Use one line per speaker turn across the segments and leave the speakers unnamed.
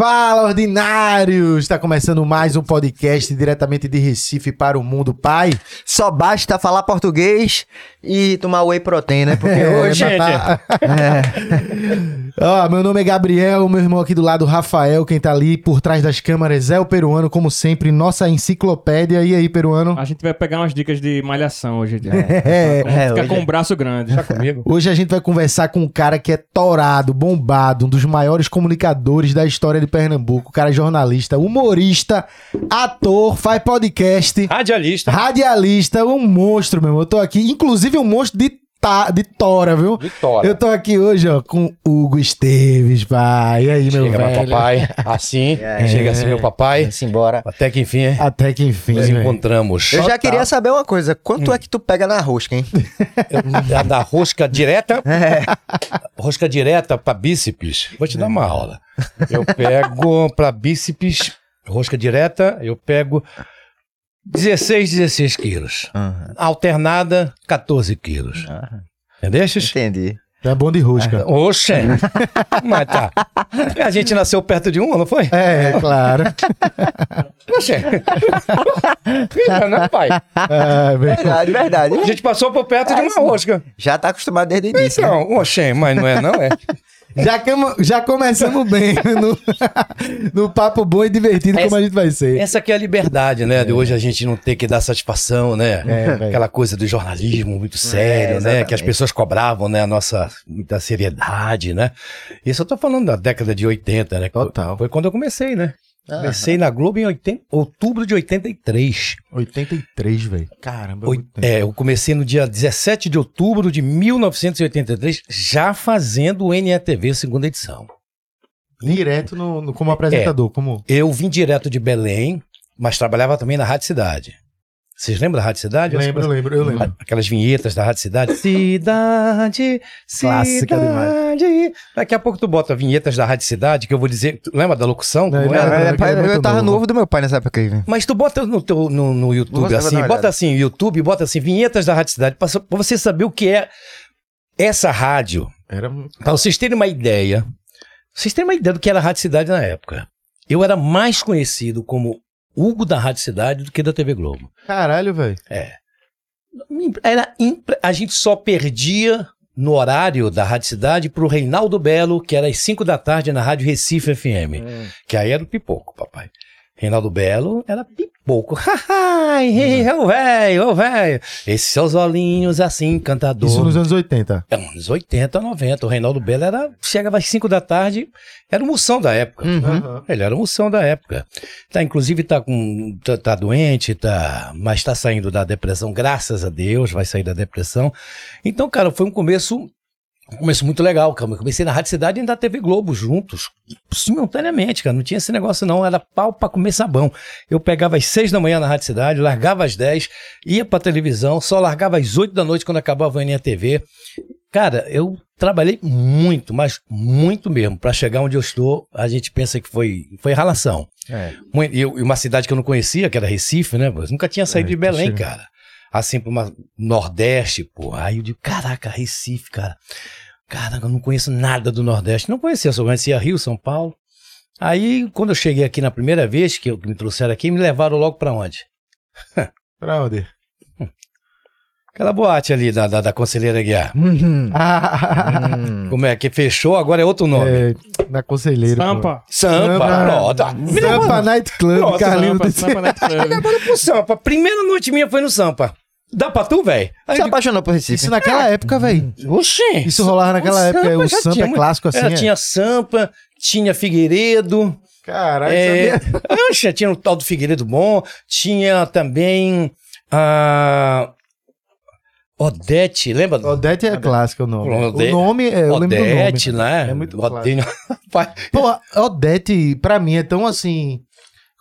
Fala, ordinários! Está começando mais um podcast diretamente de Recife para o mundo, pai.
Só basta falar português e tomar whey protein, né? Porque hoje...
É, tá- Ó, meu nome é Gabriel, meu irmão aqui do lado, Rafael, quem tá ali por trás das câmeras é o peruano, como sempre, nossa enciclopédia. E aí, peruano?
A gente vai pegar umas dicas de malhação hoje.
É,
Como ficar
hoje
com
é-
o braço grande. Tá comigo?
Hoje a gente vai conversar com um cara que é torado, bombado, um dos maiores comunicadores da história de Pernambuco. O cara é jornalista, humorista, ator, faz podcast,
Radialista.
radialista, um monstro, meu irmão. Eu tô aqui, inclusive um monstro de, ta, de tora, viu?
Vitória.
Eu tô aqui hoje, ó, com Hugo Esteves, pai. E aí, meu
Chega, meu
velho?
papai. Assim.
É.
Chega assim, meu papai.
Embora.
Até que enfim,
Até que enfim,
nos encontramos.
Eu já
Total.
queria saber uma coisa. Quanto é que tu pega na rosca, hein?
Da, da rosca direta.
É.
Rosca direta pra bíceps. Vou te dar uma aula. Eu pego pra bíceps, rosca direta, eu pego 16, 16 quilos.
Aham.
Alternada, 14 quilos.
Aham.
Entendeste?
Entendi.
É bom de rosca.
Oxe! Mas tá. A gente nasceu perto de uma, não foi?
É, claro.
Oxe! Filha, né, pai?
É.
Verdade, verdade.
A gente passou por perto de uma rosca.
Já tá acostumado desde o início. né?
Então, oxe, mas não é não, é?
Já, camo- já começamos bem no, no papo bom e divertido como a gente vai ser.
Essa que é a liberdade, né? De hoje a gente não ter que dar satisfação, né?
É.
Aquela coisa do jornalismo muito sério, né?
exatamente.
Que as pessoas cobravam, né? A nossa muita seriedade, né? Isso eu tô falando da década de 80, né?
Total.
Foi quando eu comecei, né? Comecei na Globo em 80, outubro de 83.
83, velho. Caramba.
Oi-
muito tempo.
é, eu comecei no dia 17 de outubro de 1983, já fazendo o NETV segunda edição.
Direto no, no- como apresentador, como...
Eu vim direto de Belém, mas trabalhava também na Rádio Cidade. Vocês lembram da Rádio Cidade?
Lembro, lembro, eu lembro.
Aquelas vinhetas da Rádio Cidade. Cidade,
Clássica
cidade. Daqui a pouco tu bota vinhetas da Rádio Cidade, que eu vou dizer. Tu lembra da locução?
Não, ele
era?
era-
É, pai,
muito
eu tava
novo.
novo do meu pai nessa época aí. né?
Mas tu bota no, teu, no, no YouTube assim, bota
olhada.
assim, YouTube, bota assim, vinhetas da Rádio Cidade, pra, pra você saber o que é essa rádio.
Era...
Pra vocês terem uma ideia, vocês terem uma ideia do que era a Rádio Cidade na época. Eu era mais conhecido como Hugo da Rádio Cidade do que da TV Globo.
Caralho, velho.
Era impre- A gente só perdia no horário da Rádio Cidade pro Reinaldo Belo, que era às 5 da tarde na Rádio Recife FM. Que aí era o pipoco, papai. Reinaldo Belo era pipoco. Ai, ô velho, ô velho. Esses seus olhinhos assim, cantador.
Isso nos anos 80.
É, anos 80, 90. O Reinaldo Belo era, chegava às 5 da tarde, era o moção da época.
Uhum.
Ele era o moção da época. Tá, inclusive tá com tá, tá doente, tá, mas tá saindo da depressão, graças a Deus, vai sair da depressão. Então, cara, foi um começo começo muito legal, cara. Eu comecei na Rádio Cidade e na TV Globo juntos, simultaneamente, cara. Não tinha esse negócio não, era pau pra comer sabão. Eu pegava às seis da manhã na Rádio Cidade, largava às 10, ia pra televisão, só largava às 8 da noite quando acabava a NTV. Cara, eu trabalhei muito, mas muito mesmo. Pra chegar onde eu estou, a gente pensa que foi, foi ralação.
É.
E uma cidade que eu não conhecia, que era Recife, né? Eu nunca tinha saído
É,
de Belém,
chega.
cara. Assim, pra uma Nordeste, pô. Aí eu digo, caraca, Recife, cara. Caraca, eu não conheço nada do Nordeste. Não conhecia, só conhecia Rio, São Paulo. Aí, quando eu cheguei aqui na primeira vez, que, eu- que me trouxeram aqui, me levaram logo pra onde?
Pra onde?
Aquela boate ali da, da, da Conselheira Guiar.
Uhum.
Ah,
Hum.
Como é? Que fechou, agora é outro nome.
é, na Conselheiro. pô.
Sampa.
Sampa.
Sampa.
Me
Sampa Night Club, Carlinhos.
Sampa, Sampa Night Club.
pro Sampa. Primeira noite minha foi no Sampa. Dá pra tu, velho?
Se apaixonou por Recife.
Isso naquela época, velho.
Oxê.
Isso rolava naquela época. O
já
Sampa
tinha
é clássico assim.
Era,
é?
Tinha Sampa, tinha Figueiredo.
Caralho,
É,
sabia?
Oxe, tinha o tal do Figueiredo Bom. Tinha também a Odete, lembra?
Odete é clássico o nome.
Odete-
O nome, é, eu lembro do nome.
Odete, né?
É muito
Odete. Pai,
Pô, Odete, pra mim, é tão assim.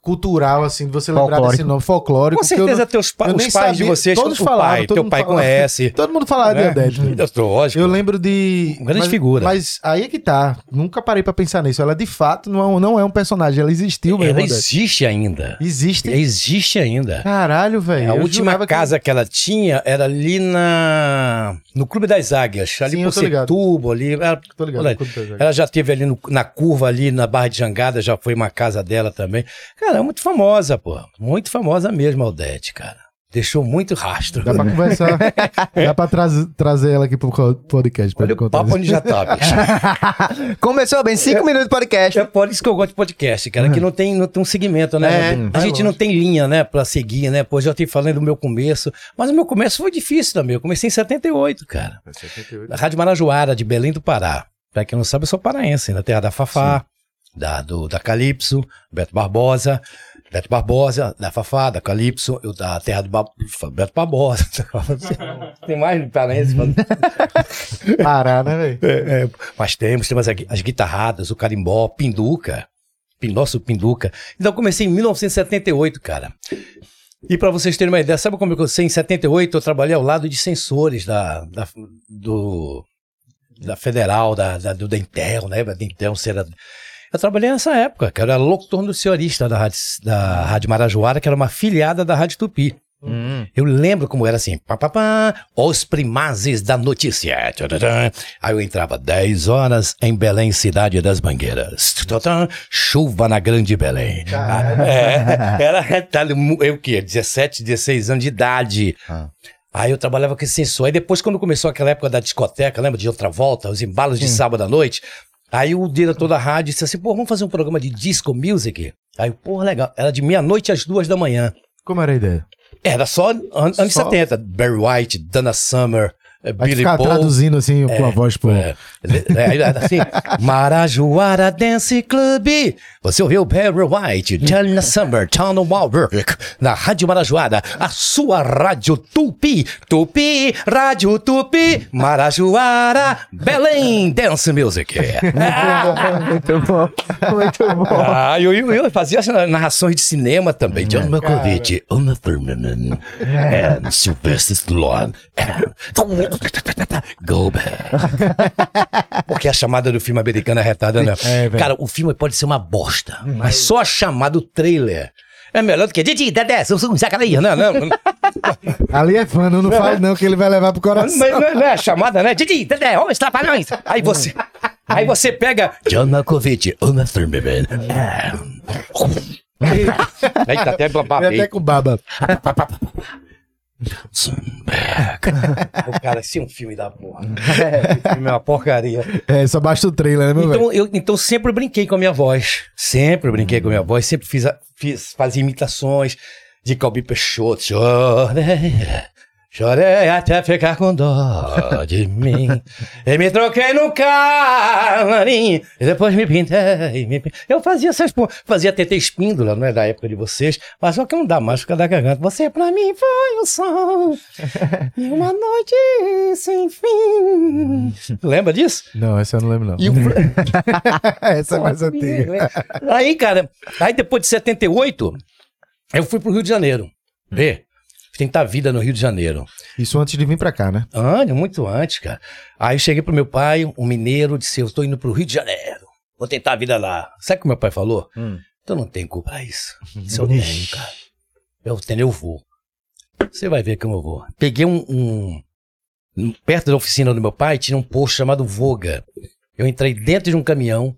Cultural, assim, de você lembrar desse nome folclórico.
Com
eu
certeza
não-
teus pa- os pais de vocês,
Todos falaram,
pai,
todo
teu pai
falava.
conhece.
Todo mundo falava
né?
de Odete.
Lógico.
Eu lembro de.
Uma grande
mas,
figura.
Mas aí é que tá. Nunca parei pra pensar nisso. Ela de fato não é um, não é um personagem. Ela existiu mesmo.
Ela
Odete.
existe ainda.
Existe.
Existe ainda.
Caralho, velho.
a
Eu
última
jurava que-
casa que... ela tinha era ali na no Clube das Águias, ali
Sim,
por
tô ligado.
Setúbal, ali. Ela,
Tô ligado.
Ela já teve ali no- na curva ali na Barra de Jangada, já foi uma casa dela também. Cara, é muito famosa, pô. Muito famosa mesmo, a Aldete, cara. Deixou muito rastro.
Dá pra conversar. Dá pra trazer, trazer ela aqui pro podcast. Pra
Olha o papo
isso.
onde já tá, bicho.
Começou bem, cinco minutos de podcast.
É por isso que eu gosto de podcast, cara, que não tem, não tem um segmento, né?
É,
a
é
gente não tem linha, né, pra seguir, né? Pô, já te falando do meu começo. Mas o meu começo foi difícil também. Eu comecei em 78, cara. Na Rádio Marajoara, de Belém do Pará. Pra quem não sabe, eu sou paraense, na terra da Fafá, da, do, da Calypso, Beto Barbosa, Beto Barbosa, da Fafá, da Calypso, eu da terra do Ba- Beto Barbosa. tem mais falando.
Parar, né, velho?
É, é, mas temos, temos as, as guitarradas, o carimbó, pinduca, pin- nosso pinduca. Então eu comecei em 1978, cara. E pra vocês terem uma ideia, sabe como eu comecei em 78? Eu trabalhei ao lado de sensores da, da, do, da Federal, da, da- do Dentel, né? Da Dentel, será... Eu trabalhei nessa época, que eu era locutor no senhorista da Rádio, da Rádio Marajoara, que era uma filiada da Rádio Tupi.
Hum.
Eu lembro como era assim, pá, pá, pá, os primazes da notícia. Aí eu entrava 10 horas em Belém, cidade das Mangueiras. Chuva na Grande Belém. Ah, é, era tá, eu o quê? 17, 16 anos de idade.
Ah.
Aí eu trabalhava com esse sensor. Aí depois, quando começou aquela época da discoteca, lembra de outra volta, os embalos de sábado à noite? Aí o diretor da rádio disse assim: pô, vamos fazer um programa de disco music? Aí, pô, legal. Era de meia-noite às duas da manhã.
Como era a ideia?
Era só an anos
Só?
70. Barry White, Dana Summer,
Vai
Billy
ficar
Paul.
traduzindo assim com a voz pro.
É, é, era assim, Marajoara Dance Club. Você ouviu Barry White, Dana Summer, Tom Walberg, na Rádio Marajoara, a sua Rádio Tupi, Tupi, Rádio Tupi, Marajoara, Belém Dance Music.
Muito bom, muito bom.
Ah, eu, eu, eu fazia as narrações de cinema também. John Malkovich, Uma Thurman, and Sylvester Stallone. Go back. Porque a chamada do filme americano é retada, né?
É.
Cara, o filme pode ser uma bosta, mas só a chamada, o trailer, é melhor do que Didi, Dedé, um sacanagem, não, não.
Ali é fã, não, não fale não, que ele vai levar pro coração.
Mas não, é- não é a chamada, né? Didi, Dedé, homens trapalhões. Aí você, aí você pega John Malkovich, Uma Thurman. Aí tá até
Ele até com baba.
O cara, esse é um filme da porra. Esse filme é uma porcaria.
É, só basta o trailer, né, meu velho?
Então, eu então sempre brinquei com a minha voz. Sempre brinquei com a minha voz. Sempre fiz, a- fiz fazia imitações de Calbi Peixoto. Chorei, até ficar com dó de mim. E me troquei no camarim. E depois me pintei. Me pin- Eu fazia essas. Fazia TT Espíndola, não é da época de vocês. Mas só que não dá mais, fica da garganta. Você pra mim foi o sol. e uma noite sem fim. Lembra disso?
Não, essa eu não lembro, não.
E o,
essa é mais antiga.
Aí, cara, aí depois de 78, eu fui pro Rio de Janeiro. Ver. Tentar vida no Rio de Janeiro.
Isso antes de vir pra cá, né?
Ano, muito antes, cara. Aí eu cheguei pro meu pai, um mineiro, disse: Eu tô indo pro Rio de Janeiro. Vou tentar a vida lá. Sabe o que meu pai falou?
Hum.
Tu não tem culpa isso. Isso eu tenho, cara. Eu tenho, eu vou. Você vai ver como eu vou. Peguei um, um- Perto da oficina do meu pai tinha um posto chamado Voga. Eu entrei dentro de um caminhão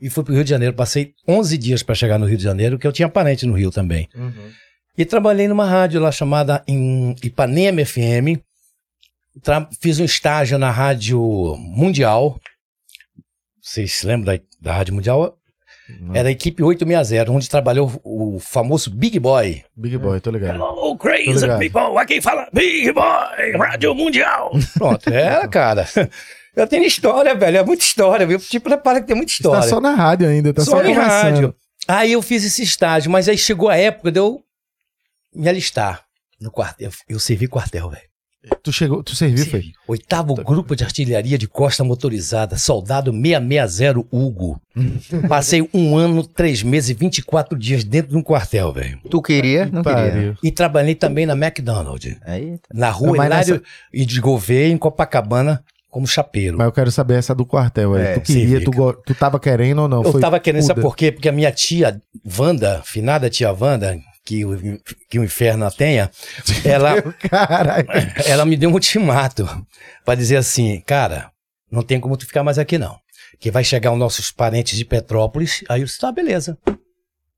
e fui pro Rio de Janeiro. Passei 11 dias para chegar no Rio de Janeiro, que eu tinha parente no Rio também. E trabalhei numa rádio lá chamada em Ipanema FM. Tra- Fiz um estágio na Rádio Mundial. Vocês se lembram da, da Rádio Mundial? Era a equipe 860, onde trabalhou o famoso Big Boy.
Big Boy, tô ligado.
Hello, crazy
ligado.
people, aqui fala Big Boy, Rádio Mundial. Pronto, era, cara. Eu tenho história, velho, é muita história, viu? Te prepara que tem muita
Tá
história.
só na rádio ainda, tá só,
Só em
começando.
rádio. Aí eu fiz esse estágio, mas aí chegou a época de eu me alistar no quartel. Eu servi quartel, velho.
Tu chegou, tu serviu, foi?
Oitavo Grupo de Artilharia de Costa Motorizada, soldado 660 Hugo. Passei um ano, três meses e 24 dias dentro de um quartel, velho.
Tu queria? Não queria.
Pariu.
E trabalhei também na McDonald's,
Aí,
na rua Hilário e de Gouveia, em Copacabana, como chapeiro.
Mas eu quero saber essa do quartel aí.
É,
tu queria, tu, go- tu tava querendo ou não?
Eu
Foi
tava querendo, sabe por quê? Porque a minha tia Wanda, finada tia Wanda, que o, que o inferno a tenha, ela, ela me deu um ultimato pra dizer assim, cara, não tem como tu ficar mais aqui não. Que vai chegar os nossos parentes de Petrópolis. Aí eu disse, tá, beleza.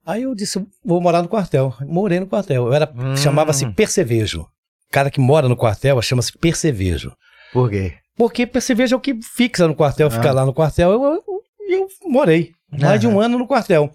Aí eu disse, vou morar no quartel. Morei no quartel. Eu era,
Hum.
chamava-se percevejo. Cara que mora no quartel chama-se percevejo.
Por quê?
Porque percevejo é o que fixa no quartel, fica
Ah.
lá no quartel. Eu, eu, eu morei mais de um ano no quartel.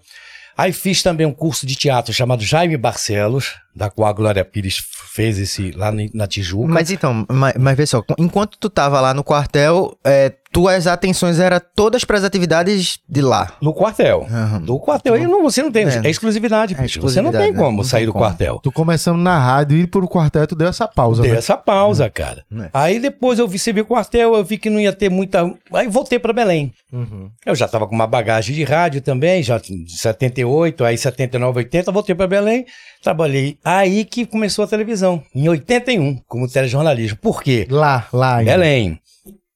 Aí fiz também um curso de teatro chamado Jaime Barcelos, da qual a Glória Pires fez esse lá na Tijuca.
Mas então, mas, mas vê só, enquanto tu tava lá no quartel, é, tuas atenções eram todas para as atividades de lá.
No quartel.
Aham.
Do quartel. Aí não, você não tem.
É.
É, exclusividade,
É
bicho. Você não
exclusividade,
tem
né?
como
Não
sair
tem
do
como.
quartel.
Tu começando na rádio e ir pro quartel, tu deu essa pausa,
Dei
né?
essa pausa, cara.
É.
Aí depois eu vi, você viu o quartel, eu vi que não ia ter muita. Aí voltei pra Belém.
Uhum.
Eu já tava com uma bagagem de rádio também, já em 78, aí 79, 80, voltei pra Belém, trabalhei. Aí que começou a televisão, em 81, como telejornalismo. Por quê?
Lá, lá ainda.
Belém,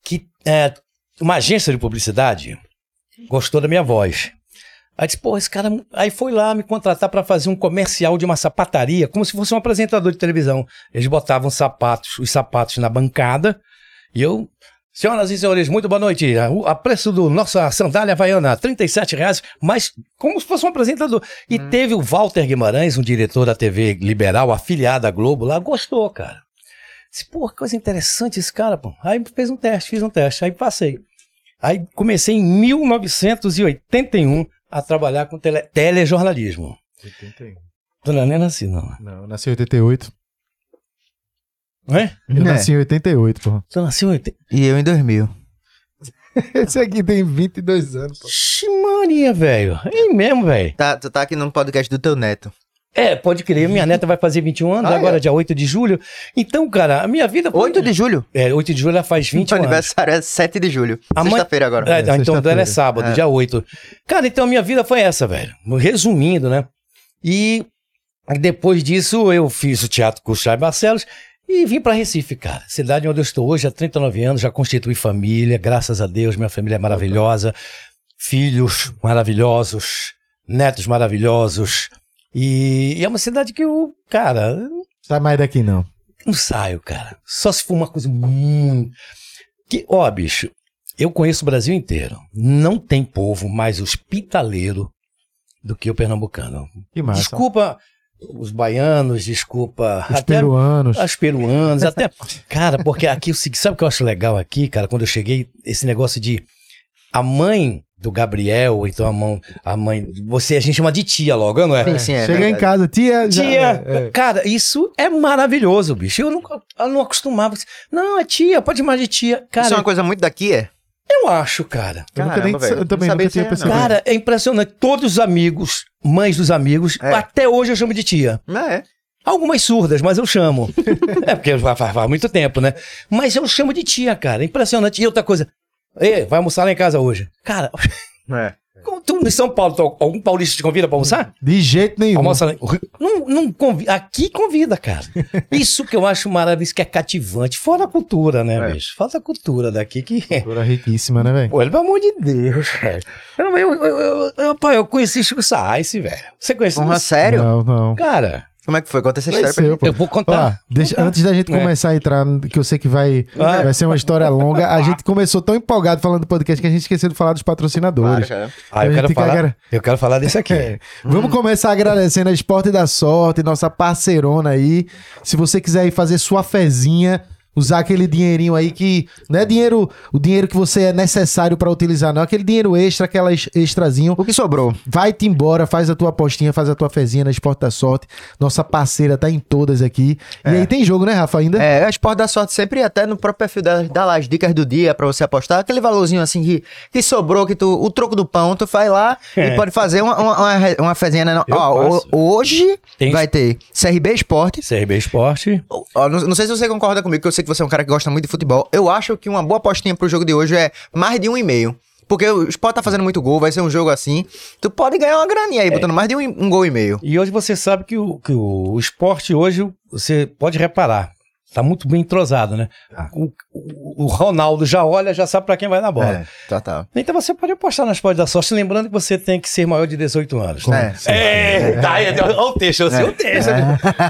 que é, uma agência de publicidade gostou da minha voz. Aí disse, pô, esse cara. Aí foi lá me contratar para fazer um comercial de uma sapataria, como se fosse um apresentador de televisão. Eles botavam sapatos, os sapatos na bancada, e eu. Senhoras e senhores, muito boa noite. A, preço do nossa sandália havaiana, 37 reais, mas como se fosse um apresentador. E teve o Walter Guimarães, um diretor da TV liberal, afiliado à Globo lá, gostou, cara. Disse, pô, que coisa interessante esse cara, pô. Aí fez um teste, fiz um teste, aí passei. Aí comecei em 1981 a trabalhar com tele- telejornalismo. Tu não é nem nasci, não.
Não, eu nasci em 88.
Não é?
Eu
É.
nasci em 88, pô.
Tu nasceu em 80.
E eu em 2000.
Esse aqui tem 22 anos, pô.
Ximaria, velho. É mesmo, velho.
Tá, tu tá aqui no podcast do teu neto.
É, pode crer. Minha neta vai fazer 21 anos,
Ah,
agora
é?
dia 8 de julho. Então, cara, a minha vida foi...
8 de julho?
É, 8 de julho ela faz 21
Meu
anos.
aniversário é 7 de julho. Sexta-feira agora.
É,
É,
então então
sexta-feira.
é sábado,
É.
dia 8. Cara, então a minha vida foi essa, velho. Resumindo, né? E depois disso eu fiz o teatro com o Chay Barcelos e vim pra Recife, cara. Cidade onde eu estou hoje há 39 anos, já constituí família, graças a Deus, minha família é maravilhosa. Filhos maravilhosos, netos maravilhosos. E, e é uma cidade que eu, cara,
Sai mais daqui, não.
não saio, cara. Só se for uma coisa muito. Que, ó, bicho, eu conheço o Brasil inteiro. Não tem povo mais hospitaleiro do que o pernambucano.
Que massa.
Desculpa os baianos, desculpa
Os
até
peruanos.
os peruanos, até. Cara, porque aqui, sabe o que eu acho legal aqui, cara, quando eu cheguei, esse negócio de. A mãe do Gabriel, então a mãe, a mãe, você a gente chama de tia logo, não é?
Sim, sim, é
Chega em
verdade.
casa, tia. já-
Tia,
é, é.
cara, isso é maravilhoso, bicho. Eu não, eu não acostumava. Não, é tia, pode chamar de tia. Cara,
Isso é uma coisa muito daqui, é?
Eu acho, cara.
Eu, nunca nem,
Caramba, velho.
eu também
Não
nunca tinha
aí,
percebido.
Cara, é impressionante. Todos os amigos, mães dos amigos,
É.
até hoje eu chamo de tia.
É.
Algumas surdas, mas eu chamo. é porque faz, faz- faz muito tempo, né? Mas eu chamo de tia, cara. Impressionante. E outra coisa. Ei, vai almoçar lá em casa hoje. Cara,
É.
tu em São Paulo, tu- algum paulista te convida pra almoçar?
De jeito nenhum.
Almoça. Não, não convida. Aqui convida, cara. Isso que eu acho maravilhoso, que é cativante. Fora a cultura, né,
É.
bicho? Falta a cultura daqui que.
Cultura riquíssima, né, velho?
Pô, pelo amor de Deus, velho. Eu, eu, eu, eu, eu, eu conheci Chico Sainz, velho. Você conhece
Porra, sério?
Não, não.
Cara,
Como é que foi? Conta essa história pra
Conheceu, pô.
eu vou
Ó,
contar.
deixa- antes da gente
É.
começar a entrar, que eu sei que vai,
Ah.
vai ser uma história longa, a gente começou tão empolgado falando do podcast que a gente esqueceu de falar dos patrocinadores.
Claro, cara.
Ah, eu quero
gente
falar. Eu quero falar desse aqui.
É. Vamos começar agradecendo a Esporte da Sorte, nossa parceirona aí. Se você quiser ir fazer sua fezinha, usar aquele dinheirinho aí que não é dinheiro, o dinheiro que você é necessário pra utilizar, não, aquele dinheiro extra, aquela ex- extrazinho.
O que sobrou?
Vai-te embora, faz a tua apostinha, faz a tua fezinha na Esporte da Sorte. Nossa parceira tá em todas aqui. E aí tem jogo, né, Rafa, ainda?
É, a Esporte da Sorte sempre até no próprio perfil dela dá lá as dicas do dia pra você apostar. Aquele valorzinho assim que, que sobrou, que tu, o troco do pão, tu vai lá e pode fazer uma, uma, uma, uma fezinha. Né? Ó, hoje
Tem-
vai ter CRB Esporte.
CRB Esporte.
Ó, não, não sei se você concorda comigo, que eu sei que você é um cara que gosta muito de futebol. Eu acho que uma boa apostinha pro jogo de hoje é mais de um e meio. Porque o Sport tá fazendo muito gol, vai ser um jogo assim. Tu pode ganhar uma graninha aí, botando mais de um, um gol e meio.
E hoje você sabe que o, que o, o esporte hoje, você pode reparar, tá muito bem entrosado, né? O, o- o Ronaldo já olha, já sabe pra quem vai na bola.
É, tá, tá.
Então você pode apostar nas pode da sorte, lembrando que você tem que ser maior de 18 anos.
É.
É, tá aí, olha o texto, eu sei o texto.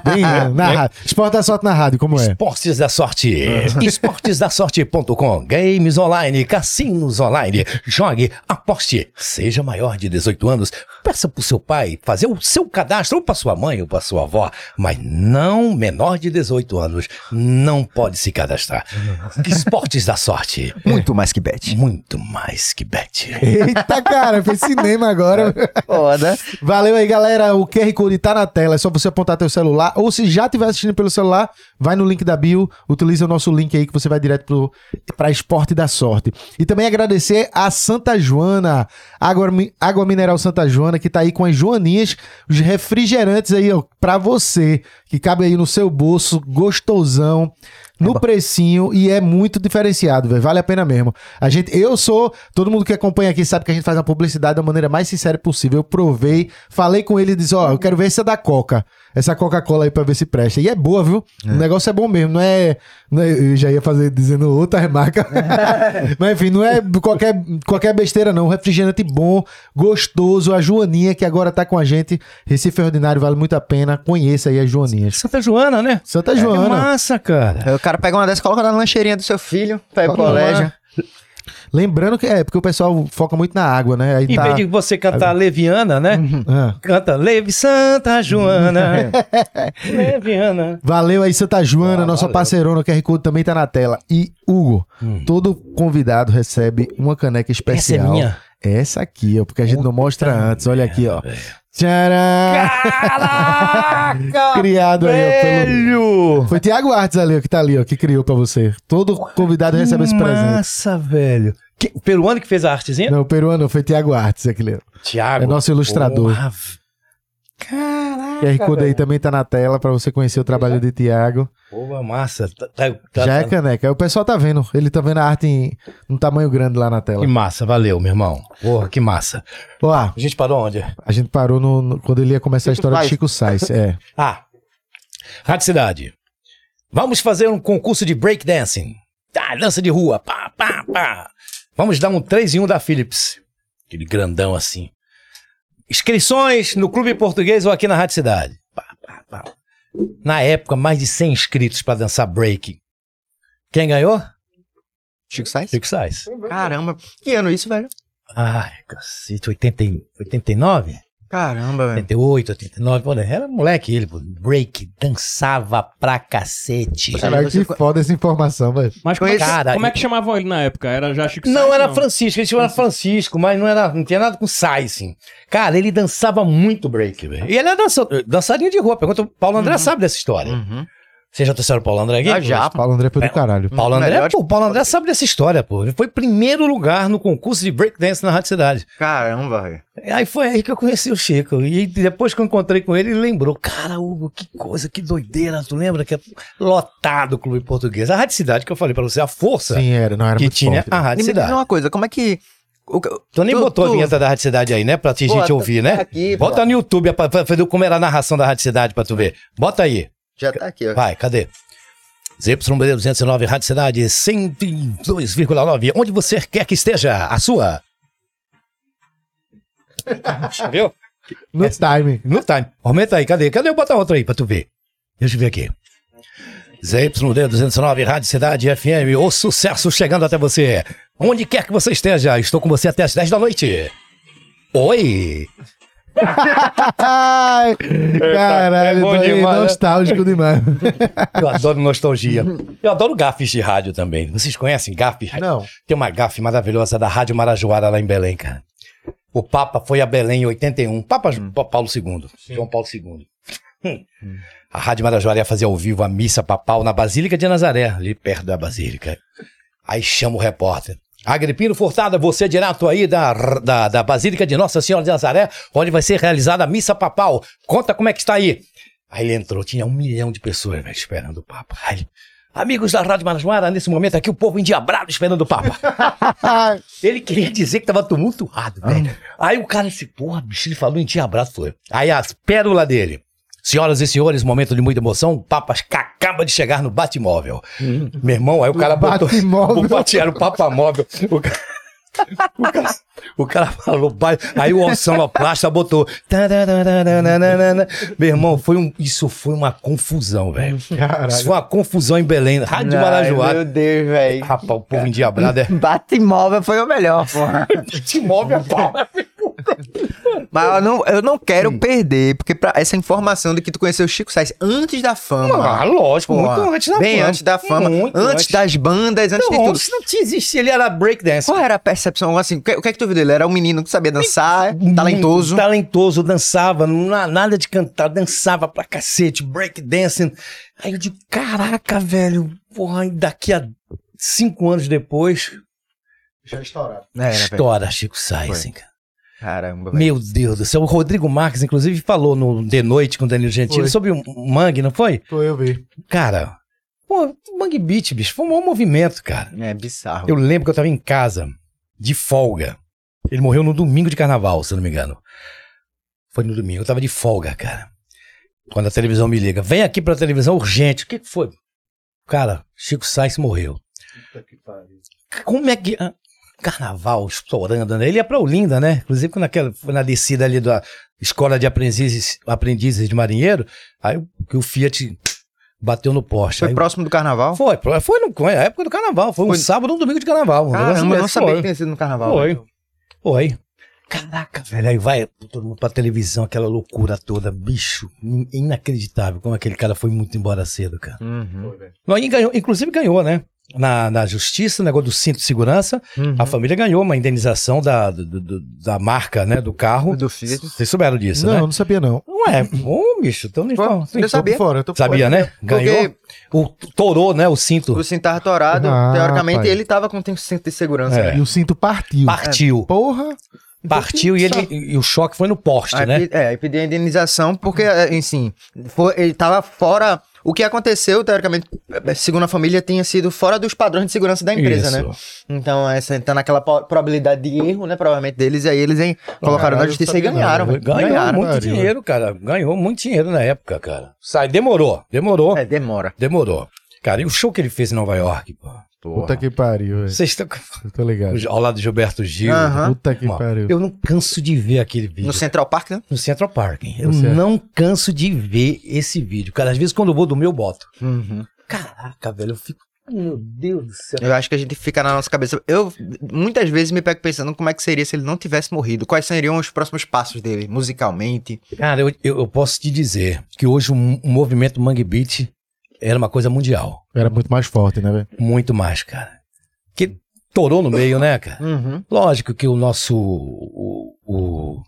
Bem, é, na rádio. Esporte da sorte na rádio, como é?
Esportes da Sorte. Esportesdasorte.com. Games online, cassinos online. Jogue, aposte. Seja maior de 18 anos. Peça pro seu pai fazer o seu cadastro, ou pra sua mãe, ou pra sua avó. Mas não menor de 18 anos. Não pode se cadastrar. Esportes da Sorte.
Muito mais que bet.
Muito mais que bet.
Eita, cara, foi cinema agora.
Foda.
Valeu aí, galera. O QR Code tá na tela. É só você apontar teu celular. Ou se já estiver assistindo pelo celular, vai no link da bio. Utiliza o nosso link aí que você vai direto pro, pra Esporte da Sorte. E também agradecer a Santa Joana, Água, Água Mineral Santa Joana, que tá aí com as joaninhas, os refrigerantes aí, ó, pra você, que cabe aí no seu bolso, gostosão. No precinho e é muito diferenciado, velho. Vale a pena mesmo. A gente, eu sou, todo mundo que acompanha aqui sabe que a gente faz a publicidade da maneira mais sincera possível. Eu provei, falei com ele e disse: Ó, eu quero ver essa da Coca. Essa Coca-Cola aí pra ver se presta. E é boa, viu? O negócio é bom mesmo. Não é. não é- eu já ia fazer dizendo outra marca. Mas enfim, não é qualquer, qualquer besteira, não. Refrigerante bom, gostoso. A Joaninha, que agora tá com a gente. Recife Ordinário vale muito a pena. Conheça aí as Joaninhas.
Santa Joana, né?
Santa
Que
Joana.
massa, cara.
Aí o cara pega uma dessa e coloca na lancheirinha do seu filho, pra ir pro colégio.
Lembrando que é porque o pessoal foca muito na água, né? Aí
Em
tá...
vez de você cantar Leviana, né?
Ah.
Canta Levi Santa Joana. Leviana.
Valeu aí, Santa Joana,
Ah,
nossa
valeu.
parceirona, o QR Code também tá na tela. E, Hugo, todo convidado recebe uma caneca
Essa é
especial.
minha.
Essa aqui, ó, porque a gente não mostra antes. Olha aqui, ó.
velho.
Tcharam!
Caraca!
Criado aí, ó, pelo... Foi Tiago Artes ali, ó, que tá ali, ó, que criou pra você. Todo convidado recebe esse presente.
Massa, velho. Que, peruano que fez a artezinha?
Não, peruano, foi Tiago Artes aquele.
Tiago.
É nosso ilustrador.
Porra, Caraca.
QR Code aí
velho.
também tá na tela pra você conhecer o trabalho de Tiago.
Porra, massa. Tá- tá- tá-
Já é
tá-
caneca. O pessoal tá vendo. Ele tá vendo a arte em um tamanho grande lá na tela.
Que massa, valeu, meu irmão. Porra, que massa.
Ó,
A gente parou onde?
a gente parou no, no- quando ele ia começar a história de Chico Sainz. É.
Ah, Rádio Cidade. Vamos fazer um concurso de breakdancing. Tá, dança de rua. Pá, pá, pá. Vamos dar um 3 em 1 da Philips. Aquele grandão assim. Inscrições no Clube Português ou aqui na Rádio Cidade. Pá, pá, pá. Na época, mais de 100 inscritos para dançar break. Quem ganhou?
Chico Sainz?
Chico Sainz.
Caramba. Que ano isso, velho?
Ai, cacete, 80, e- 89?
Caramba, velho.
88, 89, pô, né? era moleque ele, pô, break, dançava pra cacete.
Caralho, que foda essa informação, velho.
Mas como é, que,
Cara,
como é que chamavam ele na época? Era já Chico
Não
Sainz,
era Francisco, ele chamava Francisco, mas não era, não tinha nada com sai, assim. Cara, ele dançava muito break, velho. E ele era dança, dançarinho de rua. Pergunta, o Paulo André sabe dessa história.
Uhum.
Vocês já trouxeram o Paulo André aqui?
Ah, já.
Paulo André foi do caralho.
Paulo André,
Melhor-
pô, o Paulo André sabe dessa história, pô. Ele foi primeiro lugar no concurso de breakdance na Rádio Cidade.
Caramba, velho.
Aí foi aí que eu conheci o Chico. E depois que eu encontrei com ele, ele lembrou. Cara, Hugo, que coisa, que doideira. Tu lembra que é lotado o Clube Português? A Rádio Cidade, que eu falei pra você, a força
Sim, era. Não era
que
muito
tinha
forte,
a
né?
Rádio
me diz
Cidade.
uma coisa, como é que... o
Tu nem
tu-
botou a
tu-
vinheta da Rádio Cidade aí, né? Pra
Pô,
gente ouvir, né?
aqui, pô.
Bota no YouTube pra, pra ver como era a narração da Rádio Cidade pra tu ver. Bota aí.
Já tá aqui, ó.
Vai, cadê? ZYB 209, Rádio Cidade 102,9. Onde você quer que esteja, a sua. Viu?
No time.
No time. Aumenta aí, cadê? Cadê? Bota outro aí pra tu ver. Deixa eu ver aqui. ZYD 209, Rádio Cidade FM, o sucesso chegando até você. Onde quer que você esteja, estou com você até as 10 da noite. Oi!
Ai, caralho,
é bom
tô aí
demais, né?
nostálgico demais.
Eu adoro nostalgia. Eu adoro gafes de rádio também. Vocês conhecem gafes?
Não.
Tem uma gafe maravilhosa da Rádio Marajoara lá em Belém, cara. O Papa foi a Belém em 81. Papa Pa- Paulo II. João Paulo II. Hum. A Rádio Marajoara ia fazer ao vivo a missa papal na Basílica de Nazaré, ali perto da Basílica. Aí chama o repórter. Agripino Furtado, você direto aí da, da, da Basílica de Nossa Senhora de Nazaré, onde vai ser realizada a missa papal. Conta como é que está aí. Aí ele entrou, tinha um milhão de pessoas esperando o Papa. Aí, Amigos da Rádio Marajoara, nesse momento aqui o povo endiabrado esperando o Papa. ele queria dizer que tava tumultuado, velho. Aí o cara disse, porra, bicho, ele falou endiabrado, foi. Aí as pérolas dele. Senhoras e senhores, momento de muita emoção, o Papa acaba de chegar no Batimóvel. Meu irmão, aí o cara botou...
Batimóvel.
O Bati era o Papa Móvel. O cara... O cara, o cara falou, pai, aí o Oceanoplasta botou. Meu irmão, foi um, isso foi uma confusão, velho. Isso foi uma confusão em Belém, Rádio Marajoara.
Meu Deus, velho.
Rapaz, o povo endiabrado é.
Bate-móvel foi o melhor, porra.
Te move a pau.
Mas eu não, eu não quero perder, porque pra essa informação de que tu conheceu o Chico Sainz antes da fama.
Ah, lógico,
porra,
muito antes da
bem
fama.
antes da fama,
Muito
antes,
antes.
das bandas, antes de
Não,
tudo.
não tinha existido, ele era breakdance.
Qual era a percepção? Assim, o que, o que é que tu viu dele? Era um menino que sabia dançar, talentoso.
Muito talentoso, dançava, não, nada de cantar, dançava pra cacete, breakdancing. Aí eu digo, caraca, velho, porra, daqui a cinco anos depois,
Já estourado.
Velho.
estoura Chico Sainz, hein, cara.
Caramba, velho.
Meu Deus do céu, o Rodrigo Marques, inclusive, falou no De Noite com o Danilo Gentili
Foi.
sobre o Mangue, não foi?
Foi, eu vi.
Cara, pô, o Mangue Beat, bicho, foi um maior movimento, cara.
É bizarro.
Eu lembro que eu tava em casa, de folga. Ele morreu no domingo de carnaval, se eu não me engano. Foi no domingo, eu tava de folga, cara. Quando a televisão me liga, vem aqui pra televisão urgente. O que que foi? Cara, Chico Sainz morreu. Como é que. Carnaval estourando, né? Ele ia pra Olinda, né? Inclusive, quando naquela, foi na descida ali da escola de aprendizes, aprendizes de marinheiro, aí o, que o Fiat bateu no poste.
Foi
Aí-
próximo do carnaval?
foi, foi no, foi na época do carnaval. Foi,
Foi-
um sábado ou um domingo de carnaval. Um
Caramba, eu não sabia
foi.
que tinha sido no carnaval.
Foi.
velho.
Foi. Caraca, velho. Aí vai todo mundo pra televisão, aquela loucura toda. Bicho, in- inacreditável como aquele cara foi muito embora cedo, cara.
Uhum.
Não, e ganhou, inclusive ganhou, né? Na, na justiça, negócio do cinto de segurança,
Uhum.
a família ganhou uma indenização da, do- do- da marca, né, do carro.
Do Fiat.
Vocês souberam disso,
não,
né?
não sabia, não.
Não é. Ô, bicho, então nem fala.
eu sabia.
Fora, eu
Sabia,
fora.
né? Ganhou. O, torou, né, o cinto.
O cinto tava torado,
Ah,
teoricamente
pai.
ele tava com cinto de segurança.
É.
né?
E o cinto partiu.
Partiu.
Porra.
Partiu e, ele, e o choque foi no poste,
Aí,
né?
é, aí pediu a indenização porque, é, assim, foi- ele tava fora. O que aconteceu, teoricamente, é, segundo a família, tinha sido fora dos padrões de segurança da empresa,
Isso.
né? Então, essa tá naquela probabilidade de erro, né? Provavelmente deles, e aí eles hein, colocaram na justiça e
não,
ganharam.
Ganhou
ganharam.
muito dinheiro, cara. Ganhou muito dinheiro na época, cara. Sai, demorou, demorou,
É, demora.
demorou. Cara, e o show que ele fez em Nova York, pô?
Puta que pariu, velho.
Vocês estão
tô ligado.
ao lado de Gilberto Gil.
Aham.
Puta que
Mano,
pariu.
Eu não canso de ver aquele vídeo.
No Central Park, né?
No Central Park. Eu
Você-
não canso de ver esse vídeo. Cara, às vezes quando eu vou do meu, eu boto.
Uhum.
Caraca, velho, eu fico. Meu Deus do céu.
Eu acho que a gente fica na nossa cabeça. Eu muitas vezes me pego pensando como é que seria se ele não tivesse morrido. Quais seriam os próximos passos dele, musicalmente?
Cara, eu, eu, eu posso te dizer que hoje o, o movimento Mangue Beat era uma coisa mundial.
Era muito mais forte, né, velho?
Muito mais, cara. Que torou no meio, né, cara?
Uhum.
Lógico que o nosso. O, o-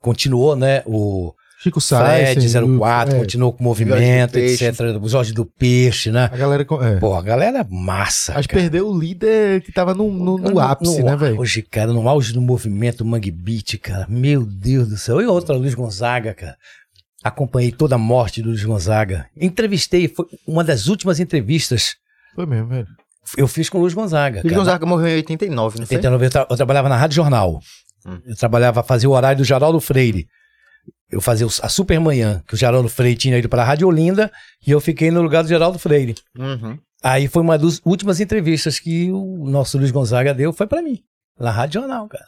continuou, né? O
Chico Sainz.
Fred
sem
04
dúvida. É,
continuou com o movimento, etc. O Jorge do Peixe, né?
A galera. É.
Pô, a galera massa.
Mas
cara.
perdeu o líder que tava no, no, no ápice, né, velho?
Hoje, cara, no auge do movimento Mangue Beat, cara. Meu Deus do céu. E outra, Luiz Gonzaga, cara. Acompanhei toda a morte do Luiz Gonzaga. Entrevistei, foi uma das últimas entrevistas
Foi mesmo, velho.
eu fiz com o Luiz Gonzaga.
Luiz
cara.
Gonzaga morreu em 89, não foi?
89, eu, tra- eu trabalhava na Rádio Jornal.
Hum.
Eu trabalhava, fazia o horário do Geraldo Freire. Eu fazia a Supermanhã, que o Geraldo Freire tinha ido para a Rádio Olinda, e eu fiquei no lugar do Geraldo Freire.
Uhum.
Aí foi uma das últimas entrevistas que o nosso Luiz Gonzaga deu, foi para mim, na Rádio Jornal, cara.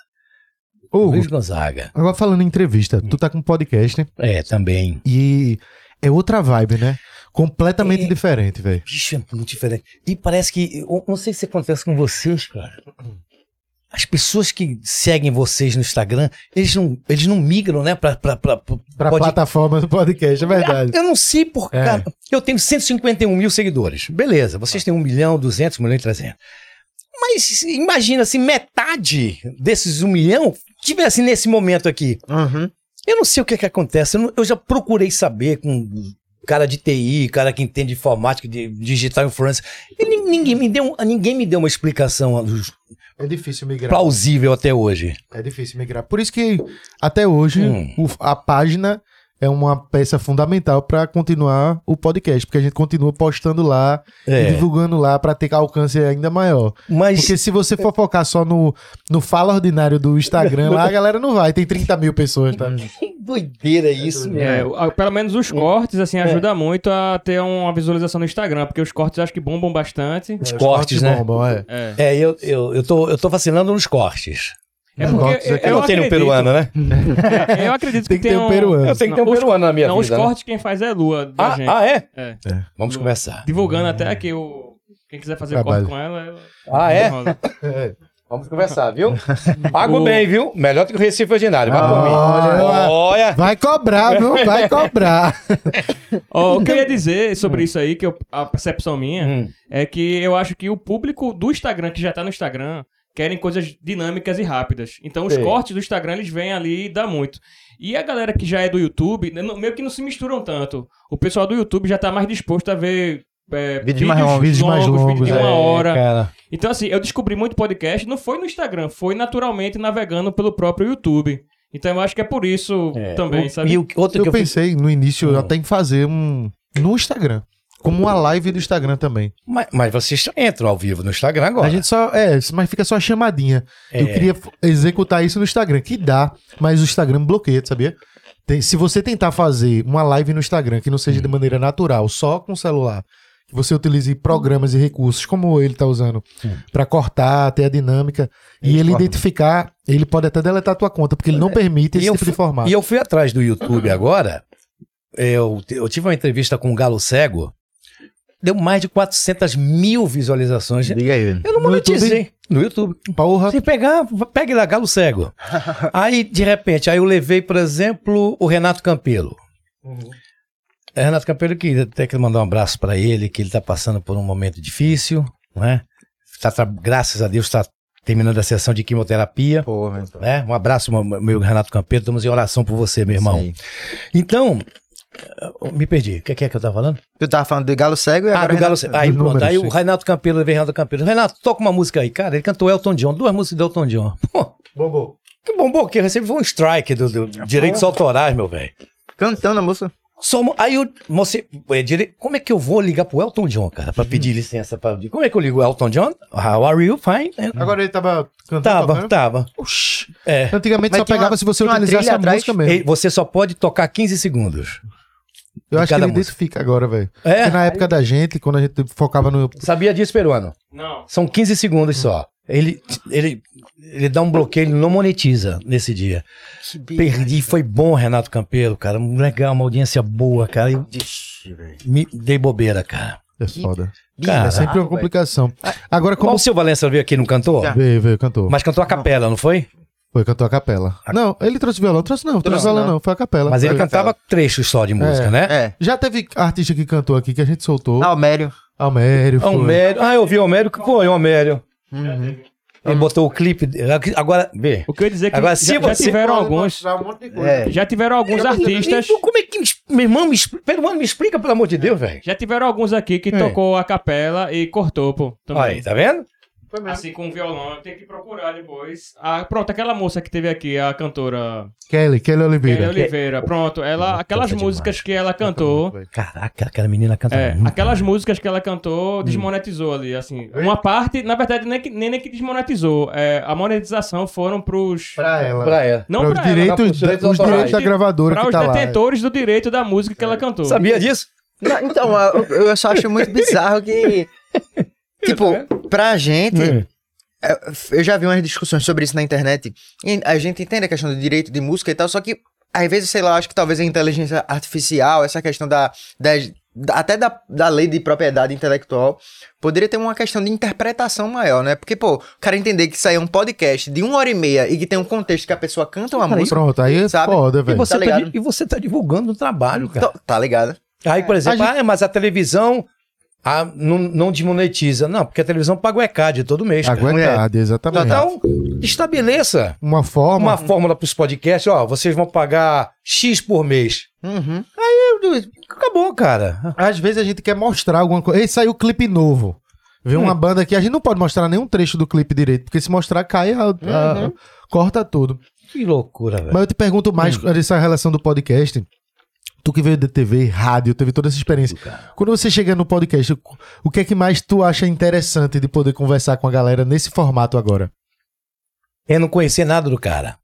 Ô,
Luiz Gonzaga.
agora falando em entrevista, tu tá com podcast, né?
É, também.
E é outra vibe, né? Completamente
É.
diferente, velho.
Bicho, é muito diferente. E parece que, eu não sei se acontece com vocês, cara. As pessoas que seguem vocês no Instagram, eles não, eles não migram, né, pra, pra, pra, pra-
Pra
pode-
plataforma do podcast, é verdade.
Eu não sei por
É.
cara. Eu tenho 151 mil seguidores. Beleza, vocês têm 1 milhão, 200, 1 milhão e 300. Mas imagina se metade desses 1 milhão tivesse nesse momento aqui.
Uhum.
Eu não sei o que, que acontece. Eu, não- eu já procurei saber com cara de TI, cara que entende de informática, de digital influencer. E nin- ninguém me deu, ninguém me deu uma explicação
É difícil migrar.
plausível até hoje.
É difícil migrar. Por isso que até hoje
Hum.
o- a página é uma peça fundamental pra continuar o podcast, porque a gente continua postando lá
É.
e divulgando lá pra ter alcance ainda maior.
Mas
Porque se você for focar só no, no fala ordinário do Instagram, lá a galera não vai. Tem 30 mil pessoas, tá?
que doideira isso,
É,
meu.
o- a- pelo menos os cortes, assim, ajuda muito a ter uma visualização no Instagram, porque os cortes acho que bombam bastante.
Os cortes, né?
bombam, é.
É,
É, eu, eu, eu, tô, eu tô vacilando nos cortes.
É
Os
porque eu,
aqui.
Eu,
eu
não tenho um peruano, né?
é, eu acredito
Tem
que
que ter um
um-
peruano.
Eu tenho que ter um
Não, os-
peruano na minha
Não, os
vida. né?
cortes quem faz é Lua da
Ah,
gente.
ah, é?
É.
Vamos começar.
Divulgando até aqui o. Quem quiser fazer
Trabalho.
corte com ela. ela-
Ah, é?
rola.
Vamos conversar, viu? Pago bem, viu? Melhor do que o Recife Ordinário. Vai mim.
Olha.
Olha.
Vai cobrar, viu? Vai cobrar.
Ó, o que eu ia dizer sobre isso aí, que eu- a percepção minha,
Hum.
é que eu acho que o público do Instagram, que já tá no Instagram, querem coisas dinâmicas e rápidas. Então os
Sei.
cortes do Instagram, eles vêm ali e dá muito. E a galera que já é do YouTube, né, não- meio que não se misturam tanto. O pessoal do YouTube já tá mais disposto a ver... é,
Vídeos mais longos.
Vídeos mais longos,
vídeos de uma
é,
hora.
Cara.
Então, assim, eu descobri muito podcast, não foi no Instagram, foi naturalmente navegando pelo próprio YouTube. Então eu acho que é por isso
É,
também,
o-
sabe?
E o outro
Eu
que eu fiz.
pensei no início
Hum.
até em fazer um no Instagram. Como uma live do Instagram também.
Mas, mas vocês entram ao vivo no Instagram agora.
A gente só. É, mas fica só a chamadinha.
É.
Eu queria executar isso no Instagram, que dá, mas o Instagram bloqueia, sabia? Tem- se você tentar fazer uma live no Instagram que não seja
Hum.
de maneira natural, só com o celular, que você utilize programas e recursos como ele tá usando
Hum.
pra cortar, ter a dinâmica e
Ele
ele
corta.
identificar, ele pode até deletar a tua conta, porque ele não permite
E
esse tipo de
fui-
formato.
E eu fui atrás do YouTube agora. Eu, eu tive uma entrevista com o Galo Cego. Deu mais de 400 mil visualizações.
Diga aí.
Eu não
No
monetizei. No YouTube.
Porra,
Se pegar, pegue lá, Galo Cego. aí, de repente, aí eu levei, por exemplo, o Renato Campelo. É, Renato Campelo, que até quero mandar um abraço para ele, que ele tá passando por um momento difícil, né? Tá, tra- graças a Deus, está terminando a sessão de quimioterapia.
Pô, velho.
Né? Um abraço, meu, Renato Campelo. Estamos em oração por você, meu irmão.
Sim.
Então, me perdi. O que é que, é eu tava falando?
Tu tava falando do Galo Cego e
Ah,
agora...
do Galo Cego. Aí pronto. Aí o Renato Campelo, veio Renato Campelo. Renato, toca uma música aí. Cara, ele cantou Elton John, duas músicas do Elton John. Pô,
bombou.
que bombou que recebeu um strike do, do direitos autorais, meu velho.
Cantando a música.
Só Aí eu, você, é, dire- como é que eu vou ligar pro Elton John, cara, pra pedir licença pra. Como é que eu ligo o Elton John? How are you? Fine. É,
Agora ele tava cantando.
Tava,
tocando?
tava.
Oxi.
É.
Antigamente
Mas
só pegava
uma-
se você utilizasse a
atrás?
música mesmo.
Ei, Você só pode tocar 15 segundos.
Eu acho que ele
música.
identifica agora, velho.
É?
Porque na época da gente, quando a gente focava no.
Sabia disso, peruano?
Não.
São 15 segundos só. Ele, ele, ele dá um bloqueio, ele não monetiza nesse dia. Perdi, foi bom, Renato Campelo, cara. Legal, uma audiência boa, cara. Eu
Ixi, velho.
me dei bobeira, cara.
É foda.
Cara,
é sempre uma complicação. Agora,
Como
como.
o seu Valença veio aqui, não cantou?
Veio, veio, cantou.
Mas cantou a capela, não foi?
Foi, cantou a capela. Não, ele trouxe violão. Trouxe não, trouxe
Não,
violão
não.
não. Foi a capela.
Mas ele
Foi.
cantava trechos só de música,
É.
né?
É.
Já teve artista que cantou aqui que a gente soltou.
Almério.
Almério. foi.
Homério. Ah, eu vi o Homério. Pô, é o Homério.
Uhum.
Ele botou o clipe. Agora, vê.
O que eu ia dizer é que
Agora,
já,
se
já
você-
tiveram alguns.
um.
É.
Já tiveram alguns artistas.
Então, como é que. Meu irmão, me, expl- peruano, me explica, pelo amor de Deus, velho.
Já tiveram alguns aqui que
É.
tocou a capela e cortou, pô. Também.
Aí, tá vendo?
Foi mesmo.
Assim, com violão, tem que procurar depois. Ah, pronto, aquela moça que teve aqui, a cantora
Kelly, Kelly
Kelly
Oliveira.
Oliveira. Pronto, ela, aquelas músicas
demais.
que ela cantou.
Caraca, aquela menina canta
É,
muito.
aquelas músicas que ela cantou desmonetizou ali, assim. Uma parte, na verdade, nem, que- nem, nem que desmonetizou. É, a monetização foram pros.
Pra ela.
Pra ela.
Não
Pra
pra,
os
ela,
direitos,
os direitos
os direitos da gravadora
pra
que
os
tá lá.
detentores do direito da música que ela cantou.
Sabia disso?
Não, então, eu, eu só acho muito bizarro que. Tipo, pra gente.
É.
é, Eu já vi umas discussões sobre isso na internet. E a gente entende a questão do direito de música e tal, só que às vezes, sei lá, acho que talvez a inteligência artificial, essa questão da. da- até da, da lei de propriedade intelectual, poderia ter uma questão de interpretação maior, né? Porque, pô, o cara entender que isso aí é um podcast de uma hora e meia e que tem um contexto que a pessoa canta uma música.
Pronto, aí é
Sabe?
foda,
E
velho.
você,
Tá
tá e você tá divulgando o trabalho, cara.
Então, tá ligado?
Aí, por exemplo,
A
ah, mas a televisão ah, não, não desmonetiza. Não, porque a televisão paga o ECAD todo mês. cara.
Aguentado, exatamente.
Então, estabeleça
Uma forma.
uma fórmula para os podcasts. Ó, vocês vão pagar X por mês.
Uhum.
Acabou, cara.
Às vezes a gente quer mostrar alguma coisa. Ei, saiu clipe novo. Vê uma banda aqui, a gente não pode mostrar nenhum trecho do clipe direito, porque se mostrar, cai, a, a- corta tudo.
Que loucura, velho.
Mas eu te pergunto mais dessa relação do podcast. Tu que veio de TV, rádio, teve toda essa experiência. Quando você chega no podcast, o- que é que mais tu acha interessante de poder conversar com a galera nesse formato agora?
Eu não conhecia nada do cara.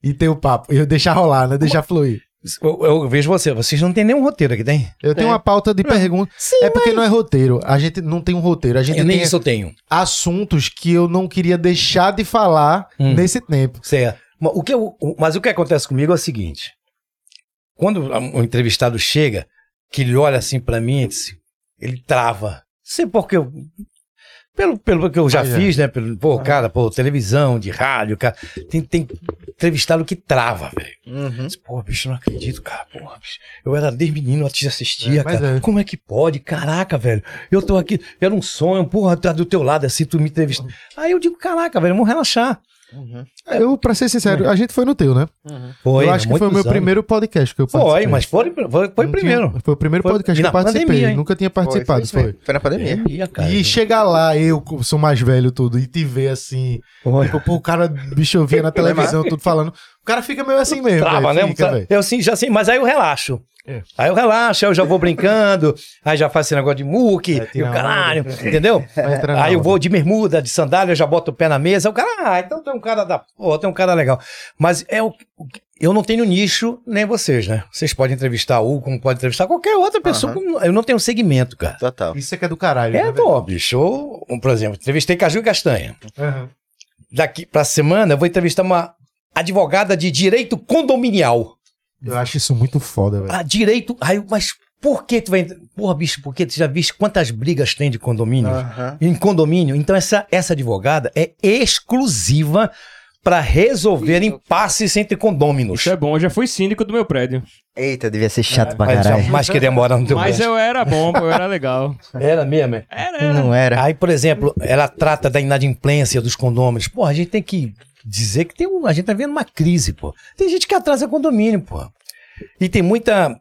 E ter o papo, e deixar rolar, né? Deixar fluir.
Eu, eu vejo você, vocês não tem nenhum roteiro aqui, tem?
Eu tenho uma pauta de perguntas. É porque não é roteiro. A gente não tem um roteiro. A gente
Eu nem
tem
isso eu tenho.
assuntos que eu não queria deixar de falar
Hum.
nesse tempo.
Certo. Mas o, que eu- mas o que acontece comigo é o seguinte: quando o entrevistado chega, que ele olha assim pra mim, ele trava. Sei porque eu. Pelo, pelo que eu já
é.
fiz, né? Pelo, pô, cara, pô, televisão, de rádio, cara. Tem, tem entrevistado que trava, velho.
Uhum.
Pô, bicho, não acredito, cara. Porra, bicho. Eu era desde menino, eu te assistia,
É,
cara.
é.
Como é que pode? Caraca, velho. Eu tô aqui, era um sonho, porra, tá do teu lado assim, tu me entrevista. Aí eu digo, caraca, velho, vamos relaxar.
Eu, pra ser sincero, a gente foi no teu, né?
Foi,
eu acho que foi o meu
anos.
primeiro podcast que eu
Foi,
participei.
mas foi, foi, foi
Não tinha-
primeiro.
Foi o primeiro
Foi-
podcast que eu participei.
pandemia?
Nunca tinha participado,
Foi,
foi.
foi, foi na pandemia.
Pandemia, cara.
E chegar lá, eu sou mais velho tudo, e te ver assim. Tipo, pô, o cara, bicho, eu via na televisão, tudo falando. O cara fica meio assim mesmo.
Trava,
velho,
né?
Fica,
eu sim, já sim, mas aí eu relaxo.
É.
Aí eu relaxo, aí eu já vou brincando, aí já faço esse negócio de muque, e o caralho,
onda.
entendeu? Aí eu vou de bermuda, de sandália, já boto o pé na mesa, o cara, ah, então tem um cara da, pô, tem um cara legal. Mas é o, eu não tenho nicho, nem vocês, né? Vocês podem entrevistar o, como pode entrevistar qualquer outra pessoa, eu não tenho segmento, cara.
Total.
Isso é que é do caralho.
É,
né,
pô, bicho, eu, por exemplo, entrevistei Caju e Castanha.
Aham.
Daqui pra semana eu vou entrevistar uma advogada de direito condominial.
Eu acho isso muito foda, velho.
Ah, direito. Aí, mas por que tu vai. Porra, bicho, porque tu já viste quantas brigas tem de condomínio?
Aham.
Em condomínio. Então, essa, essa advogada é exclusiva para resolver impasses entre condôminos.
Isso é bom, eu já fui síndico do meu prédio.
Eita, devia ser chato pra
Mas
caralho.
jamais que demora no teu
Mas
gosto.
eu era bom, pô, eu era legal.
Era mesmo, é?
Era, era.
Não era.
Aí, por exemplo, ela trata da inadimplência dos condôminos. Pô, a gente tem que dizer que tem um, a gente tá vendo uma crise, pô. Tem gente que atrasa condomínio, pô. E tem muita.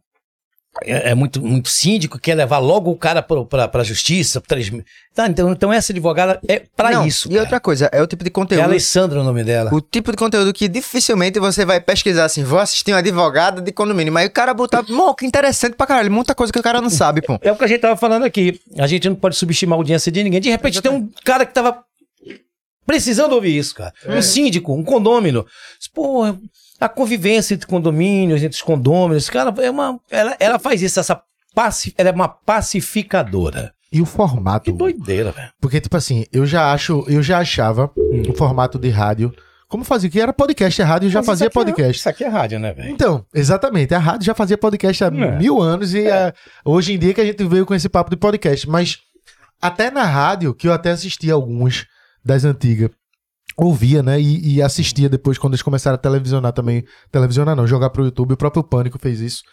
É, é muito, muito síndico que quer levar logo o cara pra, pra, pra justiça. pra Três, tá, então, então essa advogada é pra
Não,
isso.
E
cara.
outra coisa, é o tipo de
É
conteúdo.
Alessandra o nome dela.
O tipo de conteúdo que dificilmente você vai pesquisar assim, vou assistir um advogado de condomínio, mas o cara botar, mô, que interessante pra caralho, muita coisa que o cara não sabe, pô.
É o que a gente tava falando aqui. A gente não pode subestimar a audiência de ninguém. De repente tem um cara que tava precisando ouvir isso, cara. Um síndico, um condômino. Pô, a convivência entre condomínios, entre os condôminos, cara, é uma. Ela, ela faz isso, essa. Paci, ela é uma pacificadora.
E o formato.
Que doideira, velho.
Porque, tipo assim, eu já acho, eu já achava
Hum.
o formato de rádio. Como fazia? Que era podcast, a rádio já
Mas
fazia
isso aqui é-
podcast.
isso aqui é rádio, né, velho?
Então, exatamente. A rádio já fazia podcast há
É.
mil anos e é, hoje em dia que a gente veio com esse papo de podcast. Mas até na rádio, que eu até assistia alguns das antigas, ouvia, né? E, e assistia depois quando eles começaram a televisionar também. Televisionar não, jogar pro YouTube. O próprio Pânico fez isso.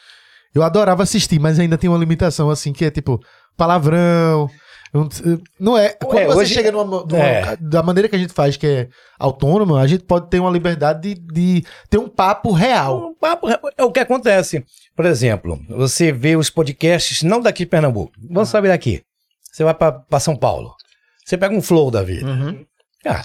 Eu adorava assistir, mas ainda tem uma limitação assim, que é tipo palavrão. Não é. Quando você
hoje-
chega numa, numa-
é.
da maneira que a gente faz, que é autônoma, a gente pode ter uma liberdade de, de ter um papo real.
O papo é o que acontece. Por exemplo, você vê os podcasts, não daqui de Pernambuco, vamos saber daqui. Você vai pra São Paulo. Você pega um flow da vida.
Uhum.
Cara,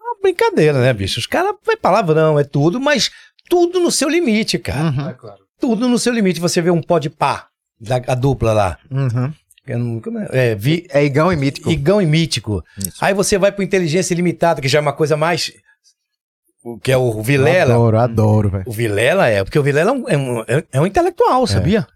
é uma brincadeira, né, bicho? Os caras é palavrão, é tudo, mas tudo no seu limite, cara.
Uhum.
Tudo no seu limite. Você vê um pó de pá, da, a dupla lá.
Uhum.
Não- é? É, vi,
É Igão e Mítico.
Igão e Mítico.
Isso.
Aí você vai pro Inteligência Limitada, que já é uma coisa mais. o Que é o Vilela.
Adoro, adoro, velho.
O Vilela é, porque o Vilela é um, é um, é- é um intelectual, sabia?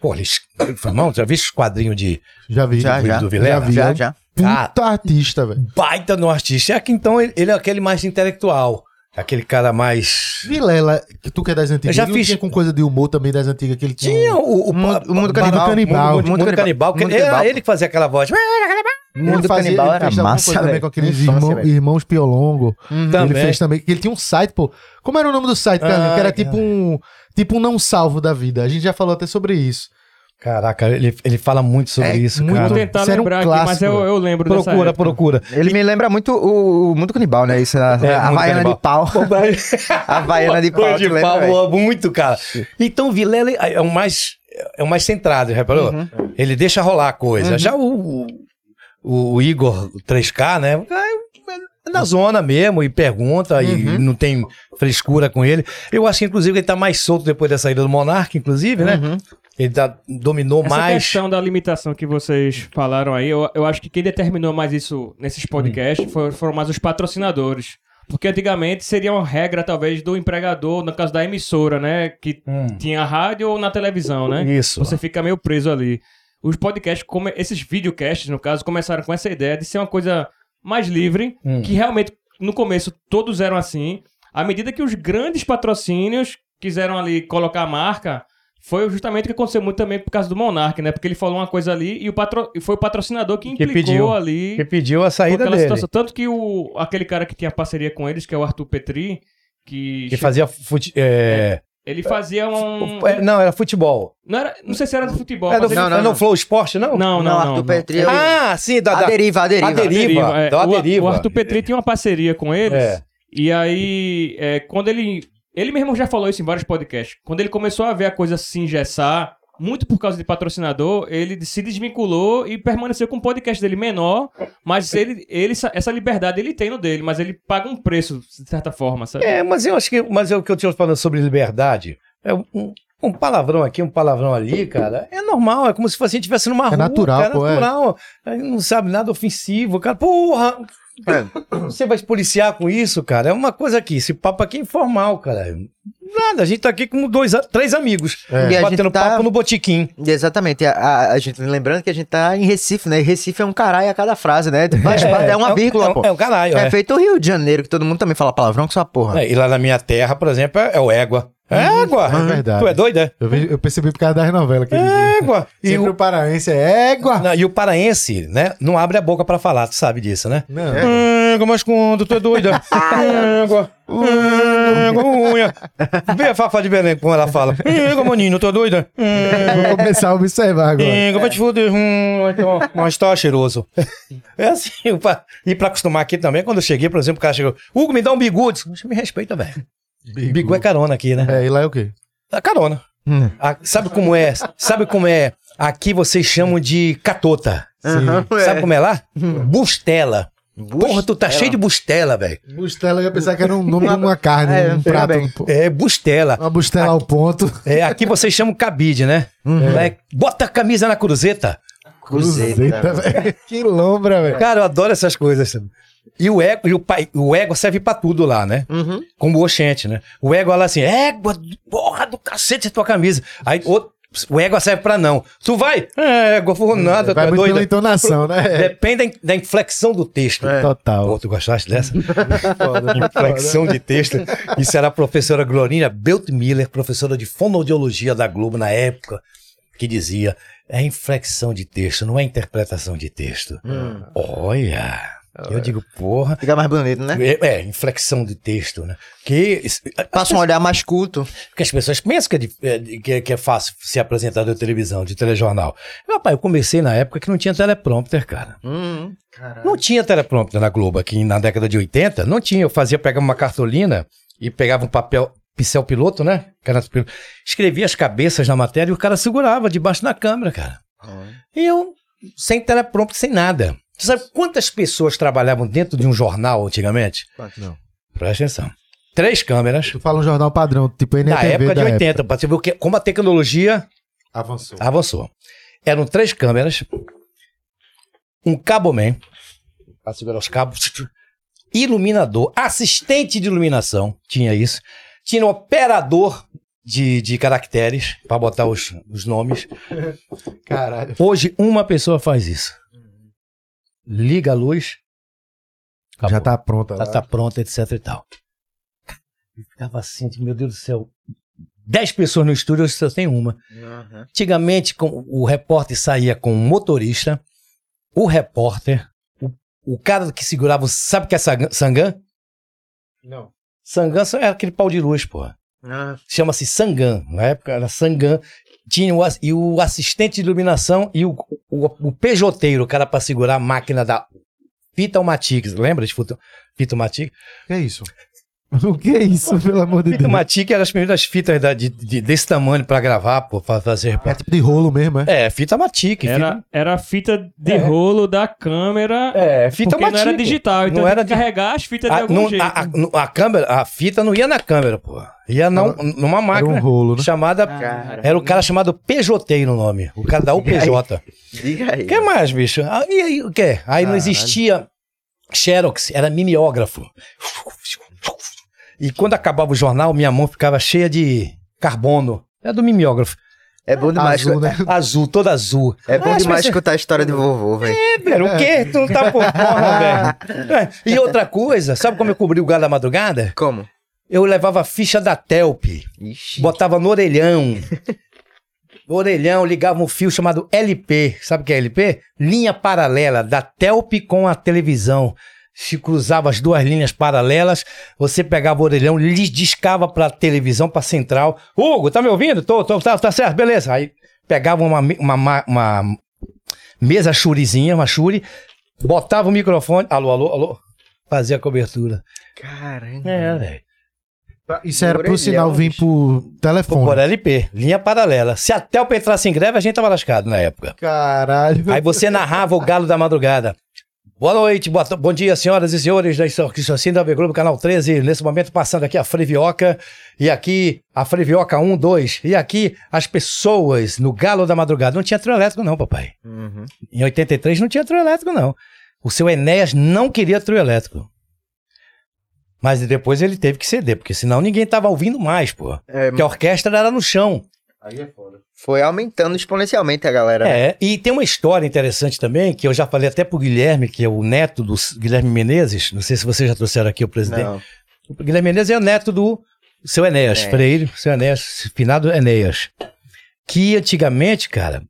Pô, ele, es- irmão, já viu os quadrinhos de
Já vi.
Já,
do,
já.
do Vilela?
Já vi.
Já, já.
Puta artista, velho.
Baita no artista. É que então ele, ele é aquele mais intelectual. Aquele cara mais.
Vilela, que tu que é das antigas,
Eu já
ele
fiz-
tinha com coisa de humor também das antigas, que ele tinha...
Tinha o, o,
O mundo, o mundo canibal.
Canibal.
Mundo, mundo, mundo canibal, era
canibal.
ele que fazia aquela voz.
Ele
Mundo
fazia-
Canibal
ele
era
fez alguma
massa,
coisa também com aqueles irmão- irmãos Piolongo.
Também.
Ele fez também. Ele tinha um site, pô. Como era o nome do site, cara?
Ah,
que era tipo um, tipo um não salvo da vida. A gente já falou até sobre isso.
Caraca, ele, ele fala muito sobre
É,
isso,
muito
cara.
Vou tentar
Isso era um
lembrar aqui, mas eu, eu lembro
Procura, procura.
Ele me lembra muito o, o Mundo Canibal, né? Isso, a,
É,
a Havaiana
Canibal.
de pau. A Havaiana de pau,
de
lembra,
pau, boa, muito, cara. Então o Vilela é o mais é o mais centrado, reparou?
Uhum.
Ele deixa rolar a coisa. Já o, o, o Igor 3K, né? na zona mesmo e pergunta e
Uhum.
não tem frescura com ele. Eu acho que, inclusive, ele tá mais solto depois da saída do Monarca, inclusive, né? Ele tá, dominou
Essa
mais.
questão da limitação que vocês falaram aí, eu, eu acho que quem determinou mais isso nesses podcasts foram, foram mais os patrocinadores. Porque antigamente seria uma regra, talvez, do empregador, no caso da emissora, né? Que
Hum.
tinha rádio ou na televisão, né?
Isso.
Você fica meio preso ali. Os podcasts, come- esses videocasts, no caso, começaram com essa ideia de ser uma coisa mais livre,
Hum.
que realmente, no começo, todos eram assim. À medida que os grandes patrocínios quiseram ali colocar a marca, foi justamente o que aconteceu muito também por causa do Monark, né? Porque ele falou uma coisa ali e, o patro... e foi o patrocinador que
Que
implicou
pediu.
ali
Que pediu a saída dele.
situação. Tanto que o... aquele cara que tinha parceria com eles, que é o Arthur Petri, que,
Que fazia fute... é,
ele fazia um...
é, Não, era futebol.
Não, era... não sei se era de futebol,
Era
mas
do,
ele...
não,
era
não.
no Flow Esporte, não?
Não, não,
Não,
não.
Arthur
não.
Petri é
Ah, sim, da,
A
da,
deriva, a deriva.
A deriva.
é.
dá uma
o,
deriva.
o Arthur Petri tinha uma parceria com eles.
É.
E aí, é, quando ele. Ele mesmo já falou isso em vários podcasts. Quando ele começou a ver a coisa se engessar, muito por causa de patrocinador, ele se desvinculou e permaneceu com o podcast dele menor. Mas ele, ele, essa liberdade ele tem no dele, mas ele paga um preço, de certa forma, sabe?
É, mas eu acho que. Mas é o que eu tinha falando sobre liberdade. É um, um palavrão aqui, um palavrão ali, cara. É normal, é como se fosse a gente estivesse numa
É
rua.
natural,
cara,
pô, é.
natural. É, Não sabe nada ofensivo, cara. Porra!
É.
Você vai se policiar com isso, cara? É uma coisa aqui. Esse papo aqui é informal, cara. Nada, a gente tá aqui com dois, três amigos.
É.
Batendo
tá-
papo no botiquim.
Exatamente. A, a- a gente lembrando que a gente tá em Recife, né? E Recife é um caralho a cada frase, né? Faz parte, é, uma
um-
vírgula,
é, um-
pô.
É um caralho,
É,
é.
feito o Rio de Janeiro, que todo mundo também fala palavrão com sua porra.
É, E lá na minha terra, por exemplo, é, é o égua. É égua.
É verdade.
Tu é doido, é?
Eu, eu percebi por causa das novelas que ele
Égua. E o,
o paraense é égua.
não, e o paraense, né, não abre a boca pra falar, tu sabe disso, né?
Não.
Égua, mas quando tu é doida? Égua. Égua, unha. Vê a Fafá de Belém como ela fala. Égua, maninho, tu é doida?
Vou começar a observar agora.
Égua, vai te foder. Hum, mas tá cheiroso. É assim, e pra acostumar aqui também, quando eu cheguei, por exemplo, o cara chegou, Hugo, me dá um bigude. Me respeita, velho. Bigu é carona aqui, né?
É, e lá é o quê?
É carona.
Hum.
Ah, sabe como é? Sabe como é? Aqui vocês chamam de catota.
Aham,
Sabe
é.
como é lá? Bustela. Porra, tu tá cheio de bustela, velho.
Bustela, eu ia pensar que era um nome de uma carne,
É,
um prato.
É, bustela.
Uma bustela ao ponto.
É, aqui vocês chamam cabide, né? É, bota a camisa na cruzeta.
Cruzeta.
velho. Que lombra, velho.
Cara, eu adoro essas coisas. E o ego, e o, pai, o ego serve pra tudo lá, né?
Uhum.
Como o Oxente, né? O ego lá assim, égua, porra do cacete tua camisa. Aí o, o ego serve pra não. Tu vai? É, vou nada, tu
Vai
é
muito
doida.
entonação, né?
Depende da, inflexão do texto. Pô,
Total.
tu gostaste dessa?
Foda?
Inflexão de texto. Isso era a professora Glorina Beltmiller, professora de fonoaudiologia da Globo na época, que dizia: é inflexão de texto, não é interpretação de texto.
Hum.
Olha. Eu digo, porra.
Fica mais bonito, né?
É, é, inflexão de texto, né? Que,
Passa um olhar mais culto.
que as pessoas pensam que é, é que que é fácil ser apresentador de televisão, de telejornal. Pai, eu comecei na época que não tinha teleprompter, cara.
Hum.
Não tinha teleprompter na Globo aqui na década de 80, não tinha. Eu fazia, pegava uma cartolina e pegava um papel, pincel piloto, né? Piloto, escrevia as cabeças na matéria e o cara segurava debaixo da câmera, cara. E eu, sem teleprompter, sem nada. Você sabe quantas pessoas trabalhavam dentro de um jornal antigamente?
Não.
Presta atenção. Três câmeras.
Tu fala um jornal padrão, tipo NTV
Na época de
da
80, pra você ver o que, como a tecnologia
Avançou.
avançou. Eram três câmeras, um caboman, para segurar os cabos, iluminador, assistente de iluminação, tinha isso, tinha um operador de, de caracteres para botar os, os nomes.
Caralho.
Hoje, uma pessoa faz isso. Liga a luz, acabou.
Já tá pronta.
Já
lá.
tá pronta, etc e tal. Eu ficava assim, meu Deus do céu. Dez pessoas no estúdio, hoje só tem uma. Antigamente, com- o repórter saía com o motorista, o repórter, o, o cara que segurava, o- sabe o que é sangã?
Não.
Sangã só é aquele pau de luz, porra.
Ah,
Chama-se sangã. Na época era sangã. Tinha o, e o assistente de iluminação e o, o, o pejoteiro, o cara para segurar a máquina da Fita Matix. Lembra de Fita Matix?
É isso? O que é isso, pelo amor de
Fita
Deus?
Matic eram as primeiras fitas da- de, de- desse tamanho pra gravar, pô, pra fazer
É
reportagem.
tipo de rolo mesmo, é?
É, fita Matic.
Era, era a fita de
É.
rolo da câmera.
É, fita
porque não era
Matic.
digital, então
Não
tinha
era
que
de-
carregar as fitas de
A,
algum
não-
jeito.
a- a- a câmera, a fita não ia na câmera, pô. Ia não, numa
Era
máquina
um rolo, né?
chamada.
Cara.
Era o cara chamado PJteiro o nome. O cara da UPJ.
Diga aí.
O que mais, bicho? Ah, e aí, o quê? Aí não existia Xerox, era mimeógrafo. E quando acabava o jornal, minha mão ficava cheia de carbono. É do mimeógrafo.
É bom demais.
Azul, né?
Azul, toda azul.
É bom
Ah,
demais
mas-
escutar a história de vovô, velho.
É, velho, o quê? Tu não tá por porra, velho. É, E outra coisa, sabe como eu cobri o galo da madrugada?
Como?
Eu levava a ficha da Telp,
Ixi.
botava no orelhão. No orelhão, ligava um fio chamado LP. Sabe o que é LP? Linha paralela da Telp com a televisão. Se cruzava as duas linhas paralelas, você pegava o orelhão, lhe discava pra televisão, pra central. Hugo, tá me ouvindo? Tô, tô, tá, tá certo, beleza. Aí pegava uma, uma, ma- uma mesa churizinha, uma churi, botava o microfone, alô, alô, alô, fazia a cobertura.
Caramba.
É, velho.
Isso era pro sinal vir por
Por
telefone.
LP, linha paralela. Se a Telpa entrasse em greve, a gente tava lascado na época.
Caralho.
Aí você narrava o galo da madrugada. Boa noite, boa bom dia, senhoras e senhores da Estação da Globo, canal 13. Nesse momento, passando aqui a Frevioca. E aqui a Frevioca 1, 2. E aqui as pessoas no galo da madrugada. Não tinha trio elétrico, não, papai.
Uhum.
Em 83 não tinha trio elétrico, não. O seu Enéas não queria trio elétrico. Mas depois ele teve que ceder, porque senão ninguém tava ouvindo mais, pô.
É,
Porque a orquestra era no chão.
Foi aumentando exponencialmente a galera.
É, e tem uma história interessante também, que eu já falei até pro Guilherme, que é o neto do Guilherme Menezes. Não sei se vocês já trouxeram aqui o presidente.
Não.
O Guilherme Menezes é o neto do seu Enéas,
É.
Freire, seu Enéas, finado Enéas. Que antigamente, cara.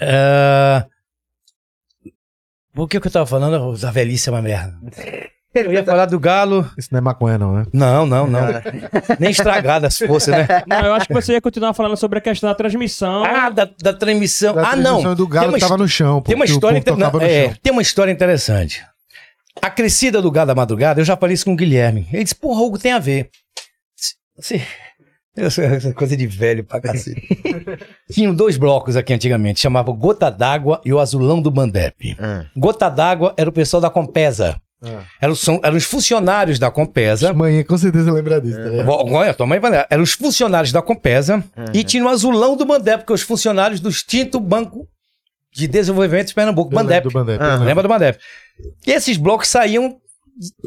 ah, O que, que eu tava falando? Da velhice é uma merda. Eu ia falar do galo.
Isso não é maconha, não, né?
Não, não, não. Nem estragada se fosse, né?
Não, eu acho que você ia continuar falando sobre a questão da transmissão.
Ah, da, da transmissão.
Da
ah, não.
transmissão do galo
Tem uma
que tava no chão. pô,
Tem uma história, inter- não, é, tem uma história interessante. A crescida do gado da madrugada, eu já falei isso com o Guilherme. Ele disse, porra, Hugo, tem a ver. Sim. Essa essa coisa de velho pra cacete. Tinham dois blocos aqui antigamente, chamava Gota d'Água e o Azulão do Bandep.
Hum.
Gota d'Água era o pessoal da Compesa.
Ah.
Eram, são- eram os funcionários da Compesa.
Manhã com certeza lembra disso, tá ligado?
Bom, Olha, tua mãe vai lembrar. Eram os funcionários da Compesa e tinha o azulão do Bandep, que é os funcionários do extinto Banco de Desenvolvimento de Pernambuco,
Eu
Bandep.
do Bandep,
Ah,
lembro.
Lembra do Bandep? E esses blocos saíam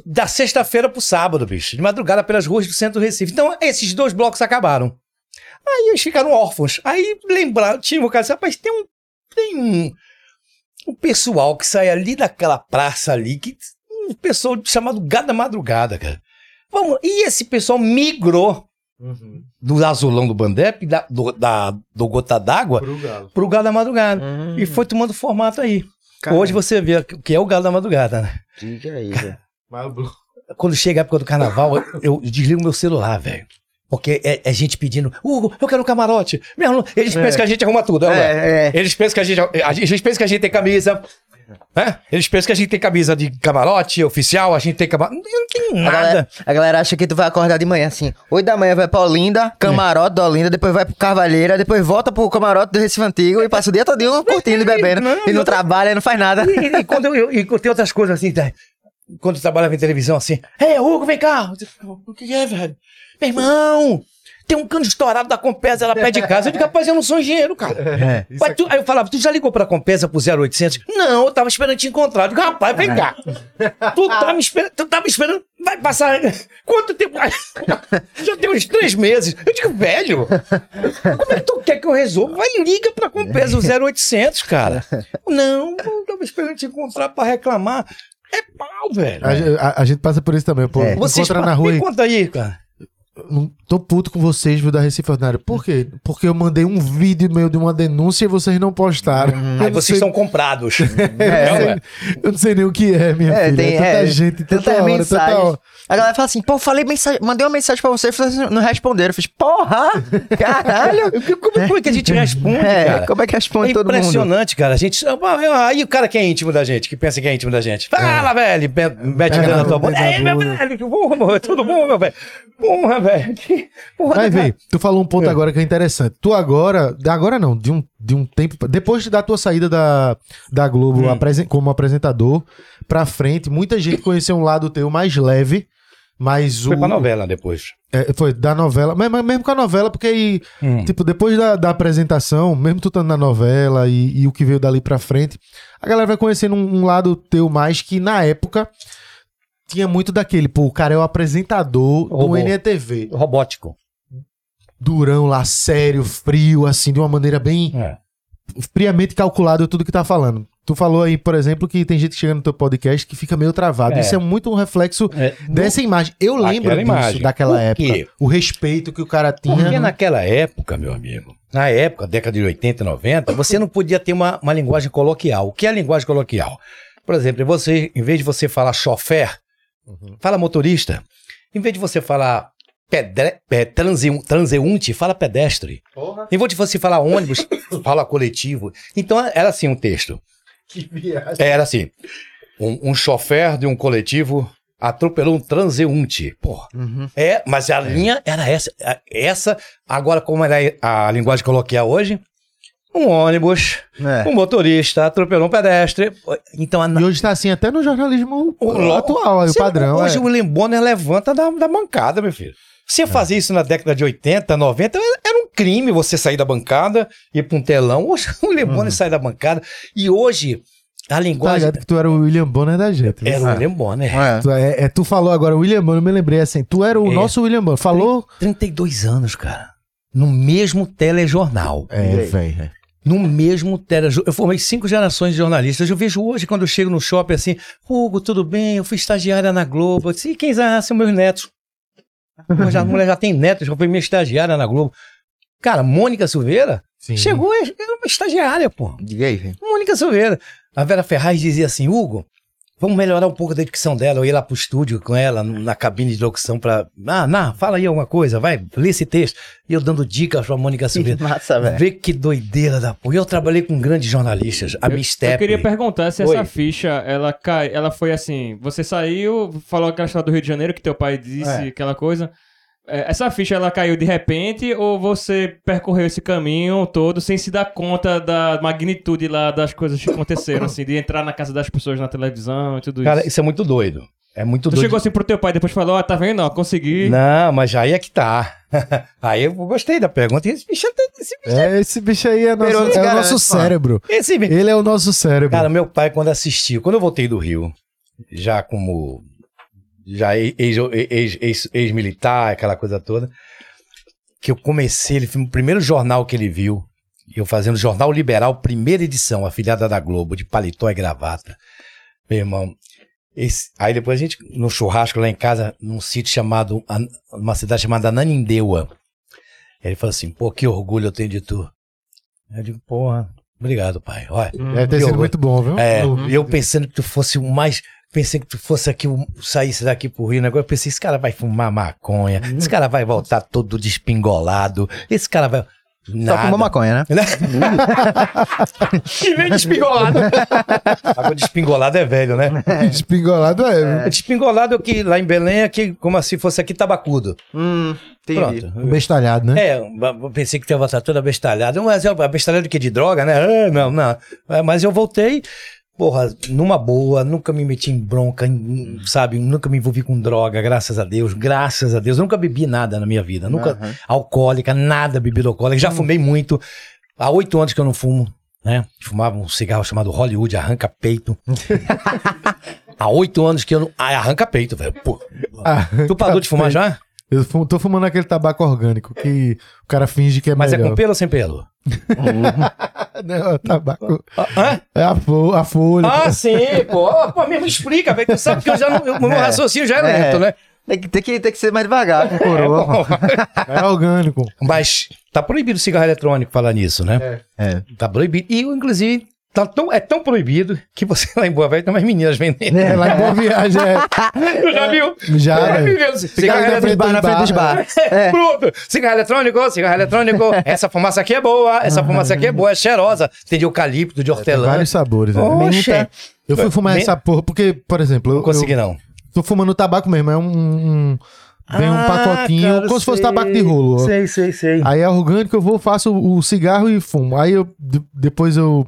da sexta-feira pro sábado, bicho, de madrugada pelas ruas do centro do Recife. Então, esses dois blocos acabaram. Aí eles ficaram órfãos. Aí lembraram, tinha um cara disse, rapaz, tem um. Tem um. Um pessoal que sai ali daquela praça ali, que. Um pessoal chamado Gado da Madrugada, cara. Vamos, e esse pessoal migrou
Uhum.
do azulão do Bandep, da, do, da, do Gota d'Água,
Pro galo.
pro Gado da Madrugada.
Hum.
E foi tomando formato aí.
Cara,
Hoje você vê o que é o Galo da Madrugada, né?
Diga aí, velho.
Quando chega a época do carnaval, eu, eu desligo meu celular, velho. Porque é, é gente pedindo, Hugo, eu quero um camarote. Meu, eles pensam que a gente arruma tudo, né?
É, é.
Eles pensam que a gente, a gente, eles pensam que a gente tem camisa. Né? Eles pensam que a gente tem camisa de camarote oficial, a gente tem camarote. Não tem
A
nada.
galera, a galera acha que tu vai acordar de manhã assim. 8 da manhã vai pra Olinda, camarote da Olinda, depois vai pro Carvalheira, depois volta pro camarote do Recife Antigo e passa o dia todinho curtindo e bebendo.
Não,
e não
não.
trabalha, não faz nada.
E, e quando eu, eu, e tem outras coisas assim, tá? quando eu trabalhava em televisão assim, Ei, Hugo, vem cá. O que é, velho? Meu irmão, tem um cano estourado da Compesa lá perto de casa. Eu digo, rapaz, eu não sou engenheiro, cara.
É.
Mas tu- aí eu falava, tu já ligou pra Compesa pro 0800? Não, eu tava esperando te encontrar. Eu digo, rapaz, vem cá. Tu tá me esperando, tu tava me esperando, vai passar quanto tempo? já tem uns três meses. Eu digo, velho, como é que tu quer que eu resolva? Vai, liga pra Compesa o 0800, cara. Não, eu tava esperando te encontrar pra reclamar. É pau, velho.
A, a- a gente passa por isso também, pô.
É.
Vocês
Encontra na rua
me
e...
conta aí, cara.
Não- tô puto com vocês, viu, da Recife Ordinário. Por quê? Porque eu mandei um vídeo meu de uma denúncia e vocês não postaram. Eu
Aí vocês
sei-
estão comprados.
eu,
É,
não sei,
ué.
eu não sei nem o que é, minha
É,
filha.
tem-
é tanta
é,
gente, tanta
Tantas
hora, tanta
mensagens.
hora.
A galera fala assim, pô, falei mensagem, mandei uma mensagem pra você, vocês não responderam. Eu fiz, porra! Caralho!
Como, como é que a gente responde,
É,
cara?
como é que responde
É
todo mundo?
impressionante, cara. A gente. Aí o cara que é íntimo da gente, que pensa que é íntimo da gente. Fala, velho. Mete
É,
o dedo na tua boca. Ei, meu velho, tudo bom, meu velho? Porra, velho. Cara.
ver, tu falou um ponto agora que é interessante. Tu agora, agora não, de um, de um tempo, depois da tua saída da, da Globo
Hum.
apresen- como apresentador, pra frente, muita gente conheceu um lado teu mais leve, mas o...
Foi pra novela depois.
É, foi da novela, mas, mas mesmo com a novela, porque aí,
Hum.
tipo, depois da, da apresentação, mesmo tu estando na novela e, e o que veio dali pra frente, a galera vai conhecendo um, um lado teu mais que na época tinha muito daquele, pô, o cara é o apresentador do
Robô.
NETV.
Robótico.
Durão lá, sério, frio, assim, de uma maneira bem
É.
friamente calculado tudo que tá falando. Tu falou aí, por exemplo, que tem gente que chega no teu podcast que fica meio travado.
É.
Isso é muito um reflexo
É,
dessa imagem. Eu lembro disso,
imagem.
daquela época. O respeito que o cara tinha.
Porque naquela época, meu amigo, na época, década de 80 e 90, você não podia ter uma, uma linguagem coloquial. O que é a linguagem coloquial? Por exemplo, você, em vez de você falar chofer, fala motorista. Em vez de você falar pedre, pe- transeun- transeunte, fala pedestre. Em vez de você falar ônibus, fala coletivo. Então era assim um texto.
Que viagem.
Era assim: um, um chofer de um coletivo atropelou um transeunte. Porra.
Uhum.
É, mas a linha era essa. A- Essa, agora, como era a linguagem coloquial hoje, um ônibus,
É.
um motorista atropelou um pedestre. Então, a,
E hoje tá assim até no jornalismo
o-
atual, o
Você-
padrão.
Hoje
é.
o William Bonner levanta da, da bancada, meu filho. Você fazia isso na década de 80, 90, era- um crime você sair da bancada e ir pra um telão. Hoje o William Bonner sai da bancada. E hoje a
Tá
linguagem.
ligado que tu era o William Bonner da gente.
Era o William Bonner.
É.
Tu, é, é, tu falou agora, o William Bonner, eu me lembrei assim, tu era o
É.
nosso William Bonner. Falou?
32 anos, cara. No mesmo telejornal.
É, velho.
No mesmo telejornal. Eu formei cinco gerações de jornalistas. Eu vejo hoje, quando eu chego no shopping, assim, Hugo, tudo bem? Eu fui estagiária na Globo. Eu disse, e quem ah, são meus netos? Já, a mulher já tem netos, já foi minha estagiária na Globo. Cara, Mônica Silveira
Sim.
chegou, é uma estagiária, pô.
Diga aí, velho.
Mônica Silveira. A Vera Ferraz dizia assim, Hugo, vamos melhorar um pouco da dicção dela. Eu ia lá pro estúdio com ela, na cabine de locução, pra... Ah, não, fala aí alguma coisa, vai, lê esse texto. E eu dando dicas pra Mônica Silveira.
Massa, velho.
Vê que doideira da porra. Eu trabalhei com grandes jornalistas, a Miss
eu queria perguntar se
Oi.
essa ficha, ela cai, ela foi assim, você saiu, falou aquela história do Rio de Janeiro que teu pai disse,
É.
aquela coisa. É, Essa ficha, ela caiu de repente ou você percorreu esse caminho todo sem se dar conta da magnitude lá das coisas que aconteceram, assim, de entrar na casa das pessoas na televisão e tudo
Cara,
isso?
isso é muito doido. É muito
Tu
doido.
chegou assim pro teu pai depois falou, ó, tá vendo, ó, consegui.
Não, mas aí é que tá. aí eu gostei da pergunta. E Esse bicho, esse, bicho-
É, esse bicho aí é, nosso, é o nosso
mano.
cérebro.
esse bicho-
Ele é o nosso cérebro.
Cara, meu pai, quando assistiu, quando eu voltei do Rio, já como. Já ex- ex- ex- ex-militar, aquela coisa toda, que eu comecei, ele foi o primeiro jornal que ele viu, eu fazendo Jornal Liberal, primeira edição, afiliada da Globo, de paletó e gravata. Meu irmão. esse- aí depois a gente, no churrasco lá em casa, num sítio chamado, uma cidade chamada Nanindeua. Ele falou assim, pô, que orgulho eu tenho de tu. Eu digo, porra, obrigado, pai. Olha,
Deve ter sido muito bom, viu?
é,
Uhum.
eu pensando que tu fosse o mais. Pensei que tu fosse aqui, saísse daqui pro Rio, negócio. Eu pensei, esse cara vai fumar maconha, esse cara vai voltar todo despingolado, esse cara vai.
Só
Nada.
fumou maconha, né?
E vem despingolado. Agora, despingolado é velho, né?
Espingolado é.
Despingolado é que lá em Belém é que, como se fosse aqui tabacudo.
Hum, entendi.
Pronto.
Bestalhado, né?
É, pensei que ia voltar toda bestalhada. Mas é bestalhada de quê? De droga, né? Ah, não, não. É, Mas eu voltei, porra, numa boa, nunca me meti em bronca, em- sabe? Nunca me envolvi com droga, graças a Deus, graças a Deus. Nunca bebi nada na minha vida, nunca
Aham.
alcoólica, nada bebida alcoólica. Já fumei muito. Há oito anos que eu não fumo, né? Fumava um cigarro chamado Hollywood, arranca-peito. Há oito anos que eu não. Ah, arranca-peito, velho. Pô.
Ah,
Tu parou de fumar já?
Eu fumo- tô fumando aquele tabaco orgânico que o cara finge que é
Mas é
melhor.
com pelo ou sem pelo?
Não, tabaco.
Ah, hã?
É a, fo a folha.
Ah, sim, pô. Pô, me explica, velho. Tu sabe que eu já não, eu- meu
É.
raciocínio já é
É.
lento, né?
Tem que, tem, que, tem que ser mais devagar com coroa.
É orgânico.
Mas tá proibido o cigarro eletrônico falar nisso, né?
É.
Tá proibido. E, inclusive, tá tão, é tão proibido que você lá em Boa Velha tem umas meninas vendendo.
É, lá em Boa Viagem, é.
Tu já viu?
Já,
É, meu,
Cigarro na frente
bar, na frente dos bar.
É. Pronto. Cigarro eletrônico, cigarro eletrônico. Essa fumaça aqui é boa, essa fumaça aqui é boa, é cheirosa. Tem de eucalipto, de
Tem
hortelã.
vários sabores. né?
Oxe.
Eu fui fumar essa porra porque, por exemplo,
Não
eu,
consegui,
eu
não.
tô fumando tabaco mesmo. É um. Vem um
Ah,
pacotinho,
cara,
como se fosse
sei.
tabaco de rolo.
Sei, sei, sei.
Aí é orgânico, eu vou, faço o cigarro e fumo. Aí eu de- depois eu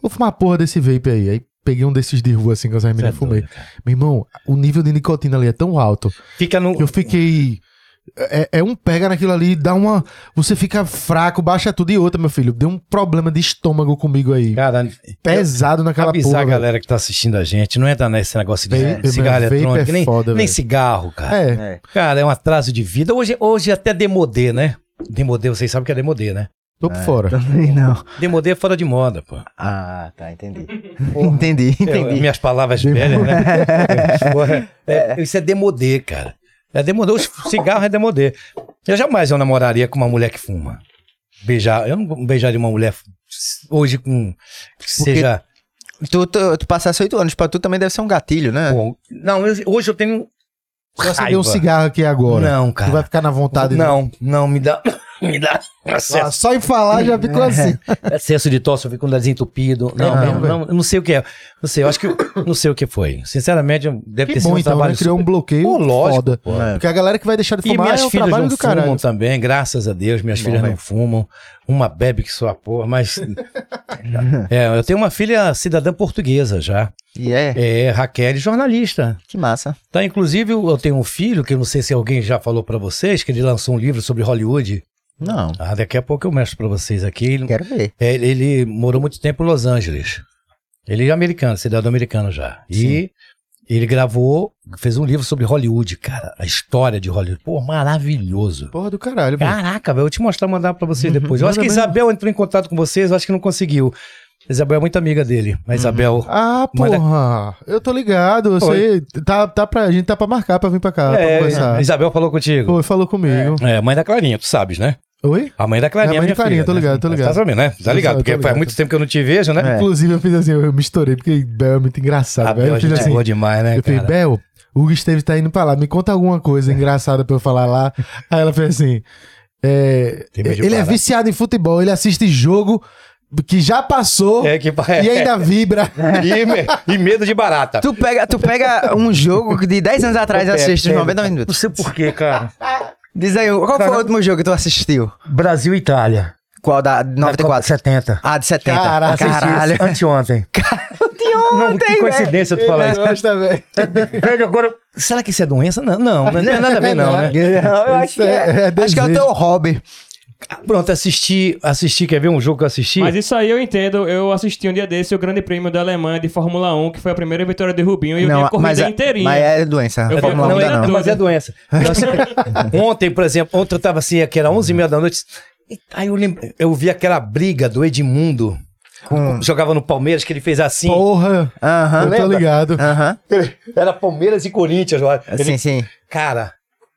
vou fumar a porra desse vape aí. Aí peguei um desses de rua assim que eu
Cê é
meninas fumei.
doido.
Meu irmão, o nível de nicotina ali é tão alto
Fica no.
que eu fiquei. É, é um pega naquilo ali, dá uma. Você fica fraco, baixa tudo. E outra, meu filho, deu um problema de estômago comigo aí.
Cara,
Pesado naquela
avisar
porra.
a
velho.
galera que tá assistindo a gente, não entra nesse negócio de
Vape,
cigarro
vape
eletrônico,
é
nem,
foda,
nem cigarro, cara.
É.
É.
Cara, é um atraso de vida. Hoje, hoje até demodê, né? Demodê, vocês sabem o que é demodê, né?
Tô por fora.
Também não.
Demodê é fora de moda, pô.
Ah, tá, entendi. entendi,
É,
entendi.
minhas palavras velhas, né? Porra, é, isso é demodê, cara. É demodê. O cigarro é demodê. Eu jamais eu namoraria com uma mulher que fuma. Beijar. Eu não beijaria uma mulher hoje com. Que seja.
Tu, tu, tu passasse oito anos, pra tu também deve ser um gatilho, né?
Pô, não, eu- hoje eu tenho.
Se eu acender um cigarro aqui agora,
Não,
tu
cara.
vai ficar na vontade.
Não, não, me dá. Me dá.
Ah, só em falar já ficou assim.
excesso de tosse, eu fico com o nariz entupido. Não,
Não,
não, não, sei o que é. Não sei, eu acho que. Não sei o que foi. Sinceramente, deve
Que
ter sido
bom
um
então,
trabalho
né? Criou um bloqueio
Pô, lógico,
foda.
pô.
É.
Porque a galera que vai deixar de
E
fumar
minhas
é o
filhas
trabalho
não
do caralho.
fumam também, graças a Deus. Minhas
Bom,
filhas não fumam. Uma bebe que só a porra, mas. é, eu tenho uma filha cidadã portuguesa já.
E é,
É, Raquel, jornalista.
que massa.
Tá, inclusive, eu tenho um filho, que eu não sei se alguém já falou pra vocês, que ele lançou um livro sobre Hollywood.
Não,
Ah, daqui a pouco eu mostro pra vocês aqui. Ele,
quero ver.
é, ele, ele morou muito tempo em Los Angeles. Ele é americano, cidadão americano já. E ele gravou, fez um livro sobre Hollywood, cara. A história de Hollywood. Pô, maravilhoso.
Porra do caralho, velho.
Caraca, velho, eu vou te mostrar, mandar pra vocês depois. Eu acho que a
Manda.
Isabel entrou em contato com vocês, eu acho que não conseguiu. A Isabel é muito amiga dele. A Isabel.
Ah,
Manda-
porra. Eu tô ligado. Eu sei. Tá, tá pra, a gente tá pra marcar pra vir pra cá. pra
É,
conversar.
a Isabel falou contigo.
Foi, falou comigo.
É, mãe da Clarinha, tu sabes, né?
Oi?
A mãe da Clarinha,
É, a mãe da Clarinha,
filha,
tô
né?
ligado, tô ligado.
Tá sabendo, né? Tá ligado, porque
tô
faz
ligado.
muito tempo que eu não te vejo, né?
É.
Inclusive, eu fiz assim, eu misturei, porque Bel é muito engraçado,
A
velho.
Bel,
Eu
a
fiz
gente é
assim.
boa demais, né,
Eu falei? Bel, o Hugo Esteves tá indo pra lá, me conta alguma coisa engraçada pra eu falar lá. Aí ela fez assim: é, ele é
parar.
viciado em futebol, ele assiste jogo que já passou
É que
e ainda vibra.
e, me- e medo de barata.
Tu pega, tu pega um jogo de 10 anos atrás e assiste
pega.
90
Não
minutos.
sei por cara.
Diz aí, qual foi o último jogo que tu assistiu?
Brasil e Itália.
Qual da 94?
70.
Ah, de 70.
Caraca,
Caralho.
Anteontem.
De
Não, que coincidência tu falar isso.
Gosta, velho.
Velho, agora. Será que isso é doença? Não, não, não tem nada a ver, não, né?
Não, eu acho que é,
é- é
acho que é o teu hobby.
Pronto, assisti, assisti, quer ver um jogo que eu assisti?
Mas isso aí eu entendo. Eu assisti um dia desse o Grande Prêmio da Alemanha de Fórmula 1, que foi a primeira vitória de Rubinho, e eu vi a corrida
mas, é,
inteirinha.
mas é doença.
Eu
Fórmula
vi-
1
não,
não.
mas é doença. Eu assisti- ontem, por exemplo, ontem eu tava assim, que era 11h30 da noite. e Aí eu, lembro, eu vi aquela briga do Edmundo,
Com-
jogava no Palmeiras, que ele fez assim.
Porra,
Aham.
eu tô
lembra?
ligado.
Aham.
Era Palmeiras e Corinthians, olha. Ele-
Sim, sim.
Cara,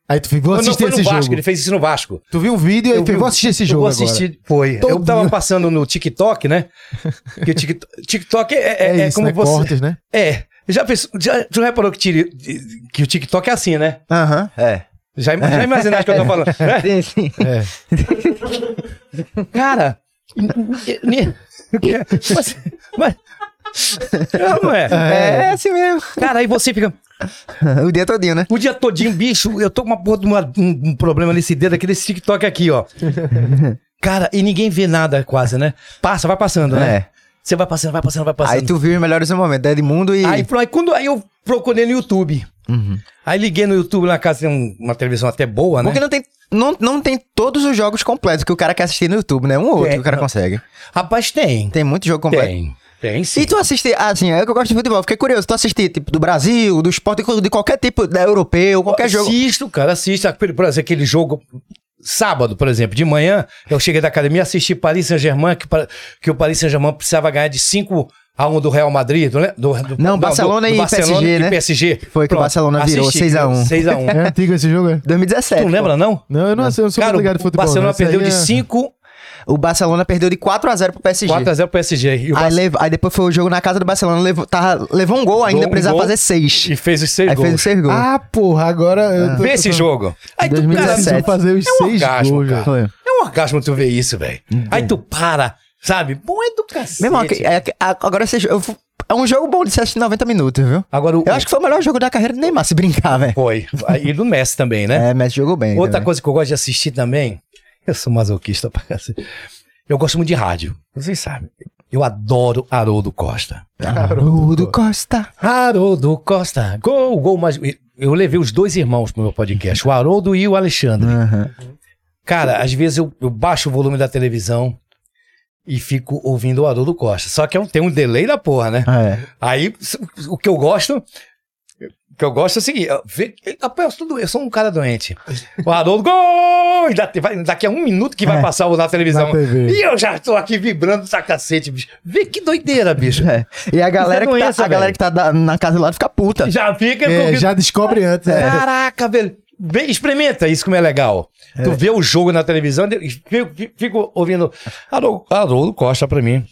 Aí tu ficou, vou
não,
assistir
foi no
esse
Vasco,
jogo.
ele fez isso no Vasco.
Tu viu um vídeo e aí
Eu
fez,
vi-
vou assistir esse
eu
jogo
vou
agora.
assistir, foi. Eu
Todinho.
tava passando no TikTok, né? Que o TikTok, TikTok é, é,
É,
é
isso,
como
né?
você...
Cortes, né?
É. Já, pensou, já, já reparou que, tire- que o TikTok é assim, né?
Aham. É.
Já, já imaginaste o que eu tô falando. né?
Sim, sim.
É.
Cara, ni- mas, mas, não, não é.
É, assim mesmo.
Cara, aí você fica
O dia todinho, né?
o dia todinho, bicho, eu tô com uma porra de uma- um, um problema nesse dedo aqui, desse TikTok aqui, ó. Cara, e ninguém vê nada quase, né? Passa, vai passando, né?
É.
Você vai passando, vai passando, vai passando.
Aí tu viu os melhores momentos, Edmundo e...
Aí, pro- aí quando, aí eu procurei no YouTube.
Uhum.
Aí liguei no YouTube, na casa tem um- uma televisão até boa, né?
Porque não tem, não, não tem todos os jogos completos que o cara quer assistir no YouTube, né? Um ou outro
Tem.
que o cara consegue.
Rapaz, tem.
Tem muito jogo completo.
Tem. Tem sim.
E tu assiste, assim, é que eu gosto de futebol, fiquei curioso, tu assisiste, tipo, do Brasil, do esporte, de qualquer tipo, da europeu, qualquer jogo.
Assisto, cara, assisto. Por por exemplo, aquele jogo. Sábado, por exemplo, de manhã, eu cheguei da academia e assisti Paris Saint-Germain, que, que o Paris Saint-Germain precisava ganhar de 5 A um do Real Madrid, do, do, do-
Não, Barcelona e PSG, né?
e PSG.
Foi que o Barcelona virou 6 a 1.
6x1.
É antigo esse jogo, é?
2017.
Tu não lembra, não?
Não, eu não, sei, eu não sou
Cara,
muito ligado de
o
futebol.
Barcelona
não. Isso aí
perdeu de
é-
5,
O Barcelona perdeu de 4x0 pro PSG.
4x0 pro PSG. E, o
Aí, lev- aí depois foi o jogo na casa do Barcelona, levou, tava- levou um gol ainda,
um
precisava
gol.
fazer 6.
e fez os 6
Aí
gols.
fez o 6 gols.
Ah, porra, agora... eu tô-
Vê
tô-
esse
tô-
jogo. Aí tu, cara,
2017.
Fazer os
É um
seis
orgasmo,
gols,
cara. é um orgasmo tu ver isso, velho. Aí tu para, sabe? Bom é do cacete.
Meu irmão, é- é- agora jogo- eu é um jogo bom de se assistir 90 minutos, viu?
Agora o...
Eu acho que foi o melhor jogo da carreira do Neymar, se brincar, velho.
Foi. E do Messi também, né?
É, Messi jogou bem.
Outra
também.
coisa que eu gosto de assistir também, eu sou masoquista pra cacete. Eu gosto muito de rádio. Vocês sabem. Eu adoro Haroldo Costa.
Haroldo Costa.
Haroldo Costa. Gol, gol mais. Eu levei os dois irmãos pro meu podcast, o Haroldo e o Alexandre.
Aham.
Cara, às vezes eu, eu baixo o volume da televisão e fico ouvindo o Haroldo Costa. Só que é um- tem um delay da porra, né?
É.
Aí, o que eu gosto. O que eu gosto é o seguinte: eu, ve- eu, eu sou um cara doente. O Haroldo, gol! Daqui a um minuto que vai
É.
passar na televisão.
Na.
E eu já tô aqui vibrando essa cacete, bicho. Vê que doideira, bicho.
É. E a galera,
é
que,
doença,
tá, a galera que tá da- na casa lado fica puta.
Já fica.
É,
com-
já descobre antes. é.
Caraca, velho. Vê- experimenta isso como é legal. Tu vê o jogo na televisão fico, fico ouvindo Haroldo Costa pra mim.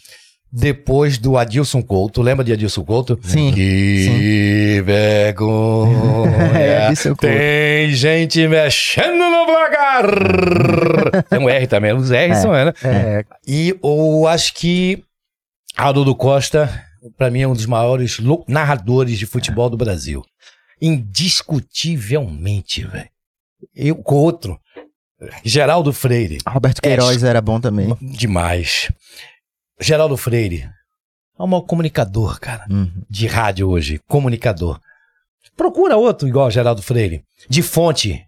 Depois do Adilson Couto, lembra de Adilson Couto?
Sim,
Que vergonha.
É.
Tem gente mexendo no placar. Tem um R também, os R são, né?
É.
E eu acho que Haroldo Costa, pra mim, é um dos maiores narradores de futebol do Brasil. Indiscutivelmente, velho. Eu com outro. Geraldo Freire.
Roberto Queiroz era bom também.
Demais. Geraldo Freire. É um mau comunicador, cara.
Uhum.
De rádio hoje. Comunicador. Procura outro igual Geraldo Freire. De fonte.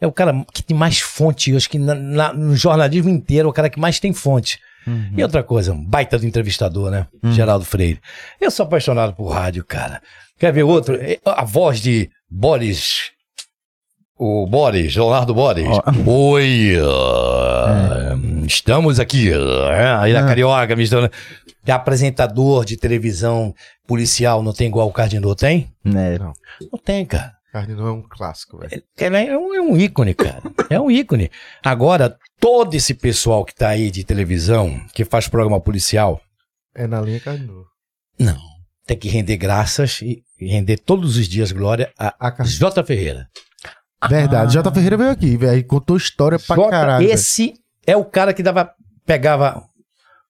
É o cara que tem mais fonte. Acho que na- na- no jornalismo inteiro é o cara que mais tem fonte.
Uhum.
E outra coisa, um baita do entrevistador, né? Geraldo Freire. Eu sou apaixonado por rádio, cara. Quer ver outro? É, A voz de Boris. O Boris, Leonardo Boris. Oi, ah, estamos aqui. ah, Aí na Carioca, me estão- É apresentador de televisão policial, não tem igual o Cardinô, tem?
É.
Não tem, cara.
Carne não é um clássico, velho.
Ele é um, é um ícone, cara. É um ícone. Agora, todo esse pessoal que tá aí de televisão, que faz programa policial,
É na linha Carne
não. Tem que render graças e render todos os dias glória a
A
J. Ferreira.
Verdade. Jota Ferreira veio aqui, velho. Contou história pra
Jota,
caralho.
esse é o cara que dava, pegava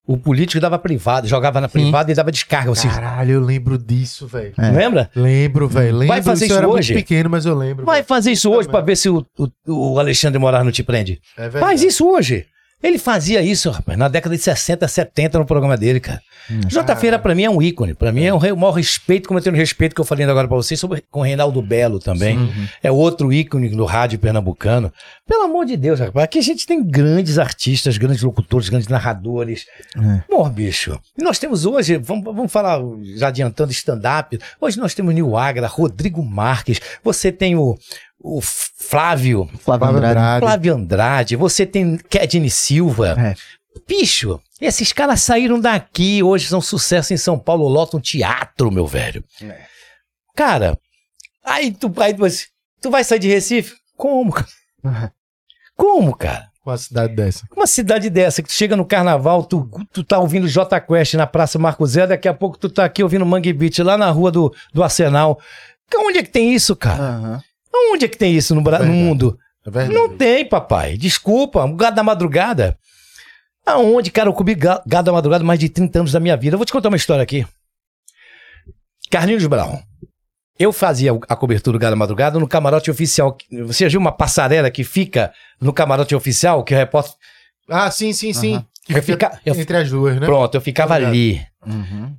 o político e dava privado, jogava na privada e dava descarga. Você
Caralho, eu lembro disso, velho.
É.
lembra?
Lembro, velho. Lembro.
Vai fazer isso
era
hoje?
muito pequeno, mas eu lembro.
Vai
velho.
fazer isso hoje pra ver se o, o, o Alexandre Moraes não te prende.
É.
Faz isso hoje. Ele fazia isso, rapaz, na década de 60, 70 no programa dele, cara. J. Feira, pra mim, é um ícone. Pra mim, é um o maior respeito, como eu tenho respeito que eu falei agora pra vocês, sobre, com o Reinaldo Belo também. É outro ícone do rádio pernambucano. Pelo amor de Deus, rapaz. Aqui a gente tem grandes artistas, grandes locutores, grandes narradores.
É.
Bom, bicho. E nós temos hoje, vamos, vamos falar, já adiantando, stand-up. Hoje nós temos Nil Agra, Rodrigo Marques. Você tem o, o Flávio,
Flávio Andrade.
Andrade.
Flávio Andrade, você tem Kedney Silva.
É.
Bicho, esses caras saíram daqui, hoje são sucesso em São Paulo, lotam teatro, meu velho. Cara, aí tu, aí tu, tu vai sair de Recife? Como? cara? Como, cara?
Com a cidade dessa.
Uma cidade dessa, que tu chega no carnaval, tu, tu tá ouvindo J Quest na Praça Marco Zé, daqui a pouco tu tá aqui ouvindo Mangue Beach lá na rua do, do Arsenal. Onde é que tem isso, cara?
Aham.
Onde é que tem isso no, Bra- no mundo?
É.
Não tem, papai. Desculpa. Um gado da madrugada. Aonde, cara, eu comi ga- gado da madrugada mais de 30 anos da minha vida. Eu vou te contar uma história aqui. Carlinhos Brown. Eu fazia a cobertura do gado da madrugada no camarote oficial. Você viu uma passarela que fica no camarote oficial, que o repórter...
Ah, sim, sim, sim. Que
Eu
fica
eu-
Entre as duas, né?
Pronto, eu ficava
Obrigado.
ali.
Uhum.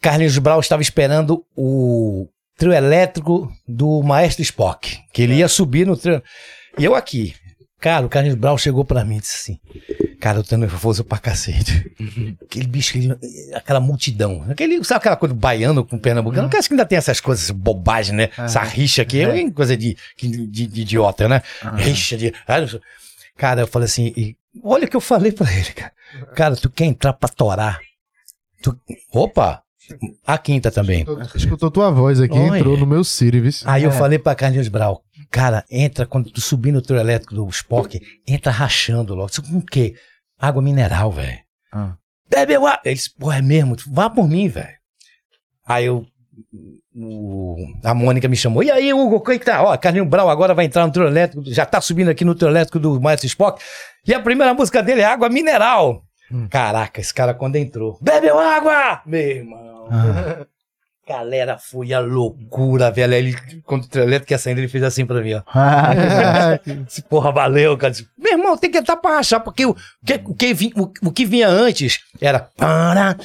Carlinhos Brown estava esperando o trio elétrico do Maestro Spock, que ele ia subir no trio. E eu aqui. Cara, o Carlinhos Brown chegou pra mim e disse assim: Cara, eu tô nervoso pra cacete. Aquele bicho, aquele- aquela multidão. Aquele, sabe aquela coisa do baiano com pernambucano? Que acho que ainda tem essas coisas, bobagem, né? Essa rixa aqui, é coisa de, de, de- de idiota, né? Rixa de. ah, não. Cara, eu falei assim: e olha o que eu falei pra ele, cara. Cara, tu quer entrar pra torar? Tu- Opa! A quinta também.
Escutou tua voz aqui,
Olha.
entrou no meu Sirius.
Aí eu falei pra Carlinhos Brau, cara, entra, quando tu subir no trio elétrico do Spock, entra rachando logo. Isso com o quê? Água mineral, velho.
Ah.
Bebe água. Ele disse, pô, é mesmo? Vá por mim, velho. Aí eu. o- a Mônica me chamou. E aí, Hugo, quem que tá? Ó, Carlinhos Brau agora vai entrar no trio elétrico, já tá subindo aqui no trio elétrico do Maestro Spock. E a primeira música dele é Água Mineral. Caraca, esse cara quando entrou. Bebeu água! Meu irmão. Galera, foi a loucura, velho. Ele, quando o trio elétrico ia saindo, ele fez assim pra mim, ó. Esse porra, valeu, cara. Disse, Meu irmão, tem que entrar pra rachar, porque o que, o que, vi- o, o que vinha antes era. Para,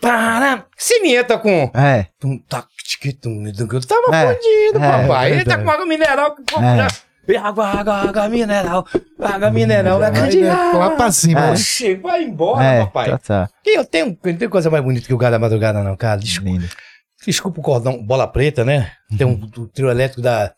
para. Vinheta com.
É.
Tum, tac, tic, tum, tum, tum. Tava
É,
fodido,
é,
papai.
é
Ele tá com água mineral. que pô,
É.
já- Água, água, água mineral. Água mineral.
Vai
de
lá pra cima.
Oxe, vai embora,
É,
papai.
tá, tá.
E eu tenho, não tem coisa mais bonita que o Galo da Madrugada, não, cara. Desculpa,
Lindo.
desculpa o cordão, bola preta, né? Tem um, o trio elétrico da,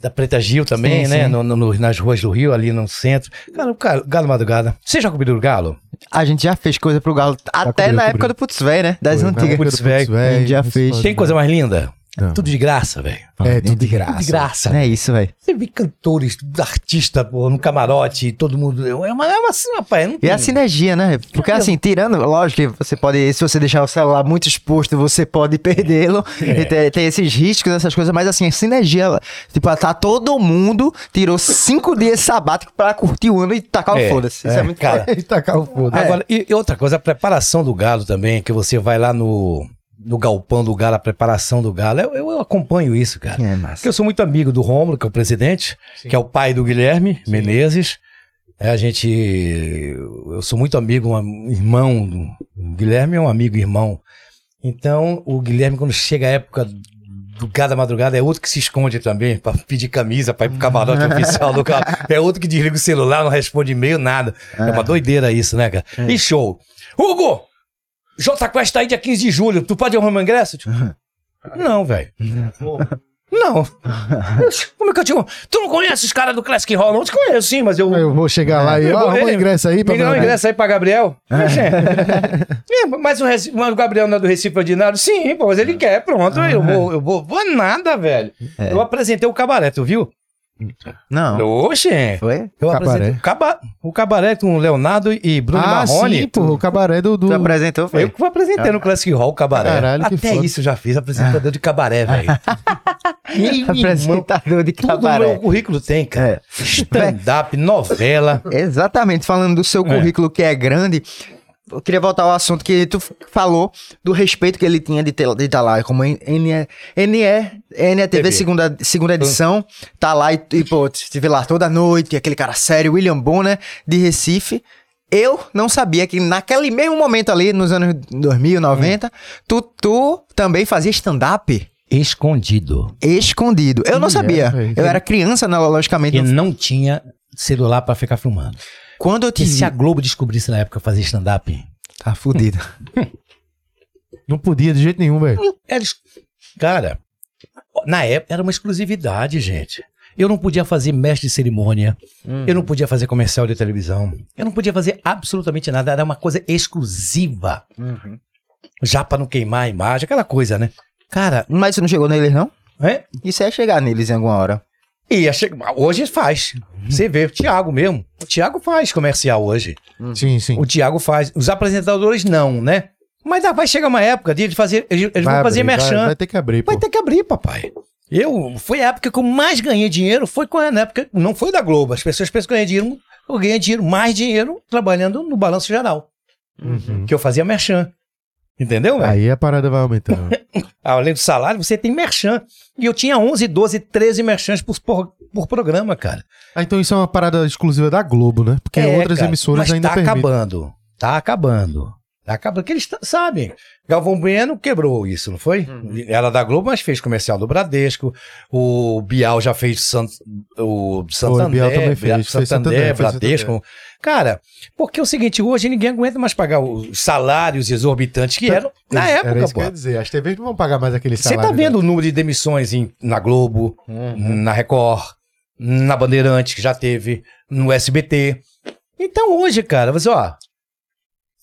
da Preta Gil também,
Sim,
né?
sim.
No- no- nas ruas do Rio, ali no centro. Cara, o Galo, Galo Madrugada. Você já comeu o Galo?
A gente já fez coisa pro Galo, até
cobriu,
na
cobriu.
época do Putz Véi, né? Das
Foi,
antigas.
Putz.
Véi,
A gente já fez.
Tem coisa mais linda? Tudo de graça, velho.
É, tudo de
Tudo de
graça.
graça.
É isso, velho.
Você vê cantores, artistas, pô, no camarote, todo mundo. É uma, é uma assim, rapaz. Não
E
tem-
a sinergia, né? Porque assim, tirando, lógico que você pode, se você deixar o celular muito exposto, você pode perdê-lo.
É.
Tem, tem esses riscos, essas coisas, mas assim, a sinergia, tipo, tá todo mundo tirou cinco dias sabático pra curtir o ano e tacar
É,
o foda-se. Isso
é,
é muito
cara.
E tacar o foda.
Agora, e, e outra coisa, a preparação do galo também, que você vai lá no, no galpão do galo, a preparação do galo, eu, eu acompanho isso, cara.
É
Porque
massa.
eu sou muito amigo do Rômulo, que é o presidente, que é o pai do Guilherme Menezes. É, a gente. Eu sou muito amigo, um irmão. O Guilherme é um amigo irmão. Então, o Guilherme, quando chega a época do Gado da Madrugada, é outro que se esconde também, pra pedir camisa, pra ir pro camarote oficial do galo. É outro que desliga o celular, não responde e-mail, nada. É, uma doideira isso, né, cara? E show. Hugo! J Quest tá aí dia 15 de julho. Tu pode arrumar ingresso? Tipo, Não, velho. Não. Como é que eu te. Tu não conhece os caras do Classic Hall? Não te conheço, sim, mas eu.
Eu vou chegar lá e,
Eu
ó, arruma o ingresso aí pra
Me dá um ingresso aí pra Gabriel. Oxê. É, mas o, mas o Gabriel não é do Recife Ordinário? Sim, pô, mas ele quer, pronto. Eu vou, eu vou, vou nada, velho.
É.
Eu apresentei o cabaré, tu viu?
Não.
Oxe.
Foi?
Eu
Cabaré.
apresentei o, caba- o cabaré com o Leonardo e Bruno
Ah,
Marrone.
sim, pô, o cabaré do... do...
Tu apresentou, foi?
Eu que apresentei no Classic Hall o cabaré.
Caralho, que
Até
foda.
isso eu já fiz, apresentador de cabaré, velho. Meu irmão,
Apresentador de
tudo
cabaré.
meu currículo tem, cara.
É.
Stand-up, novela.
Exatamente, falando do seu currículo que é grande, eu queria voltar ao assunto que tu falou do respeito que ele tinha de estar de tá lá, como NE, NE, NETV
TV.
segunda, segunda edição, tá lá e, e pô, estive lá toda noite, aquele cara sério, William Bonner, de Recife. Eu não sabia que naquele mesmo momento ali, nos anos 2000, 90, tu, tu também fazia stand-up
Escondido.
escondido. Eu não sabia.
é, velho.
eu era criança, né, logicamente.
E
não-
tinha celular pra ficar filmando.
Quando eu te
Porque
vi...
se a Globo descobrisse na época fazer stand-up,
Tá fudido.
Não podia de jeito nenhum, velho.
eles. Cara, na época era uma exclusividade, gente. Eu não podia fazer mestre de cerimônia. Eu não podia fazer comercial de televisão. Eu não podia fazer absolutamente nada. Era uma coisa exclusiva. Já pra não queimar a imagem, aquela coisa, né? Cara,
Mas você não chegou neles, não?
é,
Isso é chegar neles em alguma hora.
Chegar. Hoje faz. Você vê, o Thiago mesmo. O Thiago faz comercial hoje.
Sim, sim.
O Thiago faz. Os apresentadores não, né? Mas ah, vai chegar uma época de fazer. Eles,
Vai
vão fazer
abrir,
merchan.
Vai, vai ter que abrir, pô.
Vai ter que abrir, papai. Eu, foi a época que eu mais ganhei dinheiro, foi com a época, não foi da Globo, as pessoas pensam que eu ganhei dinheiro, eu ganhei dinheiro, mais dinheiro, trabalhando no Balanço Geral,
Uhum.
que eu fazia merchan. Entendeu, velho?
Aí a parada vai aumentando.
Além do salário, você tem merchan. E eu tinha 11, 12, 13 merchans por, por, por programa, cara.
ah, então isso é uma parada exclusiva da Globo, né? Porque
É,
outras
cara,
emissoras ainda
tá
permitem.
Tá acabando. Tá acabando. Porque eles t- sabem. Galvão Bueno quebrou isso, não foi? Era da Globo, mas fez comercial do Bradesco. O Bial já fez Sant... o Santander.
Bial também fez,
Bia-
fez
Santander,
Santander, fez
Bradesco. Cara, porque é o seguinte, hoje ninguém aguenta mais pagar os salários exorbitantes que eram na
Era
época,
isso que
pô.
eu ia dizer. As TVs não vão pagar mais aquele
Você
salário.
tá vendo o número de demissões em- na Globo, na Record, na Bandeirante, que já teve, no SBT. Então hoje, cara, você, ó,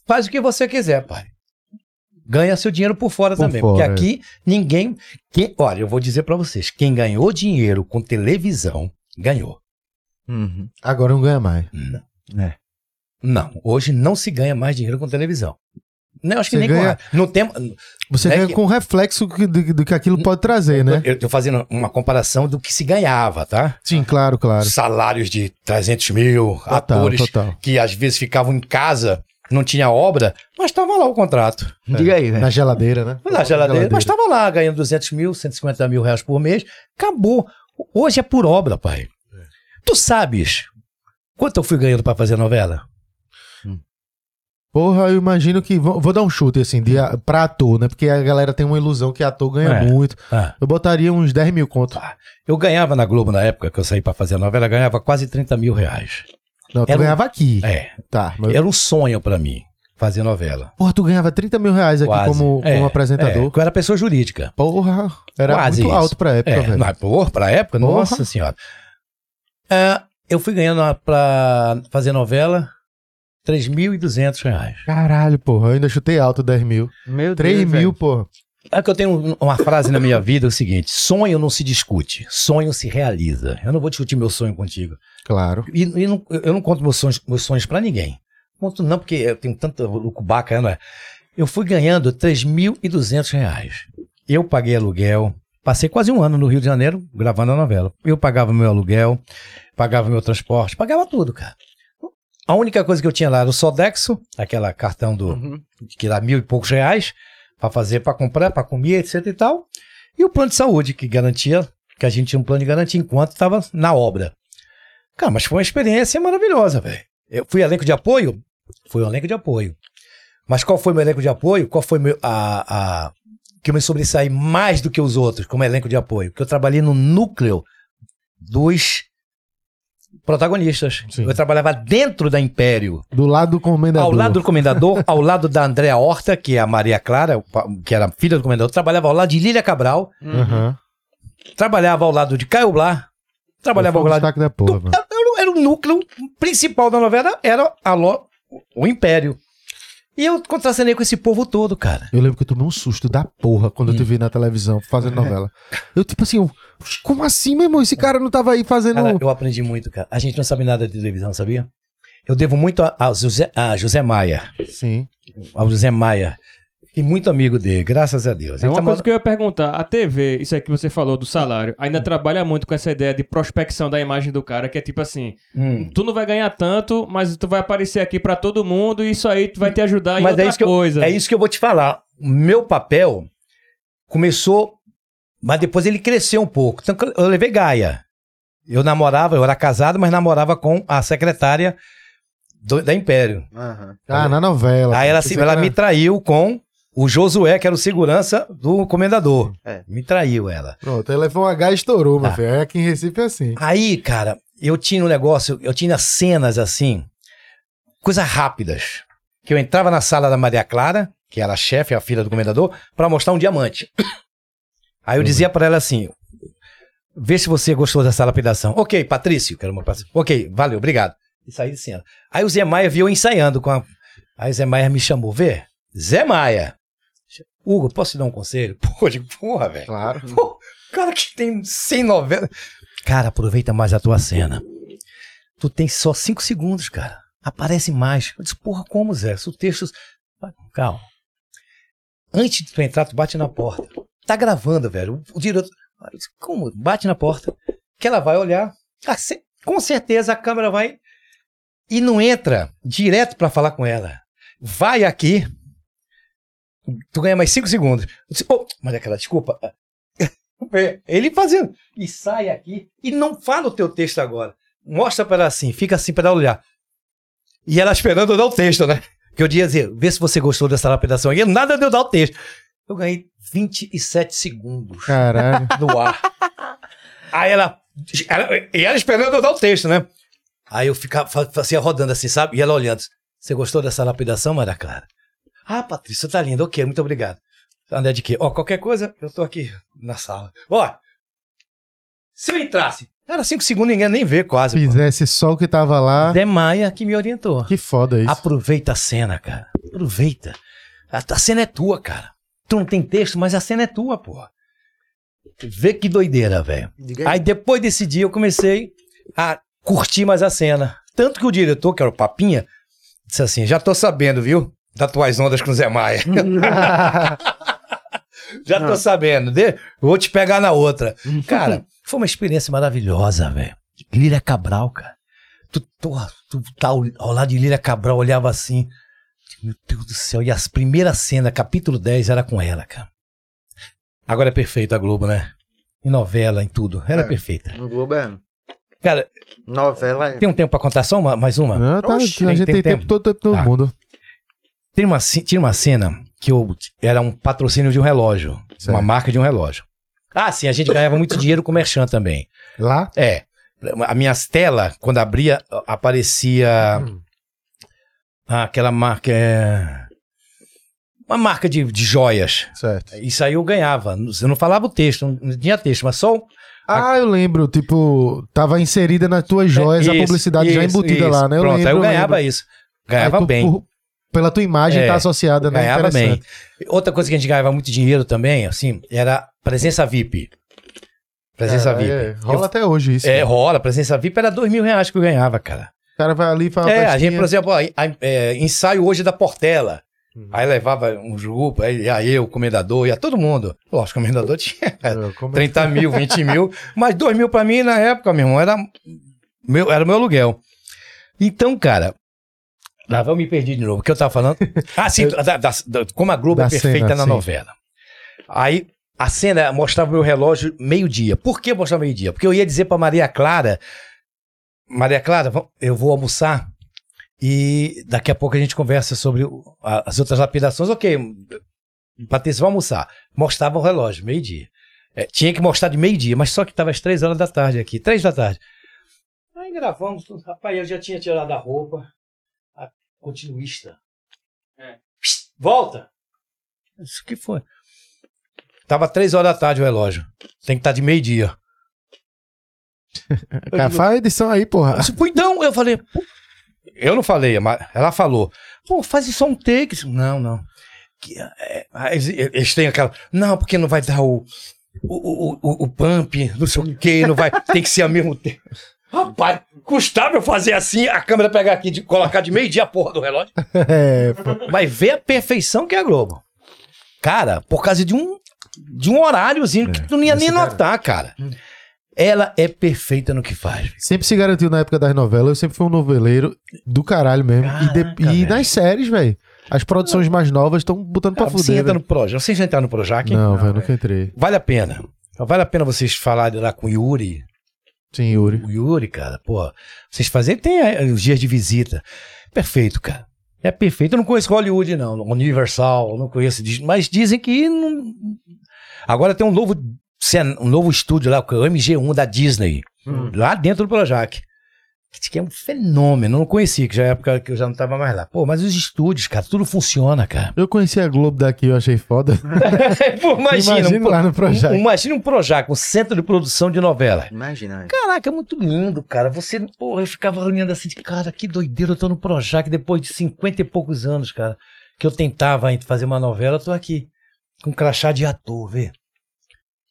faz o que você quiser, pai. ganha seu dinheiro por fora
Por
também.
fora, é.
porque aqui ninguém. Quem, olha, eu vou dizer pra vocês: quem ganhou dinheiro com televisão, ganhou.
Uhum.
Agora não ganha mais.
Não, hoje não se ganha mais dinheiro com televisão. Não, acho que
Você
nem
ganha-
com. No tempo,
Você
É
ganha
que-
com o reflexo que- do, do que aquilo pode trazer, né?
eu tô fazendo uma comparação do que se ganhava, tá?
Sim, claro, claro.
Salários de 300 mil,
Total,
atores
total.
que às vezes ficavam em casa, não tinha obra, mas estava lá o contrato.
Diga aí, velho.
Na geladeira, né?
Na geladeira, mas estava lá ganhando 200 mil, 150 mil reais por mês. Acabou. Hoje é por obra, pai. Tu sabes quanto eu fui ganhando pra fazer novela?
Porra, eu imagino que. Vou, vou dar um chute assim, de, pra ator, né? Porque a galera tem uma ilusão que ator ganha
É.
muito.
Ah,
Eu botaria uns 10 mil conto.
eu ganhava na Globo na época que eu saí pra fazer a novela, ganhava quase 30 mil reais.
Não, tu
Era um-
ganhava aqui.
É,
Tá. Mas...
era um sonho pra mim fazer novela.
Porra, tu ganhava 30 mil reais aqui
Quase.
como,
É,
como
é,
apresentador.
porque eu era pessoa jurídica.
Porra, era
Quase
muito
isso.
alto pra época,
É,
velho.
mas, porra, pra época,
Porra.
nossa senhora. É, eu fui ganhando pra fazer novela 3.200 reais.
Caralho, porra, eu ainda chutei alto 10 mil.
Meu
3
Deus,
mil,
velho.
porra.
É que eu tenho um- uma frase na minha vida, é o seguinte, sonho não se discute, sonho se realiza. Eu não vou discutir meu sonho contigo.
Claro.
E, e não- eu não conto meus sonhos, meus sonhos pra ninguém. Conto não, porque eu tenho tanta lucubaca, não é? Eu fui ganhando 3.200 reais. Eu paguei aluguel, passei quase um ano no Rio de Janeiro gravando a novela. Eu pagava meu aluguel, pagava meu transporte, pagava tudo, cara. A única coisa que eu tinha lá era o Sodexo, aquela cartão do
Uhum.
que dá mil e poucos reais pra fazer, pra comprar, pra comer, etc e tal. E o plano de saúde que garantia, que a gente tinha um plano de garantia enquanto estava na obra. Cara, mas foi uma experiência maravilhosa, velho. Eu fui elenco de apoio? Fui um elenco de apoio. Mas qual foi meu elenco de apoio? Qual foi meu, a, a que eu me sobressaí mais do que os outros como elenco de apoio? Porque eu trabalhei no núcleo dos protagonistas.
Sim.
Eu trabalhava dentro da Império.
Do lado do comendador.
Ao lado do comendador, ao lado da Andréa Horta, que é a Maria Clara, que era filha do comendador, trabalhava ao lado de Lília Cabral,
Aham.
trabalhava ao lado de Caio Blá, trabalhava ao
o
lado.
da porra.
Era, era o núcleo principal da novela, era a lo- o Império. E eu contracenei com esse povo todo, cara.
Eu lembro que eu tomei um susto da porra quando eu te vi na televisão fazendo novela. Eu, tipo assim, eu, como assim, meu irmão? Esse cara não tava aí fazendo.
Cara, eu aprendi muito, cara. A gente não sabe nada de televisão, sabia? Eu devo muito a, a José, a José Maia.
Sim.
Ao José Maia. Fiquei muito amigo dele, graças a Deus.
É uma
tá
coisa que eu ia perguntar. A TV, isso aí que você falou do salário, ainda trabalha muito com essa ideia de prospecção da imagem do cara, que é tipo assim,
Hum.
tu não vai ganhar tanto, mas tu vai aparecer aqui pra todo mundo e isso aí tu vai te ajudar em
Mas
outra
é isso, que eu,
coisa.
é isso que eu vou te falar. O meu papel começou, mas depois ele cresceu um pouco. Então eu levei Gaia. Eu namorava, eu era casado, mas namorava com a secretária do- da Império.
Aham.
Ah, na novela.
Aí ela, ela
era-
me traiu com o Josué, que era o segurança do comendador.
É.
Me traiu ela.
Pronto, ele levou um H e estourou, meu
Tá.
filho. Aí Aqui em Recife é assim.
Aí, cara, eu tinha um negócio, eu tinha cenas assim, coisas rápidas. Que eu entrava na sala da Maria Clara, que era a chefe, a filha do comendador, pra mostrar um diamante. Aí eu dizia pra ela assim: vê se você gostou dessa lapidação. Ok, Patrício, quero uma Patrício. Ok, valeu, obrigado. E saí de cena. Aí o Zé Maia viu eu ensaiando com a. Aí o Zé Maia me chamou, vê? Zé Maia. Hugo, posso te dar um conselho? Pô, digo, porra, velho.
Claro.
Pô, cara que tem 100 novelas. Cara, aproveita mais a tua cena. Tu tem só 5 segundos, cara. Aparece mais. Eu disse, porra, como, Zé? Se o texto. Calma. Antes de tu entrar, tu bate na porta. Tá gravando, velho. O, diretor. Disse, como? Bate na porta. Que ela vai olhar. Ah, ce- com certeza a câmera vai. E não entra direto pra falar com ela. Vai aqui. Tu ganha mais 5 segundos. Disse, oh, mas aquela, desculpa. É, Ele fazendo. E sai aqui e não fala o teu texto agora. Mostra para ela assim, fica assim para ela olhar. E ela esperando eu dar o texto, né? Que eu ia dizer, vê se você gostou dessa lapidação. E nada de eu dar o texto. Eu ganhei 27 segundos
Caralho.
no ar. Aí ela, ela. E ela esperando eu dar o texto, né? Aí eu ficava fa- fazia rodando assim, sabe? E ela olhando. Você gostou dessa lapidação, Maria Clara? Ah, Patrícia, tá lindo. Ok, muito obrigado. André de quê? Ó, qualquer coisa, eu tô aqui na sala. Ó, se eu entrasse, era cinco segundos, ninguém nem vê quase. pô.
Fizesse só o que tava lá.
Zé Maia que me orientou.
Que foda isso.
Aproveita a cena, cara. Aproveita. A, a cena é tua, cara. Tu não tem texto, mas a cena é tua, porra. Vê que doideira, velho.
Diga
Aí depois desse dia eu comecei a curtir mais a cena. Tanto que o diretor, que era o Papinha, disse assim: já tô sabendo, viu? Das tuas ondas com o Zé Maia. já tô sabendo. De... Vou te pegar na outra. Cara, foi uma experiência maravilhosa, velho. Lília Cabral, cara. Tu, tu, tu tá ao, ao lado de Lília Cabral, olhava assim. Meu Deus do céu. E as primeiras cenas, capítulo 10, era com ela, cara. Agora é perfeito a Globo, né? Em novela, em tudo. Ela é,
É.
perfeita.
No Globo é
Cara,
novela. é-
tem um tempo pra contar só uma- mais uma?
Não, tá,
Oxi,
a gente
tem
tem, tempo,
tempo?
todo tempo do
Tá.
mundo.
Tem uma, tinha uma cena que eu, era um patrocínio de um relógio.
Certo.
Uma marca de um relógio. Ah, sim, a gente ganhava muito dinheiro com merchan também.
Lá?
É. A minhas telas, quando abria, aparecia ah, aquela marca. é, Uma marca de, de joias.
Certo.
Isso aí eu ganhava. Eu não falava o texto, não tinha texto, mas só. o-
Ah, eu lembro, tipo, tava inserida nas tuas joias a
Isso,
publicidade já
isso,
embutida
isso.
lá, né? Eu
Pronto,
lembro,
aí eu
eu
ganhava
lembro.
isso. Ganhava
Aí tu,
bem.
por- pela tua imagem
É,
tá associada, né?
Ganhava bem. Outra coisa que a gente ganhava muito dinheiro também, assim, era presença VIP. Presença
É,
VIP.
é, rola
Eu-
até hoje isso.
É,
né?
rola. Presença VIP era dois mil reais que eu ganhava, cara.
O cara vai ali e fala.
é, a gente, por exemplo, ó, a- é, ensaio hoje da Portela.
Uhum.
Aí levava um grupo, aí ia eu, o comendador, ia todo mundo. Lógico, o comendador tinha
É, como-
30 mil, 20 mil, mas 2 mil pra mim na época, meu irmão, era, meu, era o meu aluguel. Então, cara, lá eu me perdi de novo. O que eu tava falando? Ah, sim, da- da- da- como a Globo é perfeita
cena,
na
sim.
novela. Aí a cena mostrava o meu relógio meio-dia. Por que mostrava meio-dia? Porque eu ia dizer pra Maria Clara: Maria Clara, eu vou almoçar e daqui a pouco a gente conversa sobre as outras lapidações. Ok, Patrícia, vamos almoçar. Mostrava o relógio, meio-dia. É, tinha que mostrar de meio-dia, mas só que estava às três horas da tarde aqui, três da tarde. Aí gravamos, rapaz, eu já tinha tirado a roupa. Continuista.
É.
Volta! Isso que foi? Tava três horas da tarde o relógio. Tem que estar de meio-dia.
Cara, faz a edição aí, porra.
Eu disse, "Pô, então, eu falei. Eu não falei, mas ela falou. Pô, faz só um take. Disse, Não, não. Que, é, eles, eles têm aquela. Não, porque não vai dar o. O, o, o, o pump, não sei o que, não vai. Tem que ser ao mesmo tempo. Rapaz, custava eu fazer assim, a câmera pegar aqui, de, colocar de meio-dia a porra do relógio.
É, pô.
Mas vê a perfeição que é a Globo. Cara, por causa de um, de um horáriozinho que tu não ia nem notar, cara. Ela é perfeita no que faz.
Sempre se garantiu na época das novelas. Eu sempre fui um noveleiro do caralho mesmo. e de-
Caraca,
e nas séries, velho. As produções mais novas estão botando pra
Cara, você
fuder.
entra
velho.
no Projac. Vocês já entraram no Projac?
Não, velho, nunca entrei.
Vale a pena. Vale a pena vocês falarem lá com o Yuri.
Sim, Yuri.
O Yuri, cara, pô. Vocês fazem, tem eh, os dias de visita. Perfeito, cara. É perfeito. Eu não conheço Hollywood, não. Universal, não conheço. Disney, Mas dizem que. Não... Agora tem um novo, cen- um novo estúdio lá, que é o MG1 da Disney. Lá dentro do Projac. Que é um fenômeno. Eu não conhecia, que já é época que eu já não tava mais lá. Pô, mas os estúdios, cara, tudo funciona, cara.
Eu conheci a Globo daqui, eu achei foda.
Pô, imagina.
Imagina
um,
lá no Projac.
um- imagina um Projac, um centro de produção de novela.
Imagina. velho.
Caraca, é muito lindo, cara. Você, porra, eu ficava olhando assim, de, cara, que doideira, eu tô no Projac depois de 50 e poucos anos, cara, que eu tentava fazer uma novela, eu tô aqui, com crachá de ator, vê.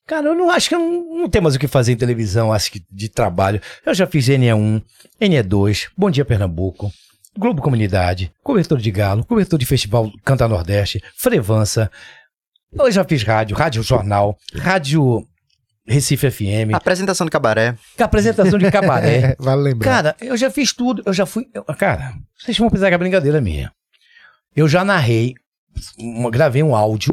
Cara, eu não acho que eu não, não tem mais o que fazer em televisão, acho que de trabalho. Eu já fiz NE1, NE2, Bom Dia Pernambuco, Globo Comunidade, cobertor de Galo, cobertor de Festival Canta Nordeste, Frevança. Eu já fiz rádio, rádio jornal, rádio Recife FM,
Apresentação de cabaré.
apresentação de cabaré.
É, vale lembrar.
Cara, eu já fiz tudo. Eu já fui. eu- cara, vocês vão pensar que é brincadeira minha. Eu já narrei, uma- gravei um áudio.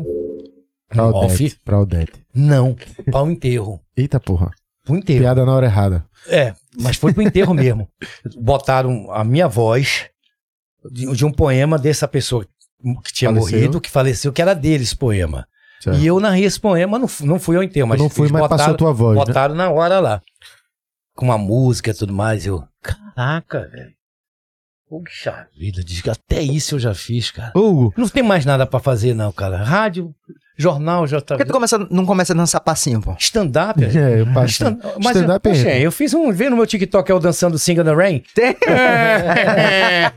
Pra
Um
Odete.
off.
Pra Odete.
Não, para o enterro.
Eita porra.
Pro enterro.
Piada na hora errada.
É, mas foi pro enterro mesmo. Botaram a minha voz de, de um poema dessa pessoa que tinha
Faleceu.
morrido, que faleceu, que era dele esse poema.
Certo.
E eu narrei esse poema, não, não fui ao enterro, mas
Eu não fui, mas passou
botaram,
tua voz. né?
botaram na hora lá. Com uma música e tudo mais. Eu, caraca, velho. Puxa vida, diz que até isso eu já fiz, cara.
Hugo,
Não tem mais nada pra fazer, não, cara. Rádio, jornal, tá.
Por que tu começa, não começa a dançar passinho, pô?
Stand-up.
é, eu passo.
Stand- Mas,
Stand-up
poxa,
é-
eu fiz um. Vê no meu TikTok eu dançando Sing in the Rain. É.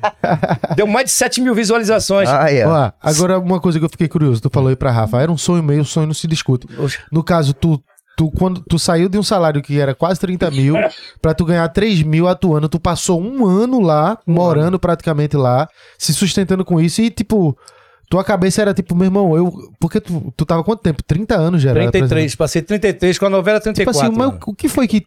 Deu mais de 7 mil visualizações.
Ah, é.
Ó, agora uma coisa que eu fiquei curioso, tu falou aí pra Rafa, era um sonho meio, o sonho não se discute. No caso, tu, tu quando tu saiu de um salário que era quase 30 mil, pra tu ganhar 3 mil atuando, tu passou um ano lá, morando praticamente lá, se sustentando com isso e tipo, tua cabeça era tipo, meu irmão, eu. Porque tu, tu tava quanto tempo? 30 anos já, era
33, passei 33 com a novela
Tipo
34.
assim, mas
mano.
o que foi que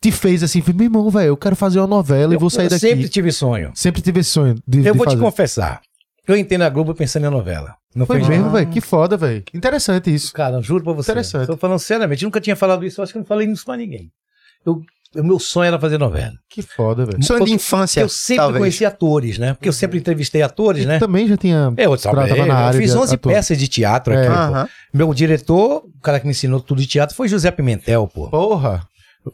te fez assim? Meu irmão, velho, eu quero fazer uma novela e vou sair
eu
daqui.
sempre tive sonho.
Sempre tive sonho de,
Eu
de
vou te
fazer.
confessar. Eu entrei na Globo pensando em novela. Não
Foi
foi
mesmo, velho. Que foda, velho. Interessante isso.
Cara, juro pra você.
Interessante.
Tô falando seriamente. Eu nunca tinha falado isso. eu Acho que eu não falei isso pra ninguém. Eu, o meu sonho era fazer novela.
Que foda, velho.
Sonho de
Porque
infância,
Eu sempre
talvez.
conheci atores, né? Porque eu sempre entrevistei atores, né?
também já tinha.
Eu,
Tava
também,
na área
eu fiz
de
11
ator.
peças de teatro
É.
aqui. pô.
Aham.
Meu diretor, o cara que me ensinou tudo de teatro, foi José Pimentel, pô.
Porra.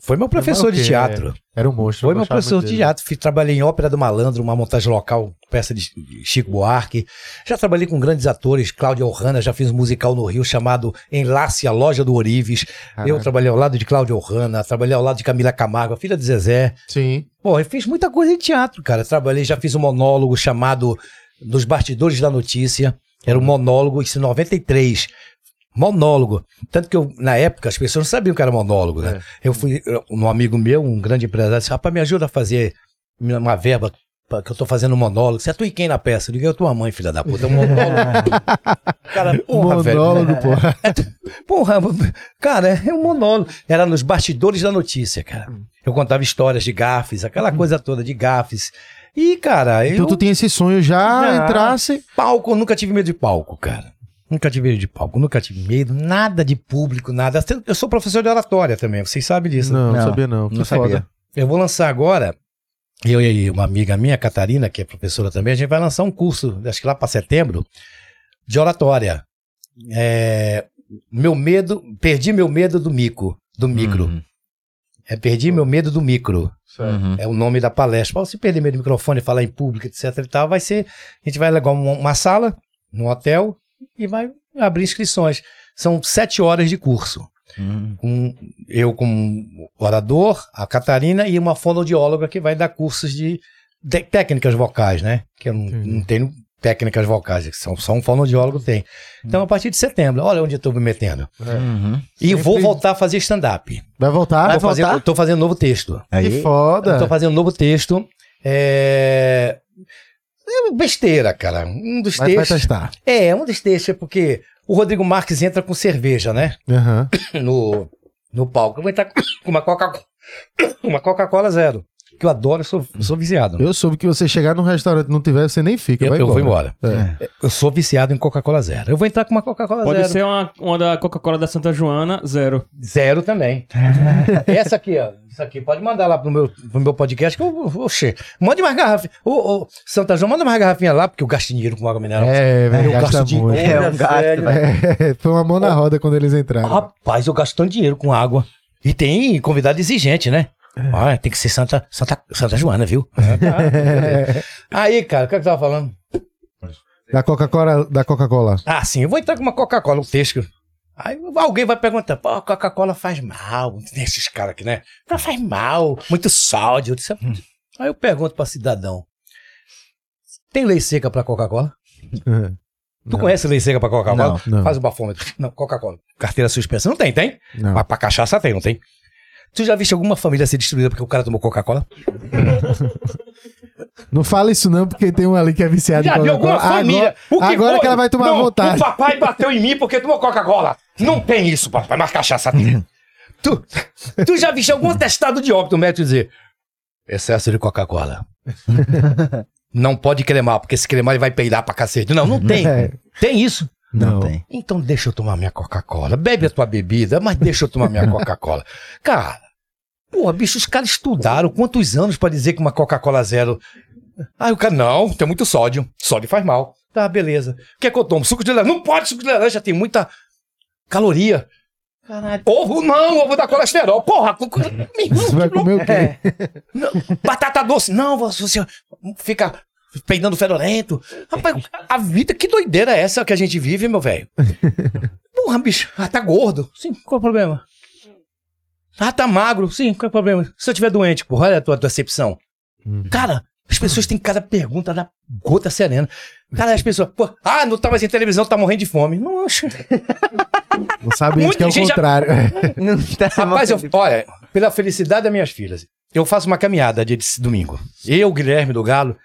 Foi meu professor de
quê?
teatro.
Era um monstro.
Foi
eu
meu professor de teatro. Fiz, trabalhei em Ópera do Malandro, uma montagem local, peça de Chico Buarque. Já trabalhei com grandes atores, Cláudia Ohana, já fiz um musical no Rio chamado Enlace à Loja do Orives. Eu trabalhei ao lado de Cláudia Ohana, trabalhei ao lado de Camila Camargo, a filha de Zezé.
Sim.
Pô, eu fiz muita coisa em teatro, cara. Trabalhei, já fiz um monólogo chamado Dos Bastidores da Notícia. Era um monólogo, isso em 93. Monólogo. Tanto que eu, na época, as pessoas não sabiam que era monólogo, né? Eu fui, eu- um amigo meu, um grande empresário, disse, rapaz, me ajuda a fazer uma verba que eu tô fazendo um monólogo. Você atua em quem na peça? Eu digo, eu tua mãe, filha da puta. É um monólogo. cara, porra, velho.
Monólogo, porra.
Porra, cara, é um monólogo. Era nos bastidores da notícia, cara. Eu contava histórias de gafes, aquela coisa toda de gafes. E, cara, eu...
Então tu tinha esse sonho já,
Já.
entrasse.
Palco, eu nunca tive medo de palco, cara. Nunca tive medo de palco, nunca tive medo, nada de público, nada. Eu sou professor de oratória também, vocês sabem disso.
Não, não
Não,
sabia não. Que
não
foda.
sabia.
Eu vou lançar agora, eu e uma amiga minha, Catarina, que é professora também, a gente vai lançar um curso, acho que lá para setembro, de oratória. É, meu medo, perdi meu medo do mico, do micro.
Uhum.
É, perdi meu medo do micro.
Uhum.
É o nome da palestra. Para você perder medo do microfone, falar em público, etc e tal, vai ser. A gente vai levar uma, uma sala num hotel e vai abrir inscrições. São sete horas de curso.
Uhum.
Com, eu como orador, a Catarina e uma fonoaudióloga que vai dar cursos de, de técnicas vocais, né? Que eu não, não tenho técnicas vocais, que são, só um fonoaudiólogo tem. Então, a partir de setembro, olha onde eu estou me metendo.
Uhum.
E
Sempre-
vou voltar a fazer stand-up.
Vai voltar?
Vai
fazendo-
voltar?
eu tô fazendo um novo texto.
Que
Aí,
foda.
Eu tô fazendo um novo texto. É... é besteira, cara. Um dos
Vai, vai
textos.
testar.
É, um dos textos é porque o Rodrigo Marques entra com cerveja, né?
Aham.
No, no palco. Eu vou entrar com uma Coca-Cola. Uma Coca-Cola zero. Que eu adoro, eu sou, eu sou viciado.
Eu soube que você chegar num restaurante e não tiver, você nem fica.
Eu,
vai
eu vou
embora. É.
Eu sou viciado em Coca-Cola zero. Eu vou entrar com uma Coca-Cola
Pode
zero.
ser uma, uma da Coca-Cola da Santa Joana, zero.
Zero também. Essa aqui, ó. Isso aqui, pode mandar lá pro meu, pro meu podcast que eu vou. Oxê, mande mais garrafinha. Ô, ô, Santa João, manda mais garrafinha lá, porque eu gasto dinheiro com água mineral.
É, velho,
eu gasto dinheiro.
muito.
É um gasto,
velho.
É, foi uma mão na roda quando eles entraram.
Rapaz, eu gasto tanto dinheiro com água. E tem convidado exigente, né? Ah, tem que ser Santa, Santa, Santa Joana, viu? Aí, cara, o que é que eu tava falando?
Da Coca-Cola, da Coca-Cola.
Ah, sim, eu vou entrar com uma Coca-Cola, um texto. Aí alguém vai perguntar, pô, Coca-Cola faz mal. Tem esses caras aqui, né? Não faz mal, muito sódio. Eu disse, Aí eu pergunto pra cidadão: tem lei seca pra Coca-Cola? Tu
Não.
conhece lei seca pra Coca-Cola? Faz o bafômetro. Não, Coca-Cola. Carteira suspensa. Não tem, tem?
Não.
Mas pra cachaça tem, não tem? Tu já viste alguma família ser destruída porque o cara tomou Coca-Cola?
Não fala isso não, porque tem um ali que é viciado
Já
em
viu alguma
Coca-Cola.
família?
Agora,
que
agora que ela vai tomar
Não,
vontade.
O papai bateu em mim porque tomou Coca-Cola. Não tem isso, papai, mas cachaça tem. tu, tu já viste algum atestado de óbito, o médico dizer excesso de Coca-Cola. não pode cremar, porque se cremar ele vai peidar pra cacete. Não, não tem.
É.
Tem isso.
Não.
tem.
Então deixa eu tomar minha Coca-Cola. Bebe a tua bebida, mas deixa eu tomar minha Coca-Cola. Cara, porra, bicho, os caras estudaram quantos anos pra dizer que uma Coca-Cola zero. Aí o cara, não, tem muito sódio. Sódio faz mal. Tá, beleza. O que é que eu tomo? Suco de laranja? Não pode suco de laranja, tem muita caloria. Caralho. Ovo não, ovo dá colesterol. Porra, meu irmão,
Você vai comer o quê?
não, batata doce. Não, você fica peidando fedorento. Rapaz, a vida, que doideira é essa que a gente vive, meu velho? Porra, bicho, ah, tá gordo. Sim, qual é o problema? Ah, tá magro. Sim, qual é o problema? Se eu tiver doente, porra, olha a tua decepção. Cara, as pessoas têm cada pergunta da gota serena. Cara, as pessoas, pô, ah, não tá mais em televisão, tá morrendo de fome. Não, acho.
Não sabe isso
Muita
que é o
já-
contrário.
Não tá
Rapaz, eu, olha, pela felicidade das minhas filhas, eu faço uma caminhada de domingo. Eu, Guilherme do Galo,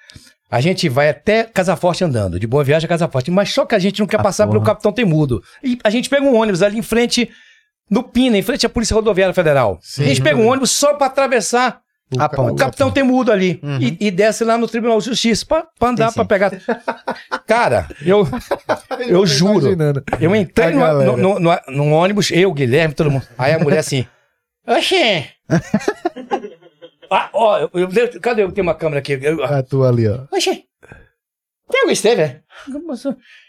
a gente vai até Casa Forte andando, de Boa Viagem a Casa Forte. Mas só que a gente não quer
Ah,
passar pelo
porra.
Capitão Temudo. E a gente pega um ônibus ali em frente, no Pina, em frente à Polícia Rodoviária Federal.
Sim.
a gente pega um ônibus só pra atravessar
A
o. Capitão Temudo ali.
Uhum.
E, e desce lá no Tribunal de Justiça pra, pra andar,
Sim,
pra
sim.
pegar. Cara, eu, eu juro.
Imaginando.
Eu entrei
A
no, no, no, no- num ônibus, eu, Guilherme, todo mundo. Aí a mulher assim. Oxê! ah, ó, eu, eu- cadê eu tenho uma câmera aqui? Eu,
A tua ali, ó.
Oxê! Tem algum esteve, é?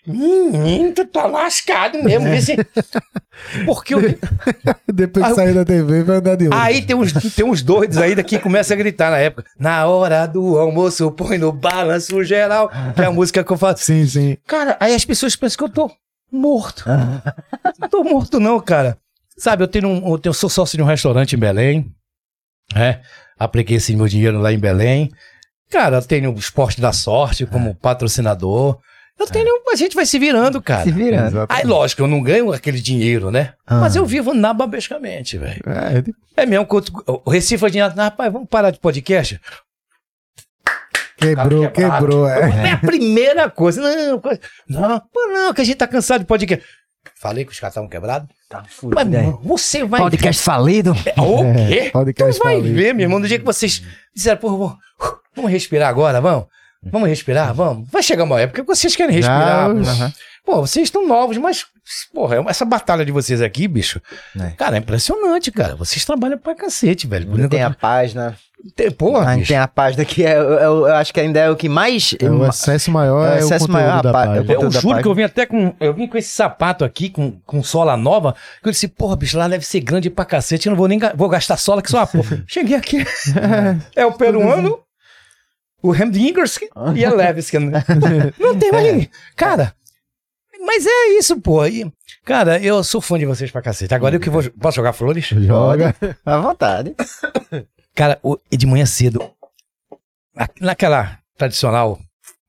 Menino, tu tá lascado mesmo. Esse... Porque eu...
Depois
Ah,
que sair da TV, vai andar de ônibus.
Aí tem uns, tem uns doidos daqui que começam a gritar na época. Na hora do almoço, põe no balanço geral. Que é a música que eu faço.
Sim, sim.
Cara, aí as pessoas pensam que eu tô morto. não tô morto, não, cara. Sabe, eu tenho um, eu tenho, sou sócio de um restaurante em Belém. É, apliquei esse meu dinheiro lá em Belém. Cara, eu tenho o Esporte da Sorte como patrocinador. Eu tenho. A gente vai se virando, cara.
Se virando.
Exatamente.
Aí, lógico, eu não ganho aquele dinheiro, né?
Ah.
Mas eu vivo nababescamente, velho.
É,
É mesmo que eu- o Recife foi dinheiro. Rapaz, vamos parar de podcast?
quebrou, quebrou. É.
É a primeira coisa. Não, coisa- não, pô, não, que a gente tá cansado de podcast. Falei que os caras estavam quebrados.
Tá
Mas
fudido. aí.
você vai.
Podcast falido.
É, O quê?
Podcast
tu vai
falido.
ver, meu irmão, no dia que vocês disseram, pô, vamos respirar agora, vamos? Vamos respirar, vamos? Vai chegar uma época que vocês querem respirar.
Já,
pô. Vocês estão novos, mas, porra, essa batalha de vocês aqui, bicho,
É.
cara, é impressionante, cara. Vocês trabalham pra cacete, velho.
Ainda tem a página.
Tem- Porra,
tem a página que é, eu, eu- eu acho que ainda é o que mais.
É, o excesso maior
É o
é,
excesso
o conteúdo
maior,
da
pá-
página.
eu- da
juro que
página.
eu vim até com. Eu vim com esse sapato aqui, com, com sola nova. Que eu disse, porra, bicho, lá deve ser grande pra cacete. Eu não vou nem vou gastar sola que só uma porra. Cheguei aqui. é o peruano, o Hemdingers e a Leviskin. não tem mais ninguém. Cara, mas é isso, pô. E, cara, eu sou fã de vocês pra cacete. Agora eu que vou. Posso jogar flores?
Joga.
À vontade.
Cara, o- de manhã cedo, na- naquela tradicional,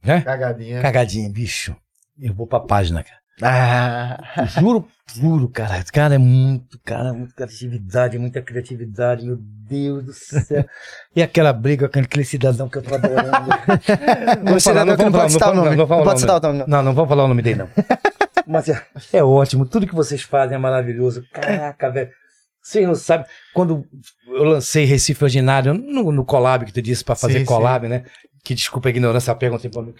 né?
Cagadinha.
Cagadinha, bicho. Eu vou pra página, cara.
Ah,
Juro, juro, cara. Cara, é muito, cara, muita criatividade, muita criatividade, meu Deus do céu. E aquela briga com aquele cidadão que eu tô adorando. Não vou falar, não
não pode citar o nome. Não pode citar o
nome. Não, não vamos falar o nome dele, não. Mas é, é ótimo, tudo que vocês fazem é maravilhoso. Caraca, velho. Vocês não sabem, quando eu lancei Recife Ordinário no, no collab que tu disse pra fazer
Sim,
collab, né? Que desculpa a ignorância, perguntei pra mim.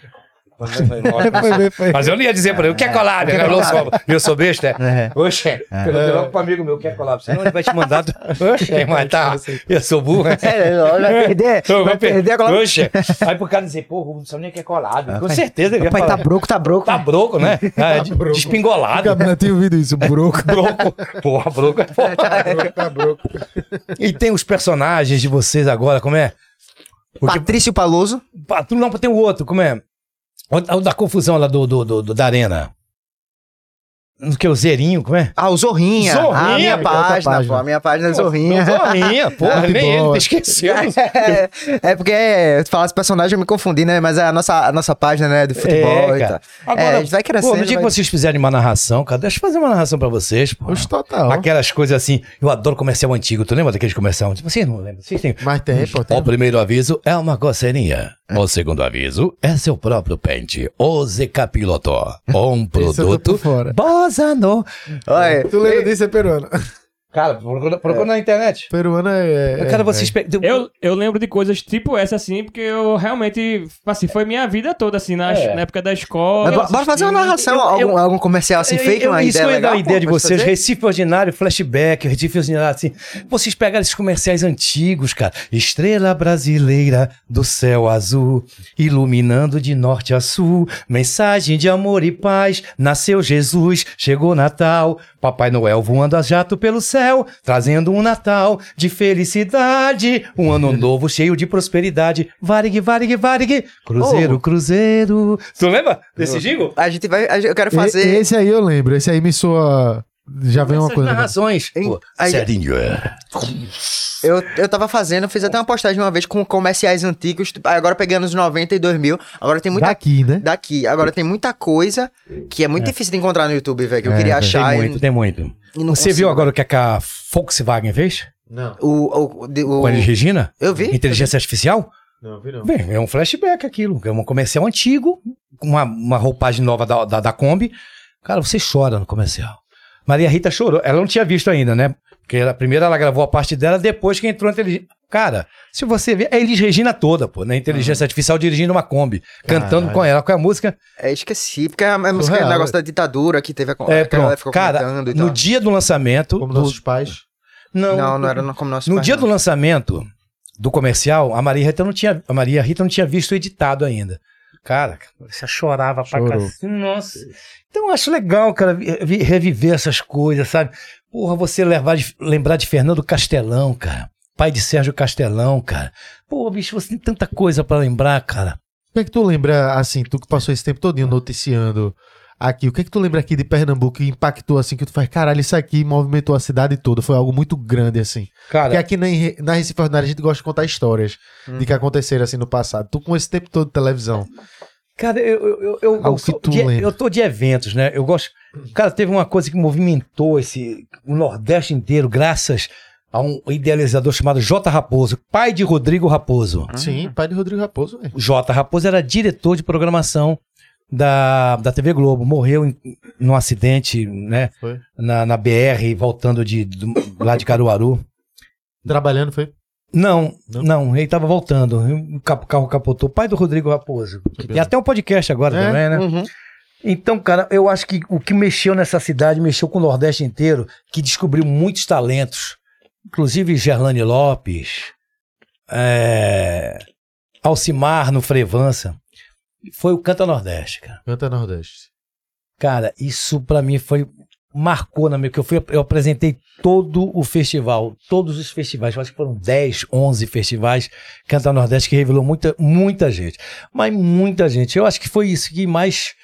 Foi, foi, foi.
Mas eu não ia dizer pra ele, o que é collab? né? Eu sou, eu sou besta, é?
É.
Oxe, perguntei logo pro amigo meu, o que é collab? Senão ele vai te mandar. Oxe, mas tá, eu sou burro. né?
É, vai perder.
Eu
Vai perder agora.
Oxe, aí pro cara dizer, pô, não sabe nem o que é collab. Com certeza ele ia
Pai, tá
falar,
broco, tá broco.
tá broco, né? É, de-
broco.
despingolado.
Mais tinha ouvido isso, broco.
Broco. Porra, broco é foda.
Tá broco.
E tem os personagens de vocês agora, como é? Porque
Patrício Paloso.
Não tem o outro, como é? Da confusão lá do, do- do- da arena. No que é o Zerinho, como é?
Ah, o Zorrinha.
Zorrinha,
Ah, a minha página,
página.
pô. A minha página é Zorrinha.
Zorrinha, porra, nem ele,
boa.
tá esqueceu.
É, é porque tu fala esse personagem, eu me confundi, né? Mas é a nossa, a nossa página, né? Do futebol
É,
e tal.
Agora,
é, a gente vai crescendo.
Pô, no dia que
vai-
vocês fizerem uma narração, cara, deixa eu fazer uma narração pra vocês, pô.
Os total.
Aquelas coisas assim, eu adoro comercial antigo, tu lembra daqueles comercial antigos? Vocês não lembram? Vocês têm...
Mas tem, pô, tem.
O primeiro aviso é uma coceirinha. O segundo aviso é seu próprio pente. O Zeca Piloto. Um
Esse eu tô
produto
por fora.
No...
Olha,
Tu lembra disso, é peruano?
Cara, procura, procura na internet.
Peruano é...
Cara,
é-
vocês... pe-
Eu, eu lembro de coisas tipo essa, assim, porque eu realmente, assim, foi minha vida toda, assim, na,
É.
na época da escola.
mas bora- fazer uma narração,
eu-
algum,
eu-
algum comercial assim,
Eu-
fake,
eu,
uma
isso
ideia
eu dar
legal.
a ideia
pô,
de vocês,
fazer?
Recife Ordinário, Flashback, Recife Ordinário, assim, vocês pegaram esses comerciais antigos, cara, Estrela Brasileira do céu azul, iluminando de norte a sul, mensagem de amor e paz, nasceu Jesus, chegou Natal, Papai Noel voando a jato pelo céu, trazendo um Natal de felicidade, um ano novo cheio de prosperidade. Varig, varig, varig, cruzeiro,
Oh.
cruzeiro. Tu lembra desse jingle?
A gente vai. a gente- Eu quero
E-
fazer.
Esse aí eu lembro. Esse aí me soa. Já vem uma coisa. né?
narrações. Pô,
Aí-
Serinho.
Eu, eu tava fazendo, fiz até uma postagem uma vez com comerciais antigos. tipo, Agora pegando os 90 e 2000. Agora tem muita.
Daqui, né?
Daqui. Agora tem muita coisa que é muito difícil de encontrar no YouTube, velho. Que eu
É,
queria achar.
Tem
e-
muito, tem muito.
e não
Você
consigo.
viu agora o que, é que a Volkswagen fez?
Não,
O, o, o,
Com a Elis Regina?
Eu vi.
Inteligência artificial?
não, vi não.
Bem, é um flashback aquilo. É um comercial antigo, com uma, uma roupagem nova da, da, da Kombi. Cara, você chora no comercial. Maria Rita chorou. Ela não tinha visto ainda, né? Porque ela, primeiro ela gravou a parte dela, depois que entrou a inteligência. Cara, se você ver, é a Elis Regina toda, pô, na inteligência artificial dirigindo uma Kombi, cantando
Caralho.
com ela, com a música.
É, esqueci, porque é a música
Surreal,
o negócio da ditadura que teve a
É,
que ela ficou
Cara, no
tal.
dia do lançamento.
Como
do-
nossos pais.
não,
Não, não era no- como nosso
No
pai,
dia
não.
do lançamento do comercial, a Maria Rita não tinha, a Maria Rita não tinha visto o editado ainda. Cara, você chorava pra
Chorou.
cacete. Nossa. Então eu acho legal, cara, vi- vi- reviver essas coisas, sabe? Porra, você levar de- lembrar de Fernando Castelão, cara. Pai de Sérgio Castelão, cara. Pô, bicho, você tem tanta coisa pra lembrar, cara.
O que é que tu lembra, assim, tu que passou esse tempo todinho noticiando aqui, o que é que tu lembra aqui de Pernambuco que impactou, assim, que tu faz, caralho, isso aqui movimentou a cidade toda, foi algo muito grande, assim.
Cara,
Porque aqui na, na Recife Ordinária a gente gosta de contar histórias de que aconteceram, assim, no passado. Tu com esse tempo todo de televisão.
Cara, eu, eu, eu, eu,
Algo
eu
que
sou
tu
de- eu tô de eventos, né? Eu gosto. Cara, teve uma coisa que movimentou esse o Nordeste inteiro, graças a um idealizador chamado J. Raposo, pai de Rodrigo Raposo.
Sim, pai de Rodrigo Raposo.
O J. Raposo era diretor de programação da, da TV Globo. Morreu em, num acidente, né?
Foi.
Na, na BR, voltando de, do- lá de Caruaru.
Trabalhando, foi?
Não,
Não?
não, ele tava voltando. O carro capotou. Pai do Rodrigo Raposo. Que tem
beleza.
até um podcast agora
É?
também, né?
Uhum.
Então, cara, eu acho que o que mexeu nessa cidade, mexeu com o Nordeste inteiro, que descobriu muitos talentos. Inclusive Gerlane Lopes, é, Alcimar no Frevança. Foi o Canta Nordeste, cara.
Canta Nordeste.
Cara, isso pra mim foi. Marcou na minha. Que eu, fui, eu apresentei todo o festival, todos os festivais, acho que foram 10, 11 festivais Canta Nordeste que revelou muita, muita gente. Mas muita gente. Eu acho que foi isso que mais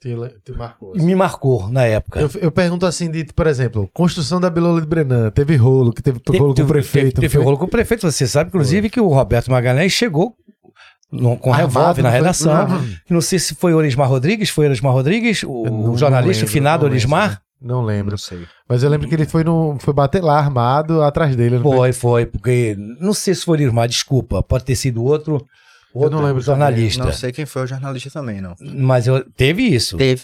Te, te marcou. assim.
me marcou na época.
Eu, eu pergunto assim, de, por exemplo, construção da Bilola de Brenan, teve rolo, que teve, rolo com o prefeito.
Teve,
foi?
rolo com o prefeito. Você sabe, inclusive, que o Roberto Magalhães chegou no- com
Armado,
revólver na
foi?
redação.
Uhum.
Não sei se foi Orismar Rodrigues, foi Orismar Rodrigues, o,
Eu
o
não-
jornalista,
não
o finado
lembro, não
Orismar.
lembro, Não lembro.
Não sei.
Mas eu lembro que ele foi, no, foi bater lá armado atrás dele. não
Foi, foi, porque não sei se foi Orismar, desculpa, pode ter sido outro, outro
não lembro
jornalista.
Não sei quem foi o jornalista também, não.
Mas eu- teve isso.
Teve.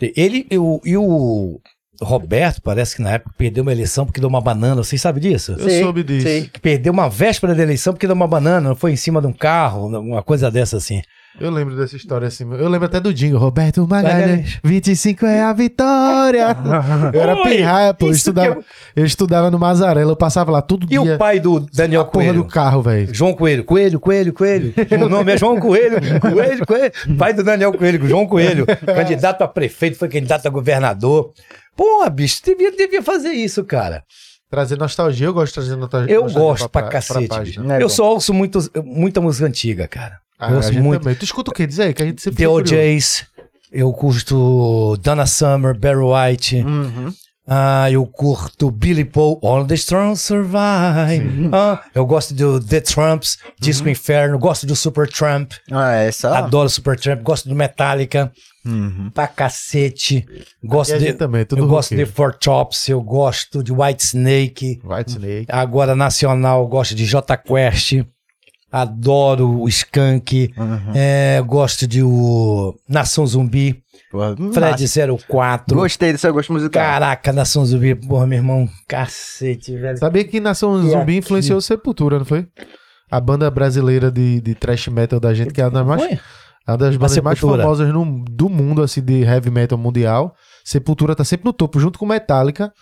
Ele e o, e o Roberto, parece que na época perdeu uma eleição porque deu uma banana, vocês sabem disso?
Eu
Sei,
soube disso.
Que perdeu uma véspera da eleição porque deu uma banana, não foi em cima de um carro, uma coisa dessa assim.
Eu lembro dessa história assim. Eu lembro até do Jingle. Roberto Magalhães,
Magalhães.
25 é a vitória. eu era pirraia, pô. Eu estudava,
que
eu estudava no Mazarela. Eu passava lá todo
E
dia.
o pai do Daniel
a porra
Coelho?
do carro, velho.
João Coelho, Coelho, Coelho, Coelho. O nome é João Coelho, Coelho, Coelho. Pai do Daniel Coelho, João Coelho. Candidato a prefeito, foi candidato a governador. Pô, bicho, devia, devia fazer isso, cara.
Trazer nostalgia. Eu gosto de trazer nostalgia.
Eu
nostalgia
gosto pra,
pra
cacete.
página.
bicho.
É
eu só ouço muito, muita música antiga, cara.
Ah,
eu ouço muito
também. Tu escuta o quê? Diz aí, que a gente sempre
The. OJs, eu curto Donna Summer, Barry White.
Uhum.
Ah, eu curto Billy Paul, All the Strong Survive. Ah, eu gosto do The Trumps, Disco Inferno, gosto do Super Trump,
Ah, essa.
adoro Super Trump, gosto do Metallica,
Uhum.
pra cacete. Gosto de,
também, tudo
eu gosto de. Four Tops, eu gosto de White Snake.
White Snake.
Agora, nacional, eu gosto de J Quest. Adoro o Skank.
Uhum.
É, gosto de o Nação Zumbi. Fred 04.
Gostei seu gosto musical.
Caraca, Nação Zumbi, porra, meu irmão, cacete, velho.
Sabia que Nação
E
Zumbi
aqui?
influenciou Sepultura, não foi? A banda brasileira de, de thrash metal da gente, que é a mais,
Foi?
A das bandas mais famosas no- do mundo, assim, de heavy metal mundial. Sepultura tá sempre no topo, junto com Metallica.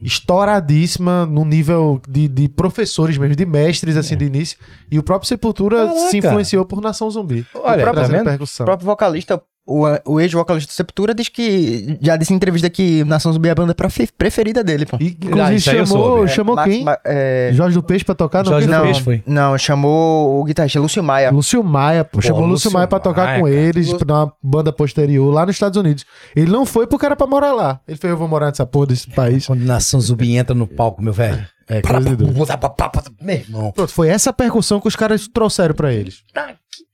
Estouradíssima no nível de, de professores mesmo, de mestres, assim, de início. E o próprio Sepultura
Caraca.
se influenciou por Nação Zumbi.
Olha, tá
Trazendo
vendo?
O próprio vocalista, o o, ex-vocalista do Sepultura diz que. Já disse em entrevista que Nação Zumbi é a banda prefe- preferida dele, pô.
E, inclusive
Ah,
chamou, chamou quem?
Ma- é,
Jorge do Peixe pra tocar? Não,
Jorge
quem
do
foi?
Peixe foi.
Não, chamou o guitarrista Lúcio Maia.
Lúcio Maia, pô. Chamou Lúcio
Lúcio
Maia pra tocar
Maia,
com
cara.
eles,
Lúcio-
pra uma banda posterior lá nos Estados Unidos. Ele não foi pro cara pra morar lá. Ele fez, eu vou morar nessa porra desse país.
Quando Nação Zumbi entra no palco, meu velho.
É, coisa de doido.
Meu irmão.
Pronto, foi essa percussão que os caras trouxeram pra eles.
Tá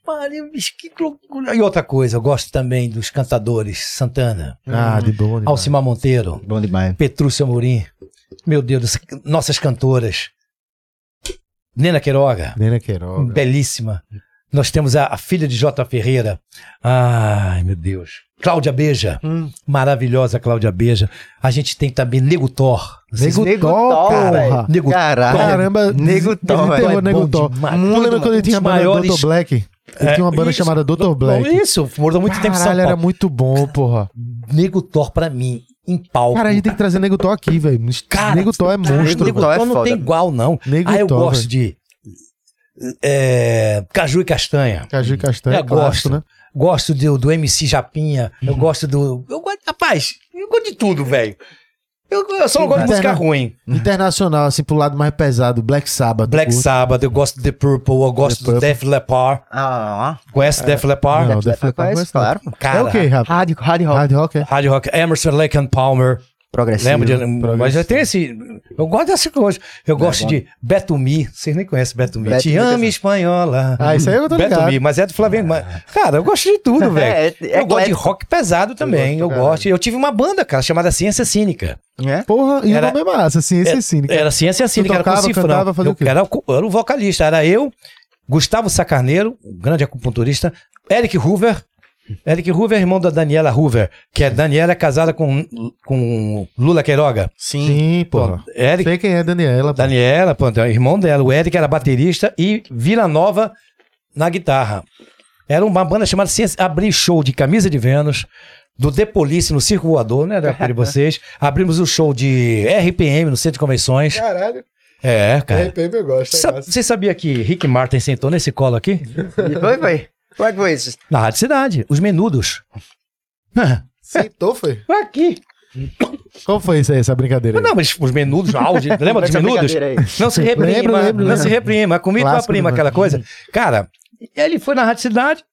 pariu, bicho, que loucura. E outra coisa, eu gosto também dos cantadores. Santana,
Ah, de bom. demais.
Alcimar Monteiro,
Bom demais.
Petrúcia Amorim. Meu Deus, nossas cantoras. Nena Queiroga,
Nena Queiroga.
belíssima. Nós temos a, a filha de J. Ferreira. Ai, meu Deus. Cláudia Beja,
Hum.
maravilhosa Cláudia Beja. A gente tem também Nego Thor.
Nego
Nego
Thor,
Thor.
Nego.
Caramba,
Nego
des-
Thor.
Nego
É bom
Thor.
Tudo
lembra quando ele tinha
maiores-.
Black? Ele
É,
tinha uma banda
isso,
chamada Dr. Black.
Isso, morou muito tempo em São
Caralho,
Paulo.
era muito bom, porra.
Nego Thor pra mim, em palco.
Cara, a gente tem que trazer Nego Thor aqui, velho. Nego Thor é
Cara,
monstro.
Nego
velho.
Thor é
não tem igual, não.
Nego
ah, eu
Thor,
gosto de é, Caju e Castanha.
Caju e Castanha,
Eu
é
gosto.
né?
Gosto do, do MC Japinha. Eu gosto do. Eu gosto, rapaz, eu gosto de tudo, velho. Eu, eu só não gosto de música
Interna-
ruim.
Internacional, assim, pro lado mais pesado. Black Sabbath.
Black
curto.
Sabbath, eu gosto de The Purple, eu gosto
The
do
Purple.
Def Leppard.
Ah,
Conhece Def Leppard?
Não,
Def
Def Leppard
Leppard,
conheço,
claro.
Cara,
É o quê, Rafa?
hard, hard rock.
Hard rock, é?
Hard Rock, Emerson, Lake and Palmer.
Progressivo.
Lembra de.
progressivo.
Mas já tem esse. Eu gosto dessa coisa. Eu gosto
bom.
de Betumi. Vocês nem conhecem Betumi.
Beto
Te
quer
espanhola.
Ah, isso aí eu tô ligado.
Betumi, mas é do Flamengo. Mas, cara, eu gosto de tudo, velho.
É, é
eu gosto de rock pesado também.
gosto
Eu gosto. Eu tive uma banda, cara, chamada Ciência Cínica.
É?
Porra, e
Era-
o nome é massa, ciência
É-
cínica.
Era Ciência Cínica, era com
tocava,
cifrão.
cantava, fazia
eu,
o quê?
era, o- era o vocalista. Era eu, Gustavo Sacarneiro, um grande acupunturista, Eric Hoover. Eric Hoover é irmão da Daniela Hoover, que é Daniela é casada com, com Lula Queiroga.
Sim.
Sim, porra.
Pronto, Eric
Sei quem é Daniela. pô.
Daniela, pronto, é o irmão dela. O Eric era baterista e Vila Nova na guitarra. Era uma banda chamada Ciência. Abri show de Camisa de Vênus, do The Police no Circo Voador, né? Da de vocês. Abrimos o show de RPM no Centro de Convenções.
Caralho,
É, cara.
RPM eu gosto. é
Sa-. Você sabia que Rick Martin sentou nesse colo aqui?
Foi, foi. Como é que foi isso?
Na Rádio Cidade, os menudos.
Sentou, foi?
aqui.
Qual foi isso aí, essa brincadeira aí?
Não, mas os menudos, áudio, lembra dos menudos? Não se reprima,
Lembro, lembro,
não
lembro.
se reprima. Comigo tua prima, aquela coisa. Cara, ele foi na Rádio Cidade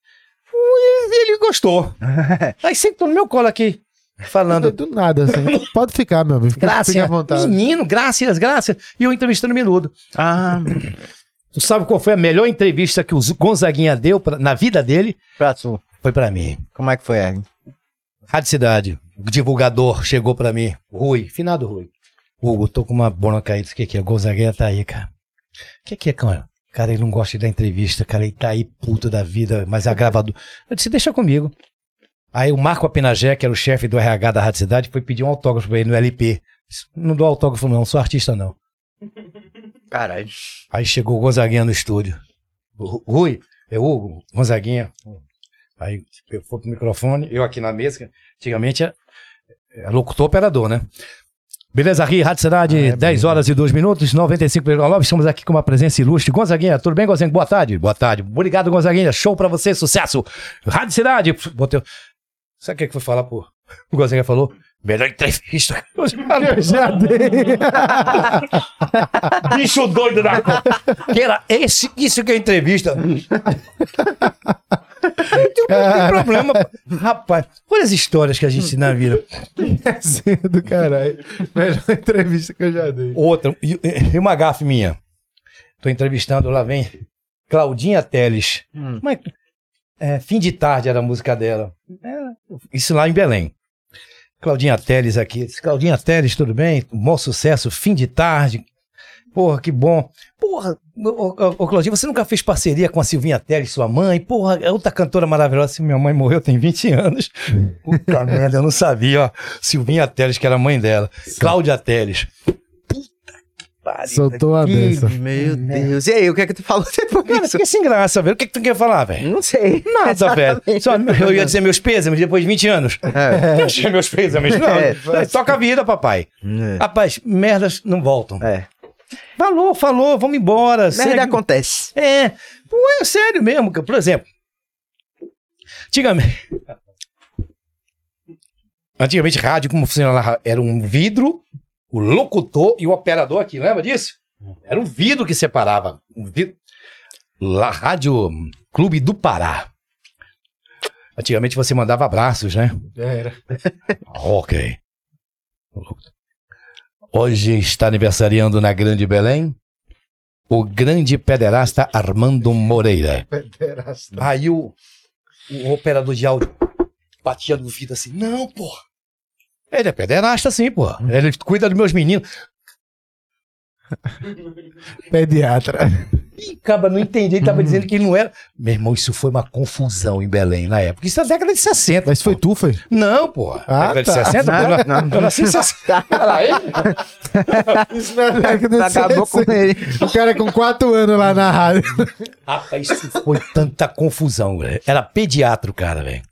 e ele gostou. Aí sentou no meu colo aqui, falando.
Do nada, assim. Pode ficar, meu amigo.
Graças,
fica à vontade.
menino, graças, graças. E eu entrevistando o Menudo.
Ah,
Tu sabe qual foi a melhor entrevista que o Gonzaguinha deu pra- na vida dele?
pra tu.
Foi pra mim.
Como é que foi, Ed?
Rádio Cidade, o divulgador chegou pra mim. Rui, finado Rui. Hugo, tô com uma bronca aí. O que que é? Gonzaguinha tá aí, cara. O que que é, cara? Cara, ele não gosta de dar entrevista, cara. Ele tá aí puto da vida, mas é gravador. Eu disse, deixa comigo. Aí o Marco Apinagé, que era o chefe do RH da Rádio Cidade, foi pedir um autógrafo pra ele no LP. Não dou autógrafo não, sou artista não.
Caralho.
Aí chegou o Gonzaguinha no estúdio. Ru- Rui, é Hugo, Gonzaguinha. Aí eu fui pro microfone, eu aqui na mesa, que antigamente é, é locutor operador, né? Beleza, Ri, Rádio Cidade,
Ah, é
10
bem.
horas e 2 minutos, 95,9. Estamos aqui com uma presença ilustre. Gonzaguinha, tudo bem, Gonzaguinha? Boa tarde. Boa tarde. Obrigado, Gonzaguinha. Show pra você, sucesso. Rádio Cidade. Botei... Sabe o que que foi falar, pô? O Gonzaguinha falou, melhor entrevista. Eu já dei. Bicho doido da co- Que era esse, isso que é entrevista. não tem problema. Rapaz, olha as histórias que a gente na vida.
Resenha do caralho. Melhor entrevista que eu já dei.
Outra, e, e uma gafe minha. Tô entrevistando, lá vem Claudinha Teles.
Hum.
Mas, é, fim de tarde era a música dela. É, isso lá em Belém. Claudinha Teles aqui. Claudinha Teles, tudo bem? Bom sucesso, fim de tarde. Porra, que bom. Porra, ô, ô, ô, Claudinha, você nunca fez parceria com a Silvinha Teles, sua mãe? Porra, é outra cantora maravilhosa. Assim, minha mãe morreu tem 20 anos. Puta merda, eu não sabia, ó. Silvinha Teles, que era a mãe dela. Cláudia Teles. Pariu.
Soltou a dessa.
Meu Deus. E aí, o que é que tu falou depois
Cara,
disso?
fiquei sem graça, velho. O que, que tu quer falar, velho?
Não sei.
Nada, velho. Só, eu ia dizer meus pêsames depois de 20 anos.
É.
Eu achei meus pêsames. Não,
É.
toca a vida, papai. Rapaz, merdas não voltam.
É.
Falou, falou, vamos embora.
Merda
segue-
acontece.
É, pô, é sério mesmo. que, Por exemplo, antigamente, Antigamente, rádio, como funcionava? Era um vidro, o locutor e o operador aqui, lembra disso? Era um vidro que separava. Um vidro. Lá, Rádio Clube do Pará. Antigamente você mandava abraços, né?
Era.
Ok. Hoje está aniversariando na Grande Belém o grande pederasta Armando Moreira. Aí o, o operador de áudio batia no vidro assim: Não, pô. Ele é pederasta, sim, pô. Ele cuida dos meus meninos.
Pediatra.
Ih, Caba, não entendi. Ele tava dizendo que ele não era. Meu irmão, isso foi uma confusão em Belém na época. Isso é década de 60.
Mas foi
pô.
tu, foi?
Não, pô.
Ah,
década
tá.
de 60?
Não,
na-
não.
eu nasci em 60. Peraí.
Isso não é década de
Acabou com
60.
ele.
O cara com quatro anos lá na rádio.
Rapaz, isso foi tanta confusão, velho. Era pediatra o cara, velho.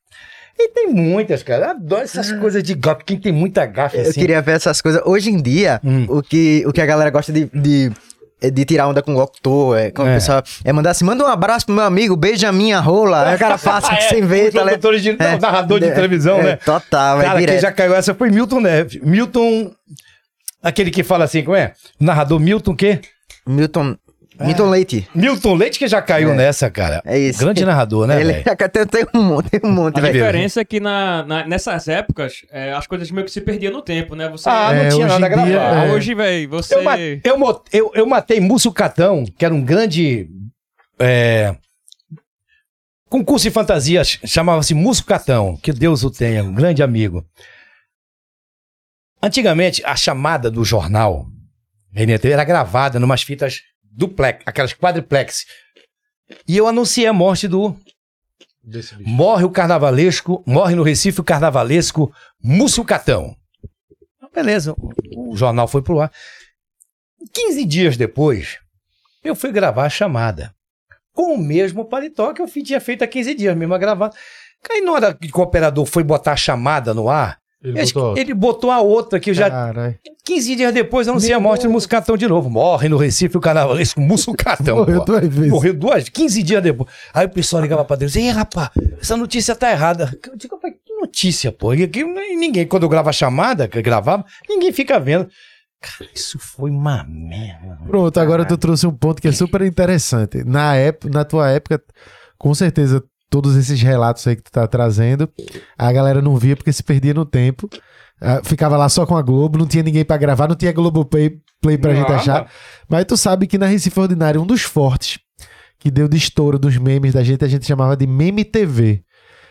E tem muitas, cara. Eu adoro essas coisas de gafe. Quem tem muita gafe
Eu
assim.
queria ver essas coisas. Hoje em dia,
Hum.
o, que, o que a galera gosta de, de, é de tirar onda com o locutor, é,
É.
pessoal é mandar assim, manda um abraço pro meu amigo, beija a minha rola. Aí o cara passa
Ah, é,
sem ver, tá ligado?
locutores de- não, narrador de
É,
televisão,
é,
né?
Total, é
Cara, quem já caiu essa foi Milton Neves. Milton. Aquele que fala assim, como é? Narrador Milton o quê?
Milton, Milton Leite.
Milton Leite que já caiu
É.
nessa, cara.
É isso.
Grande narrador, né,
Ele
velho?
tem, tem um monte, tem um monte,
A diferença é que na, na- nessas épocas, é, as coisas meio que se perdiam no tempo, né? Você,
Ah, não
É,
tinha
hoje
nada a
em dia,
gravar.
É.
Hoje, velho, você...
Eu, ma- eu eu- eu matei Múcio Catão, que era um grande é, concurso de fantasias, chamava-se Múcio Catão, que Deus o tenha, um grande amigo. Antigamente, a chamada do jornal era gravada numas fitas duplex, aquelas quadriplex. E eu anunciei a morte do. Morre o carnavalesco, morre no Recife o carnavalesco Múcio Catão. Beleza, o, jornal foi pro ar. 15 dias depois, eu fui gravar a chamada. Com o mesmo paletó que eu tinha feito há 15 dias, mesmo a gravar. Aí na hora que o operador foi botar a chamada no ar,
Ele
que
botou.
ele botou a outra que eu já.
Caralho.
15 dias depois, eu anunciei a morte do Muscatão de novo. Morre no Recife o carnavalesco Muscatão.
Morreu
pô.
duas vezes.
Morreu duas, 15 dias depois. Aí o pessoal ligava pra Deus, ei, rapaz, essa notícia tá errada. Eu digo, rapaz, que notícia, pô? E aqui ninguém, quando eu gravo a chamada, que eu gravava, ninguém fica vendo. Cara, isso foi uma merda.
Pronto, agora tu trouxe um ponto que é super interessante. Na, época, na tua época, com certeza, todos esses relatos aí que tu tá trazendo, a galera não via porque se perdia no tempo. Ah, ficava lá só com a Globo, não tinha ninguém pra gravar, não tinha Globo Play, play pra gente
Nada.
achar. Mas tu sabe que na Recife Ordinária, um dos fortes que deu de estouro dos memes da gente, a gente chamava de Meme TV.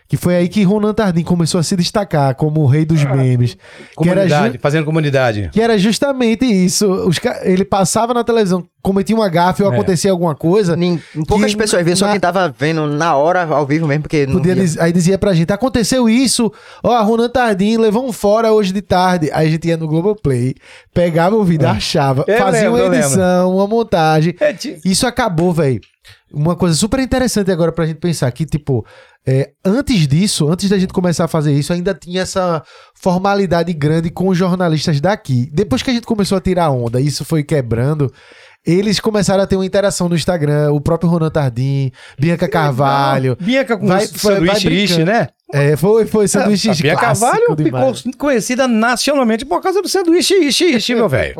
Que foi aí que Ronan Tardim começou a se destacar como o rei dos memes. Que era,
Comunidade, fazendo comunidade.
que era justamente isso. Os ca- Ele passava na televisão, cometia uma gafe ou
É.
acontecia alguma coisa.
Nin- Poucas
Que
pessoas viam, só
na-
quem tava vendo na hora, ao vivo mesmo, porque não
Podia
via.
diz- aí dizia pra gente, aconteceu isso, ó, Ronan Tardim levou um fora hoje de tarde. Aí a gente ia no Globoplay, pegava o vídeo, achava,
Eu
fazia
lembro, eu
uma
lembro.
edição, uma montagem.
É, ti-
Isso acabou, velho. Uma coisa super interessante agora pra gente pensar que, tipo, é, antes disso, antes da gente começar a fazer isso, ainda tinha essa formalidade grande com os jornalistas daqui. Depois que a gente começou a tirar onda, isso foi quebrando. Eles começaram a ter uma interação no Instagram, o próprio Ronan Tardim, Bianca Carvalho.
Bianca com
Vai-
sanduíche ishi,
brincando.
né?
É, foi, foi sanduíche
a Bianca Carvalho
demais.
ficou conhecida nacionalmente por causa do sanduíche ishi, ishi, meu velho.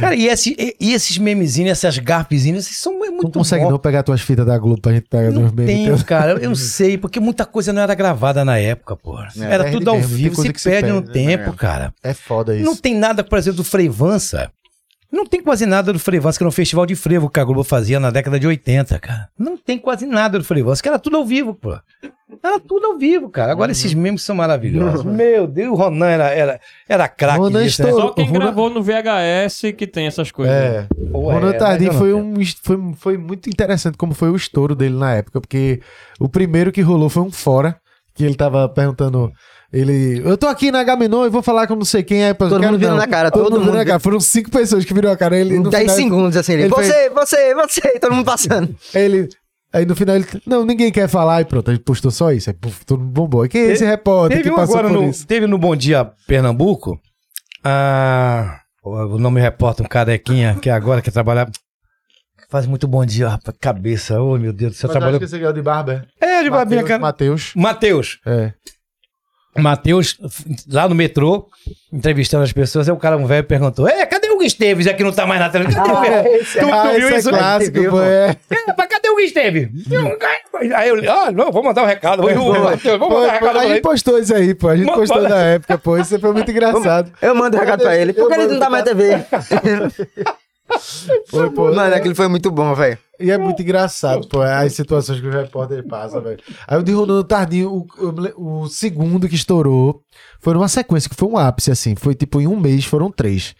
Cara, e, esse- e- e esses memezinhos, essas garpezinhas, são muito
Não consegue
bons.
não pegar tuas fitas da Globo pra gente pegar
Não
nos memes.
tenho,
teus.
cara. Eu não sei, porque muita coisa não era gravada na época, pô. era
perde
tudo ao
mesmo,
vivo, se
que se
perde no
perde,
né?
tempo, cara.
É foda isso.
Não tem nada, por exemplo, do Frevança. Não tem quase nada do Frevança, que era um festival de frevo que a Globo fazia na década de 80, cara. Não tem quase nada do Frevança, que era tudo ao vivo, pô. Era tudo ao vivo, cara. Agora esses memes são maravilhosos. Meu Deus, o Ronan era, era, era craque
Ronan
nisso, né?
Só quem
Ronan-
gravou no VHS que tem essas coisas.
É.
Pô,
Ronan
é,
Tardim foi, um, foi, foi muito interessante como foi o estouro dele na época, porque o primeiro que rolou foi um fora, que ele tava perguntando. Ele. Eu tô aqui na Gamenon e vou falar com não sei quem. Aí,
Todo mundo virou na cara, todo
virou
mundo
na cara. Foram cinco pessoas que viram a cara. Ele, no
10
final,
segundos assim, ele,
ele fez-
você, você, você, e todo mundo passando.
Ele. Aí no final ele. Não, ninguém quer falar. E pronto, ele postou só isso. Aí puf, todo mundo bombou. E quem é esse repórter
Teve
que
um
passou
agora
por
no,
isso?
teve no Bom Dia Pernambuco. Ah, o nome reporta um carequinha que agora quer trabalhar. Faz muito bom dia, rapaz. Cabeça. Oh, meu Deus do céu. Trabalhou.
esse é de barba.
É, de babinha, cara.
Matheus.
Matheus.
É.
Matheus, lá no metrô, entrevistando as pessoas, aí o cara, um velho, perguntou: É, cadê o Esteves? Aqui não tá mais na. Cadê o Hugo?
esse
Tu, tu
Ah,
viu
esse
isso?
é clássico, pô, é.
É, mas cadê o Esteves? Aí eu, ah, não, vou mandar um recado. Vou, vou, vou
Pô,
mandar um recado
a gente postou isso aí, pô. A gente postou na época, pô. Isso foi muito engraçado.
Eu mando um recado pra ele. Por que ele não tá mais na TV?
Foi, pô.
Mano, aquilo foi muito bom, velho.
E é muito engraçado, pô, as situações que o repórter passa, velho. Aí o de Ronaldo Tardinho, o, o- segundo que estourou, foi numa sequência que foi um ápice, assim. Foi tipo, em um mês foram três.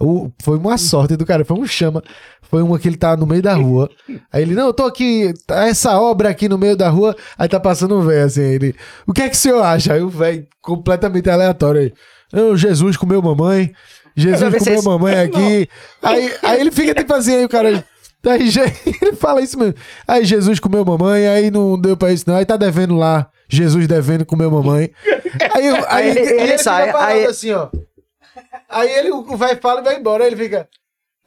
O, foi uma sorte do cara, foi um chama. Foi uma que ele tá no meio da rua. Aí ele, não, eu tô aqui, tá essa obra aqui no meio da rua. Aí tá passando um velho, assim. Ele, o que é que o senhor acha? Aí o velho, completamente aleatório aí. Não, Jesus comeu mamãe. Jesus comeu
esse-
mamãe aqui. Aí, aí ele fica tipo assim, aí o cara. Aí, ele fala isso mesmo. Aí Jesus comeu mamãe, aí não deu pra isso, não. Aí tá devendo lá. Jesus devendo comer mamãe. Aí, aí,
Aí ele-
ele,
ele sai, aí-
assim, ó. Aí ele o vai fala e vai embora. Aí ele fica.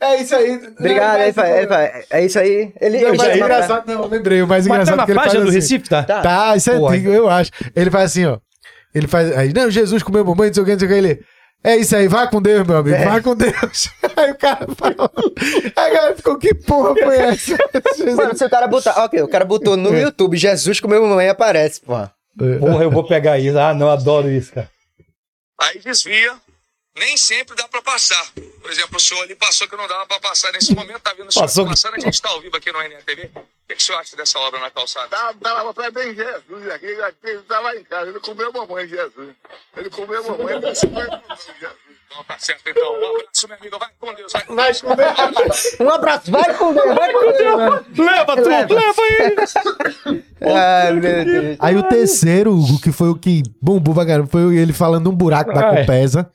É isso aí.
Obrigado, aí, vai, aí, vai. É isso aí. Ele,
Não, mais
ia
engraçado, não, lembrei. O mais
Mas tá
engraçado
na
que ele faz
página do
assim.
Recife, tá?
Tá.
Tá, isso é antigo, eu acho. Ele faz assim, ó. Ele faz. Aí, não, Jesus comeu mamãe, não sei o que, não sei o que. Ele. É isso aí, vai com Deus, meu amigo, vai com Deus. Aí o cara falou. Aí a galera ficou, que porra foi essa?
Mano, se o cara botar. Ok, o cara botou no YouTube Jesus comeu mamãe aparece, porra.
Porra, eu vou pegar isso. Ah, não, adoro isso, cara.
Aí desvia. Nem sempre dá pra passar. Por exemplo, o senhor ali passou que não dava pra passar nesse momento, tá vendo o senhor
Passou
passando, a gente tá ao vivo aqui no NTV. O que, que o senhor acha dessa obra na calçada?
Dava, pra bem Jesus aqui, ele tava em casa, ele comeu mamãe Jesus. Ele comeu mamãe, ele comeu mamãe Jesus.
Então tá certo, então. Um abraço, meu amigo. Vai com Deus. Vai com Deus.
Um abraço, vai com Deus, vai com Deus.
Leva, tu,
Leva.
leva ele.
Ai, meu Deus.
Aí o terceiro, Hugo, que foi o que bombou pra caramba, foi ele falando um buraco da
é.
Compesa.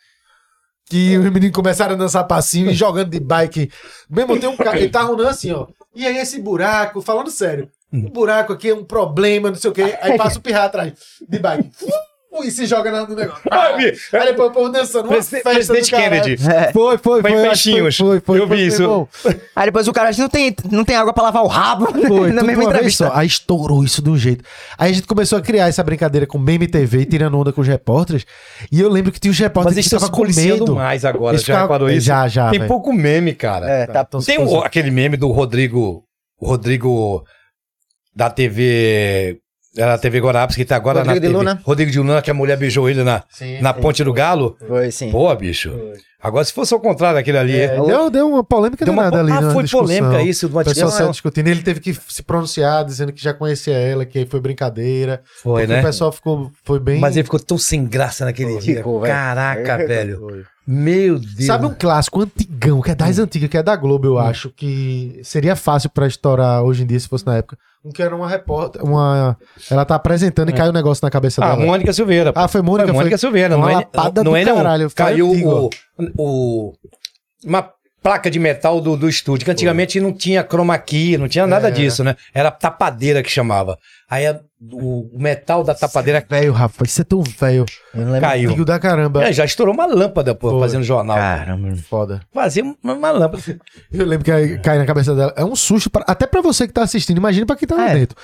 Que os meninos começaram a dançar passinho e jogando de bike. Mesmo tem um cara, ele tá rolando assim, ó. E aí esse buraco, falando sério,
Hum.
o buraco aqui é um problema, não sei o quê. Aí passa o pirra atrás de bike. E se joga na- no negócio.
Ah.
Aí depois o povo dançando. Uma
Presidente- Presidente. Kennedy.
É.
Foi, foi,
Foi
foi.
Peixinhos.
Foi, foi,
Eu
foi,
vi
foi
isso.
bom.
Aí depois o cara não tem, não tem água pra lavar o rabo
Foi,
na
tudo
mesma entrevista.
só. Aí estourou isso de um jeito. Aí a gente começou a criar essa brincadeira com meme TV, tirando onda com os repórteres. E eu lembro que tinha os repórteres
Mas
que estavam com medo.
mais agora.
Eles
Já
ficavam-
reparou isso?
Já, já,
Tem
velho.
pouco meme, cara.
É, tá.
Então, se
Tem
fosse-
o- aquele meme do Rodrigo. O Rodrigo da TV. Era a TV Guarapes, que tá agora
Rodrigo
na
de
TV.
Luna?
Rodrigo de Luna, que a mulher beijou ele na,
Sim,
na
sim.
Ponte do Galo.
Foi, sim.
Pô, bicho. Agora, se fosse ao contrário daquele ali.
É, deu, deu uma polêmica
Deu uma
danada ali.
ah,
na
foi
discussão.
polêmica isso, de uma
O pessoal
discussão.
saiu discutindo. Ele teve que se pronunciar, dizendo que já conhecia ela, que foi brincadeira.
Foi, né?
O pessoal ficou, foi bem.
Mas ele ficou tão sem graça naquele dia.
Ficou.
Caraca, velho.
Foi.
Meu Deus.
Sabe um clássico antigão, que é das
Hum.
antigas, que é da Globo, eu acho, que seria fácil pra estourar hoje em dia, se fosse na época. Um que era uma repórter, uma... Ela tá apresentando e caiu um negócio na cabeça
Ah,
dela.
Mônica Silveira.
Ah, foi Mônica?
Foi Mônica
foi?
Silveira.
Uma
Não é,
lapada
não
do
é não.
caralho,
Caiu
antigo.
o, o- Uma placa de metal do, do estúdio, que antigamente não tinha chroma key, não tinha nada
É.
disso, né? Era tapadeira que chamava. Aí a- o, o metal da tapadeira
Velho, Rafa, isso é tão velho.
Caiu.
Da caramba.
É, já estourou uma lâmpada, pô,
Foi.
fazendo jornal.
Caramba.
Foda.
Fazia uma, uma lâmpada.
Eu lembro que aí cai na cabeça dela. É um susto, pra- até pra você que tá assistindo. Imagina pra quem tá lá
É.
dentro.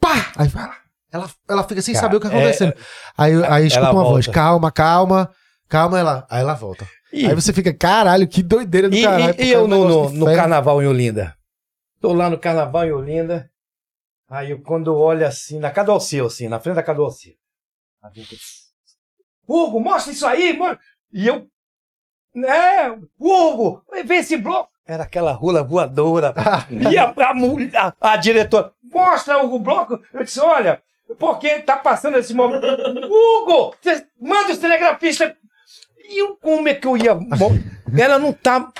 Pá! Aí vai lá. Ela, ela fica sem
Cara,
saber o que tá
é-
acontecendo. aí, aí escuta uma voz:
volta.
calma, calma, calma. Ela, aí ela volta.
E,
Aí você fica, caralho, que doideira do
e-
caralho.
e- e eu no, no, no carnaval em Olinda. Tô lá no carnaval em Olinda. Aí eu, quando olho assim, na Alceu, assim, na frente da eu- Hugo, mostra isso aí, mano. E eu. É, Hugo, vê esse bloco. Era aquela rola voadora. e a, a, mulher- a, a diretora, mostra o bloco. Eu disse, olha, porque tá passando esse momento. Hugo, manda os telegrafistas. E eu, como é que eu ia. Ela não tá.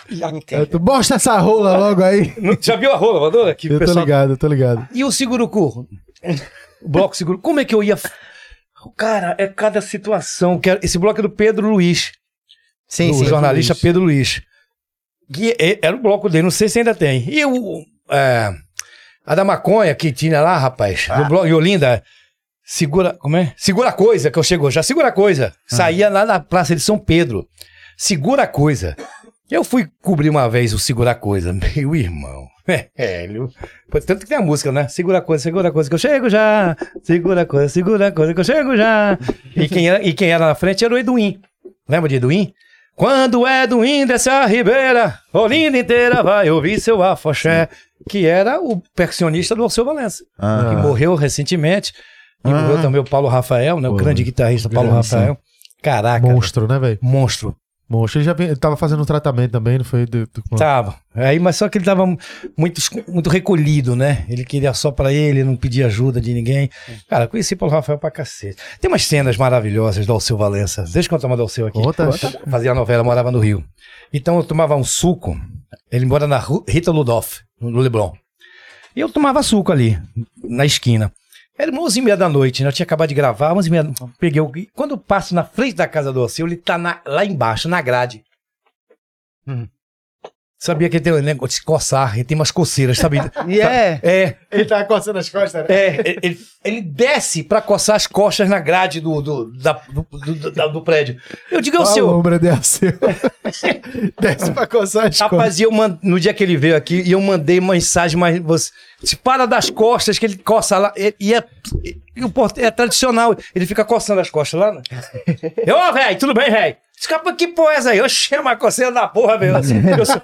É, tu mostra essa rola logo aí.
Já viu a rola voadora? Que o
Eu tô
pessoal-
ligado, eu tô ligado.
E o seguro-cu? O bloco seguro. Como é que eu ia. Cara, é cada situação. que é- Esse bloco é do Pedro Luiz.
Sim,
do
sim.
jornalista
Luiz.
Pedro Luiz. Que é- era o bloco dele, não sei se ainda tem. E o. é, a da maconha que tinha lá, rapaz, no bloco de Olinda. Segura. Como é? Segura a coisa que eu chegou já. Segura a coisa. Saía lá na Praça de São Pedro. Segura a coisa. Eu fui cobrir uma vez o Segura a Coisa. Meu irmão. É. Pô, Tanto que tem a música, né? Segura a coisa, segura a coisa que eu chego já. Segura a coisa, segura a coisa que eu chego já. E quem era, e quem era na frente era o Eduim. Lembra de Eduim? Quando o Eduim desce a ribeira, Olinda inteira vai ouvir seu afoxé. Que era o percussionista do Alceu Valença.
Ah.
Que morreu recentemente. E morreu também o Paulo Rafael, né? O
Pô,
grande guitarrista Paulo
grande,
Rafael. Caraca.
Monstro, né, velho?
Monstro.
Monstro. Ele já ele tava fazendo um tratamento também, não foi? Do, do-
Tava. Aí, mas só que ele tava muito, muito recolhido, né? Ele queria só pra ele, não pedia ajuda de ninguém. Cara, conheci Paulo Rafael pra cacete. Tem umas cenas maravilhosas do Alceu Valença. Deixa eu contar uma do Alceu aqui. Fazia novela, morava no Rio. Então eu tomava um suco. Ele mora na Rita Ludoff, no Leblon. E eu tomava suco ali, na esquina. Era 11 e meia da noite, né? Eu tinha acabado de gravar, 11 e meia. Peguei o... Quando eu passo na frente da casa do Alceu, ele tá na- lá embaixo, na grade. Sabia que ele tem um negócio de se coçar, ele tem umas coceiras, sabe?
E é.
É,
Ele tava coçando as costas, né?
é, ele, ele desce pra coçar as costas na grade do, do, da- do, do- da- do prédio. Eu digo ao
A
seu,
lombra de Alceu. Desce pra coçar as costas.
Rapaz, e eu man- no dia que ele veio aqui, e eu mandei uma mensagem, mas você se para das costas, que ele coça lá, e, é, porte- é tradicional, ele fica coçando as costas lá, né? Ô, velho, tudo bem, velho? Escapa, que porra é essa aí? Eu chamo a coceira da porra, velho. Eu sou-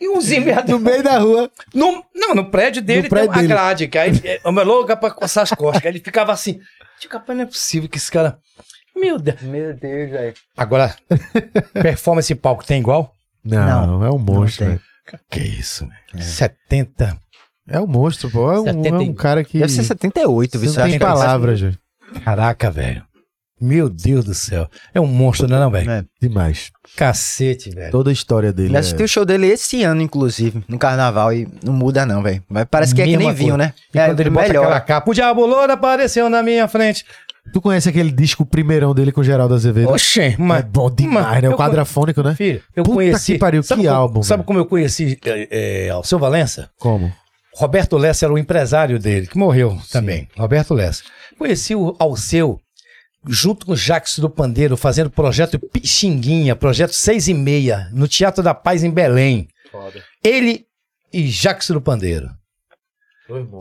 E uns merda.
No meio da rua.
No, não, no prédio dele
No prédio
tem uma
dele.
grade, que aí é uma louca pra coçar as costas. ele ficava assim, tipo, não é possível que esse cara... Meu Deus.
Meu Deus, velho.
Agora, performance em palco tem igual?
Não, é um monstro, velho.
Que isso, velho. 70.
É um monstro, pô. É um, é
70
um cara que.
Deve ser 78, viu?
Não tem
é
palavras, gente.
Caraca, velho. Meu Deus do céu. É um monstro, não é, não, velho?
É.
Demais.
Cacete, velho.
Toda a história dele.
Eu
É...
assisti o show dele esse ano, inclusive, no carnaval, e não muda, não, velho. Mas Parece que é que nem vinho,
coisa.
né?
E
é,
quando ele bota
melhor.
aquela capa, o Diabo Louro apareceu na minha frente.
Tu conhece aquele disco primeirão dele com o Geraldo Azevedo?
Oxê,
é
mas...
bom demais,
mas
né? O quadrafônico, né?
Filho, eu
Puta
conheci...
que pariu,
sabe
que
como-
álbum,
Sabe
velho.
como eu conheci é, é, o seu Valença?
Como?
Roberto Lessa era o empresário dele, que morreu também. Roberto Lessa. Conheci o Alceu junto com o Jackson do Pandeiro, fazendo projeto Pixinguinha, projeto seis e meia, no Teatro da Paz em Belém. Ele e Jackson do Pandeiro.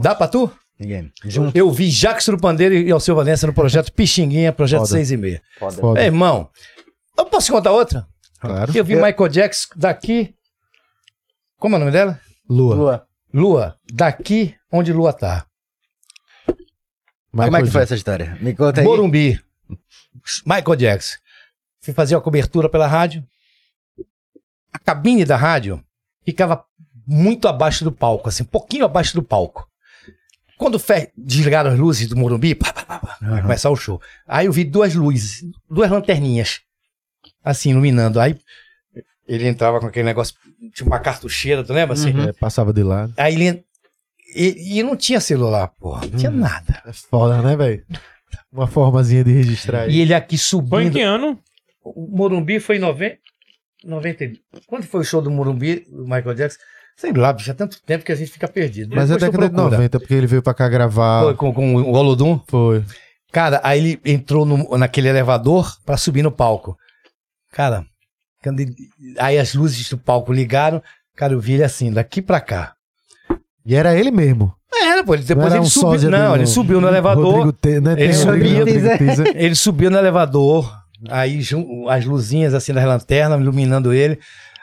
Dá pra tu?
Ninguém. Junto.
Eu vi Jackson do Pandeiro e Alceu Valença no projeto Pixinguinha, projeto
Foda.
seis e meia.
Foda.
Ei, irmão, eu posso contar outra?
Claro.
Eu vi Michael Jackson daqui. Como é o nome dela?
Lua.
Lua.
Lua. Daqui onde Lua tá.
Como é que foi essa história? Me conta aí.
Morumbi. Michael Jackson. Fui fazer a cobertura pela rádio. A cabine da rádio ficava muito abaixo do palco, assim, um pouquinho abaixo do palco. Quando fe- desligaram as luzes do Morumbi, pá, pá, pá, pá, vai começar o show. Aí eu vi duas luzes, duas lanterninhas, assim, iluminando. Aí ele entrava com aquele negócio, tinha uma cartucheira, tu lembra? Assim?
É, passava de lado.
Aí ele. E, e não tinha celular, porra, não tinha nada.
É foda, né, velho? Uma formazinha de registrar.
E ele aqui
Foi em
subindo.
que ano?
O Morumbi foi em 90. 90. e- Quando foi o show do Morumbi, do Michael Jackson? Sei lá, bicho, há tanto tempo que a gente fica perdido.
Mas é
Depois tu
década de
procura.
90, porque ele veio pra cá gravar.
Foi com, com o Olodum.
Foi.
Cara, aí ele entrou no- naquele elevador pra subir no palco. Cara, quando ele- aí as luzes do palco ligaram. Cara, eu vi ele assim, daqui pra cá.
E era ele mesmo.
Era, pô, ele-
Não
depois
era
ele
um
subiu. Não,
do-
ele subiu no elevador.
Te, né?
ele subia-
Rodrigo Teaser.
Ele subiu no elevador, aí as luzinhas assim das lanternas iluminando ele.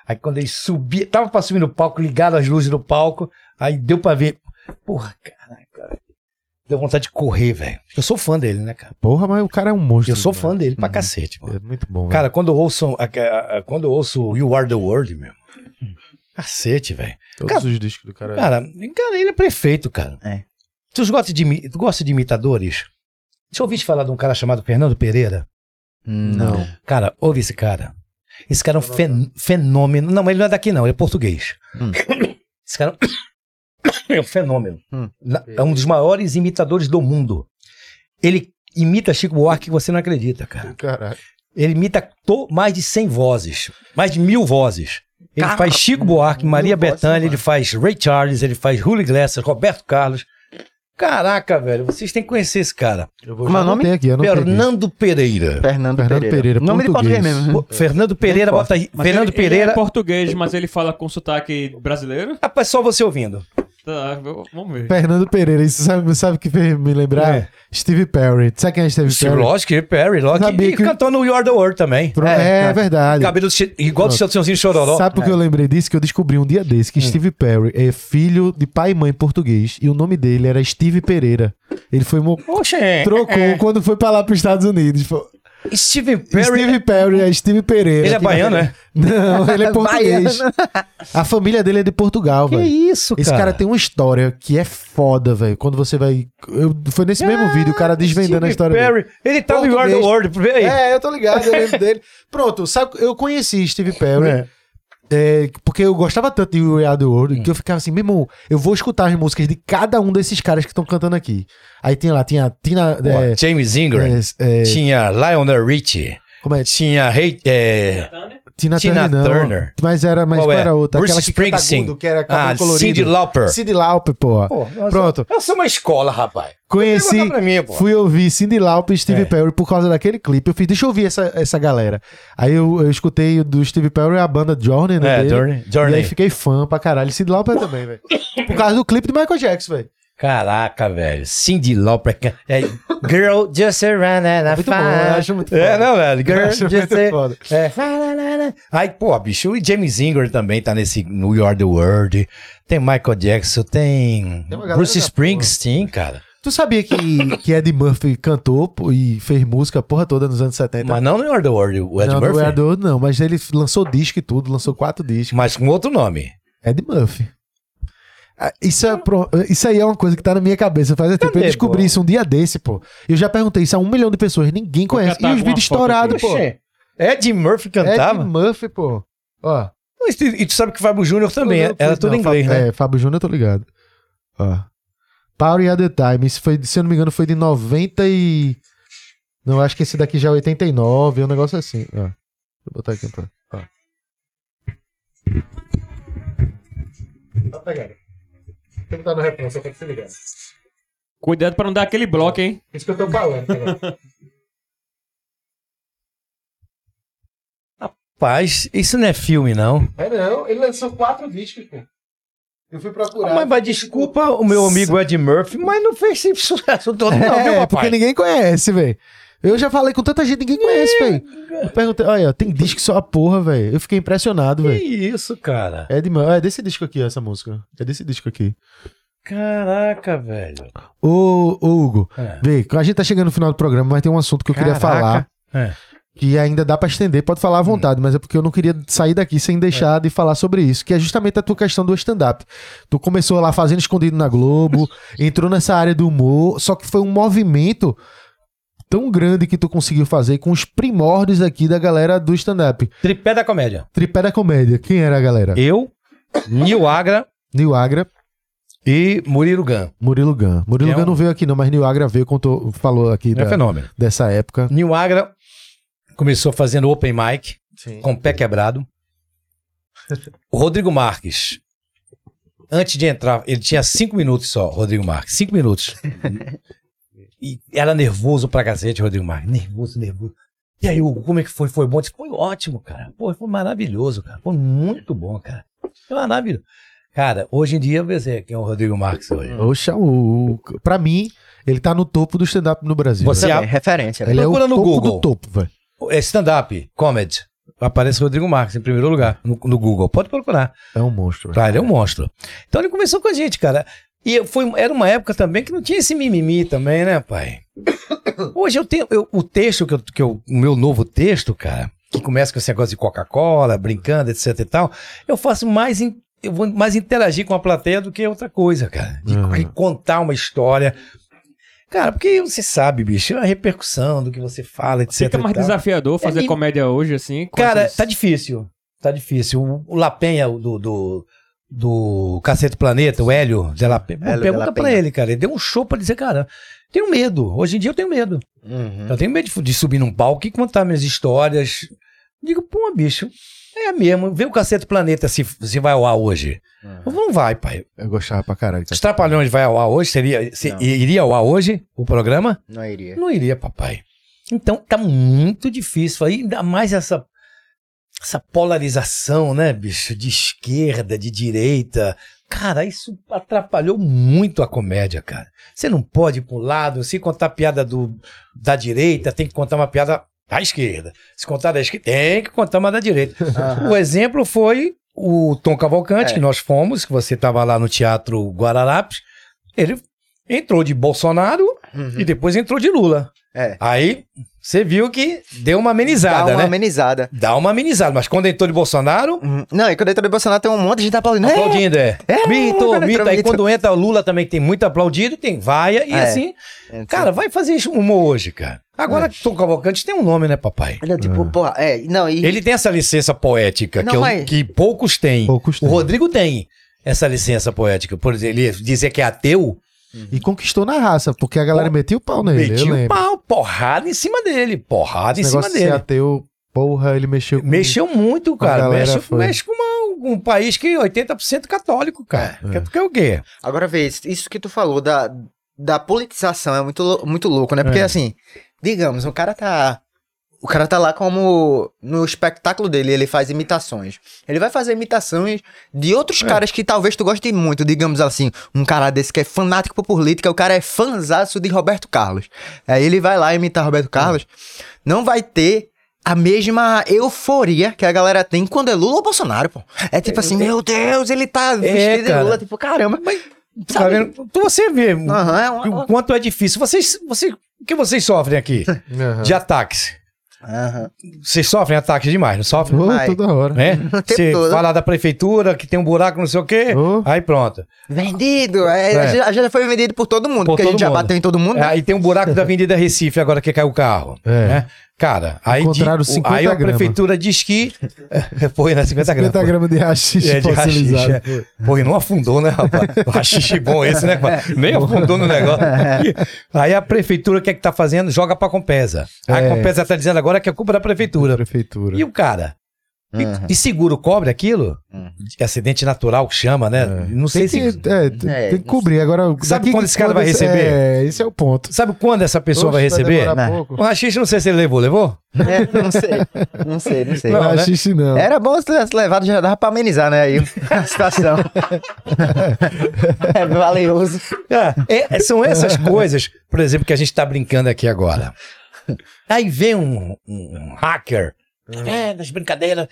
Aí quando ele subia, tava pra subir no palco, ligaram as luzes do palco, aí deu pra ver. Porra, caralho, cara. Deu vontade de correr, velho. Eu sou fã dele, né, cara?
Porra, mas o cara é um monstro.
Eu sou
demais.
fã dele pra cacete, mano.
É muito bom.
Cara, quando eu ouço, quando eu ouço You Are the World, meu. Cacete, velho.
Todos
cara-
os discos do cara.
Cara, cara, ele é prefeito, cara.
É.
Tu gosta de, tu gosta de imitadores? Deixa eu ouvir te falar de um cara chamado Fernando Pereira.
Não.
Cara, ouve esse cara. Esse cara é um fen- fenômeno. Não, mas ele não é daqui, não, ele é português.
Hum.
Esse cara é um fenômeno.
Hum.
É um dos maiores imitadores do mundo. Ele imita Chico Buarque que você não acredita, cara.
Caralho.
Ele imita to- mais de 100 vozes, mais de mil vozes. Ele faz Chico Buarque, Maria Bethânia, ele faz Ray Charles, ele faz Julio Iglesias, Roberto Carlos. Caraca, velho, vocês têm que conhecer esse cara.
Eu vou
Como é o nome?
aqui, eu.
Fernando Pereira.
Fernando,
Fernando
Pereira.
Pereira,
Nome de português
português.
mesmo.
Pô, Fernando Pereira,
Muito
bota aí.
Mas
Fernando
ele, ele
Pereira.
é português, mas ele fala com sotaque brasileiro?
Rapaz, só você ouvindo.
Tá, vamos ver.
Fernando Pereira, isso sabe, sabe o que fez me lembrar?
É.
Steve Perry. Sabe quem é Steve
Steve,
Perry?
lógico, que Perry, lógico.
Sabia
E
que-
cantou no You Are the World também.
Pro-
É,
É,
é.
verdade.
Cabelo che- igual do
Pronto.
Chãozinho Chororó.
Sabe por que eu lembrei disso? Que eu descobri um dia desse
Hum.
que Steve Perry é filho de pai e mãe português e o nome dele era Steve Pereira. Ele foi mo-
Oxe,
trocou quando foi pra lá pros Estados Unidos. Pô,
Steven Perry.
Steve Perry é Steve Pereira.
Ele é baiano, é?
Não, ele é português. A família dele é de Portugal,
Que
velho.
isso, cara?
Esse cara tem uma história que é foda, velho. Quando você vai. eu- Foi nesse mesmo vídeo, o cara desvendando a
Steve
história dele.
Perry. Ele tá no You Are the
Português.
World. Vê aí.
É, eu tô ligado, eu lembro dele. Pronto, sabe, eu conheci Steve Perry.
É.
é, porque eu gostava tanto de We Are the World
Hum.
que eu ficava assim, meu irmão, eu vou escutar as músicas de cada um desses caras que estão cantando aqui. Aí tinha lá, tinha Tina.
Pô,
é,
James Ingram.
é, é,
Tinha Lionel Richie.
como é?
Tinha Hey, é,
Tina,
Tina
Turner.
Turner.
Mas era, mas
Qual
qual
é?
era outra?
Bruce
Aquela
Springsteen.
agudo, que era cabelo
Ah,
colorido.
Cyndi Lauper.
Cyndi Lauper, pô.
Pô,
Pronto.
Eu sou uma escola, rapaz.
Conheci,
mim,
fui ouvir Cyndi Lauper e Steve
É.
Perry por causa daquele clipe. Eu fiz, deixa eu ouvir essa, essa galera. Aí eu, eu escutei o do Steve Perry a banda Journey, né?
É,
dele.
Journey. Journey.
E aí fiquei fã pra caralho. Cyndi Lauper também, velho. Por causa do clipe do Michael Jackson, velho.
Caraca, velho. Cindy Lauper. É, Girl, just around and I
Muito bom, eu acho muito foda.
É, não, velho. Girl, just
muito foda.
É. Aí, pô, bicho, o James Ingram também tá nesse New York the World. Tem Michael Jackson, tem,
Tem
Bruce Springsteen, cara.
Tu sabia que, que Eddie Murphy cantou e fez música a porra toda nos anos 70?
Mas não York the World, o Ed
não,
Murphy.
não é do não, mas ele lançou disco e tudo, lançou quatro discos.
Mas com outro nome.
Ed Murphy. Ah, Isso, é pro- isso aí é uma coisa que tá na minha cabeça faz tempo.
Cadê,
Eu descobri
pô?
isso um dia desse, pô. Eu já perguntei isso a um milhão de pessoas, ninguém
Vou
conhece. E os vídeos estourados, pô.
Oxê. Ed Murphy
Ed
cantava.
Murphy, pô. Ó.
E, tu sabe que o Fábio Júnior também,
Não,
era tudo em
Fábio-
inglês, né?
É, Fábio Júnior, eu tô ligado. Ó. Party at the Time. Isso foi, se eu não me engano, foi de 90 e... Não, acho que esse daqui já é 89, um negócio assim. Ó. Eu botar aqui pra... Ó. Tá pegando. Tem que estar no refrão, só pra se ligar.
Cuidado pra não dar aquele bloco, hein?
Isso que eu tô falando. cara.
Rapaz, isso não é filme, não.
É não, ele lançou quatro discos, pô. Eu fui procurar.
mas, mas desculpa o meu amigo Ed Murphy, mas não fez esse sucesso todo, não,
É, é,
papai.
porque ninguém conhece, velho. Eu já falei com tanta gente, ninguém conhece, velho. Eu perguntei, olha, tem disco só a porra, velho. Eu fiquei impressionado,
Que
velho.
isso, cara?
É, de, é desse disco aqui, essa música. É desse disco aqui.
Caraca, velho.
Ô, ô Hugo,
É.
vê, a gente tá chegando no final do programa, mas tem um assunto que eu queria
Caraca.
falar.
É.
que ainda dá pra estender, pode falar à vontade, mas é porque eu não queria sair daqui sem deixar de falar sobre isso, que é justamente a tua questão do stand-up. Tu começou lá fazendo escondido na Globo, entrou nessa área do humor, só que foi um movimento tão grande que tu conseguiu fazer com os primórdios aqui da galera do stand-up.
Tripé da comédia.
Tripé da comédia, quem era a galera?
Eu, Nil Agra
Nil Agra,
e Murilo Gun.
Murilo Gun. Murilo
É
Gun
um-
não veio aqui não, mas Nil Agra veio, contou, falou aqui
É
da-
fenômeno.
dessa época.
Nil Agra começou fazendo open mic
Sim.
com o pé quebrado. O Rodrigo Marques, antes de entrar, ele tinha cinco minutos só, Rodrigo Marques. Cinco minutos. E era nervoso pra cacete, Rodrigo Marques. Nervoso, nervoso. E aí, Hugo, como é que foi? Foi bom? Disse, Foi ótimo, cara. Pô, foi maravilhoso, cara. Foi muito bom, cara. Foi maravilhoso. Cara, hoje em dia, eu sei quem é o Rodrigo Marques hoje.
Oxa, o, o- pra mim, ele tá no topo do stand-up no Brasil.
Você
velho.
Também, referência.
Ele é o
Procura no
topo
Google.
do topo, velho.
É stand-up, comedy. Aparece Rodrigo Marques em primeiro lugar no, no Google. Pode procurar.
É um monstro. velho.
Tá, ele é um monstro. Então ele começou com a gente, cara. E foi, era uma época também que não tinha esse mimimi também, né, pai? Hoje eu tenho eu- o texto que eu, que eu. O meu novo texto, cara, que começa com esse negócio de Coca-Cola, brincando, etc e tal. Eu faço mais. in- eu vou mais interagir com a plateia do que outra coisa, cara. De
Uhum.
de contar uma história. Cara, porque você sabe, bicho, a repercussão do que você fala, etc.
Fica mais desafiador fazer
É, e-
comédia hoje, assim.
Cara,
essas-
tá difícil. Tá difícil. O, o Lapenha, do, do, do Cacete Planeta, o Hélio de La Penha,
Hélio
pergunta
La
pra ele, cara. Ele deu um show pra dizer, cara, tenho medo. Hoje em dia eu tenho medo.
Uhum.
Eu tenho medo de, de subir num palco e contar minhas histórias. Digo, pô, bicho, é mesmo. Vê o Cacete Planeta se, se vai ao ar hoje. Não vai, pai.
Eu gostava pra caralho.
Os Trapalhões vai ao ar hoje? Seria, se- iria ao ar hoje o programa?
Não iria.
Não iria, papai. Então tá muito difícil. Aí ainda mais essa, essa polarização, né, bicho? De esquerda, de direita. Cara, isso atrapalhou muito a comédia, cara. Você não pode ir pro lado, se contar piada do, da direita, tem que contar uma piada da esquerda. Se contar da esquerda, tem que contar uma da direita. O exemplo foi o Tom Cavalcante,
É.
que nós fomos, que você estava lá no Teatro Guararapes. Ele entrou de Bolsonaro e depois entrou de Lula.
É.
Aí você viu que deu uma
Dá
amenizada,
uma
né?
amenizada.
Dá uma amenizada, mas quando entrou de Bolsonaro,
Uhum. Não, e quando entrou de Bolsonaro tem um monte de gente aplaudindo. É,
aplaudindo, é.
É,
mito,
quando
mito. Aí quando entra o Lula também tem muito aplaudido, tem vaia e
É.
assim.
é,
Cara, vai fazer isso humor hoje, cara. Agora, Tom Cavalcante tem um nome, né, papai?
Olha, tipo, porra, é, não, e...
Ele tem essa licença poética
Não,
que, eu-
mas-
que poucos têm.
Poucos
O. Rodrigo tem essa licença poética. Por exemplo, ele dizer que é ateu,
E conquistou na raça, porque a galera metia o pau nele.
metiu o pau, porrada em cima dele, porrada
Esse
em cima
negócio de
dele.
ateu, porra, ele mexeu com...
Mexeu muito, cara. Mexe,
foi.
mexe com uma- um país que é 80% católico, cara.
É.
Porque é o quê?
Agora vê, isso- que tu falou da, da politização é muito, muito louco, né? Porque
É.
assim, digamos, o cara tá. O cara tá lá como. No espetáculo dele, ele faz imitações. Ele vai fazer imitações de outros
É.
caras que talvez tu goste muito, digamos assim. Um cara desse que é fanático por política, o cara é fanzaço de Roberto Carlos. Aí ele vai lá imitar Roberto Carlos. Não vai ter a mesma euforia que a galera tem quando é Lula ou Bolsonaro, pô. É tipo assim, meu Deus, ele tá vestido de. Lula, tipo, caramba.
Tu tá vendo? Tu- Você vê
é uma-
o quanto é difícil. Vocês, você, o que vocês sofrem aqui
Aham.
de ataques? Vocês sofrem ataques demais, não sofrem?
Vai.
toda hora.
Né? Você fala da prefeitura que tem um buraco, não sei o quê,
Oh.
aí pronto.
Vendido! É,
É.
Já, já foi vendido por todo mundo,
Por
porque a
todo
gente já
mundo.
bateu em todo mundo. né?
Aí tem um buraco da Avenida Recife agora que caiu o carro.
É.
né? Cara, aí,
Encontraram
di-
50
aí a prefeitura diz que. Foi, né? 50 gramas.
50 gramas de rachixe
É, de rachixe, é. Pô, e não afundou, né, rapaz? O rachixe bom esse, né, pai? Nem afundou no negócio. Aí a prefeitura, o que é que tá fazendo? Joga pra Compesa. A
É.
Compesa tá dizendo agora que é culpa da prefeitura.
Prefeitura.
E o cara? E,
Uhum.
e seguro cobre aquilo?
Uhum.
De Acidente natural que chama, né? Não sei
tem
se.
que, é, tem,
É,
tem que cobrir. Agora,
Sabe quando
que
esse cara vai receber?
É, esse é o ponto.
Sabe quando essa pessoa vai
Oxe,
receber?
demorar
Né?
pouco.
O rachixe, não sei se ele levou. Levou?
É, não sei. Não sei, não sei.
Não,
Não, né?
rachixe não.
Era bom se tivesse levado, já dava pra amenizar, né? Aí a situação. é valioso.
É, é, são essas coisas, por exemplo, que a gente tá brincando aqui agora. Aí vem um, um hacker. É, das brincadeiras.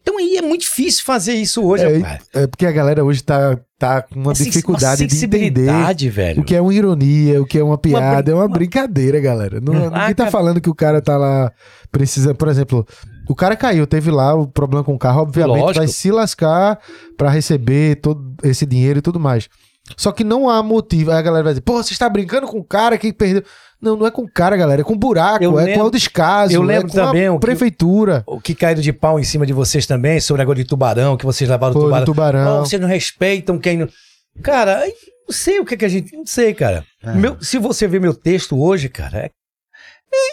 Então aí é muito difícil fazer isso hoje,
É,
rapaz.
é porque a galera hoje tá, tá com uma
É sens-
dificuldade
uma
de entender
velho.
o que é uma ironia, o que é uma piada.
brin-
é uma
uma-
brincadeira, galera. Não, ninguém tá
cara.
falando que o cara tá lá precisa, por exemplo, o cara caiu, teve lá o problema com o carro, obviamente
Lógico.
vai se lascar pra receber todo esse dinheiro e tudo mais. Só que não há motivo. Aí a galera vai dizer, pô, você está brincando com o cara que perdeu. Não, não é com cara, galera. É com buraco,
Eu
é
lembro-
com o descaso.
eu lembro
é com
também o
a
que-
prefeitura.
O que caíram de pau em cima de vocês também, sobre o negócio de tubarão, que vocês levaram o
Foi
tubarão.
tubarão.
Não, vocês não respeitam quem não. Cara, não sei o que, que a gente. Não sei, cara.
Ah.
Meu- se você ver meu texto hoje, cara, é,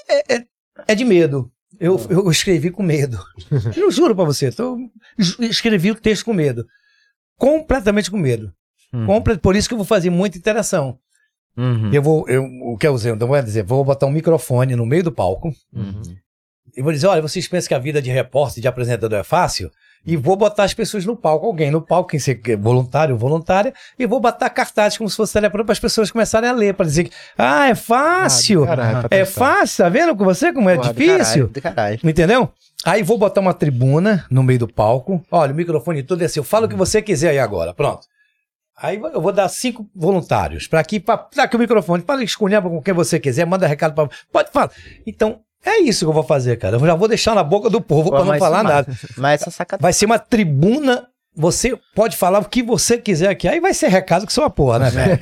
é, é- é de medo. Eu, eu escrevi com medo. Eu juro pra você. Tô, escrevi o texto com medo. Completamente com medo.
Hum.
Por isso que eu vou fazer muita interação.
Uhum.
Eu vou. Eu, o que eu usei? Então, vou dizer, vou botar um microfone no meio do palco.
Uhum.
E vou dizer, olha, vocês pensam que a vida de repórter, de apresentador é fácil? E vou botar as pessoas no palco, alguém no palco, quem ser voluntário ou voluntária, e vou botar cartazes como se fosse telefone para as pessoas começarem a ler, para dizer que, ah, é fácil,
Ah, caralho,
é fácil, tá vendo com você como é
Porra, do
difícil?
caralho, do caralho.
Entendeu? Aí vou botar uma tribuna no meio do palco. Olha, o microfone todo é seu. Fala o que você quiser aí agora. Pronto. Aí eu vou dar cinco voluntários para aqui, para aqui o microfone, para escolher com quem você quiser, manda recado para. Pode falar. Então, é isso que eu vou fazer, cara. Eu já vou deixar na boca do povo para não falar
é
nada.
Mas essa sacada.
Vai ser uma tribuna. Você pode falar o que você quiser aqui. Aí vai ser recado que sou a porra, né, velho?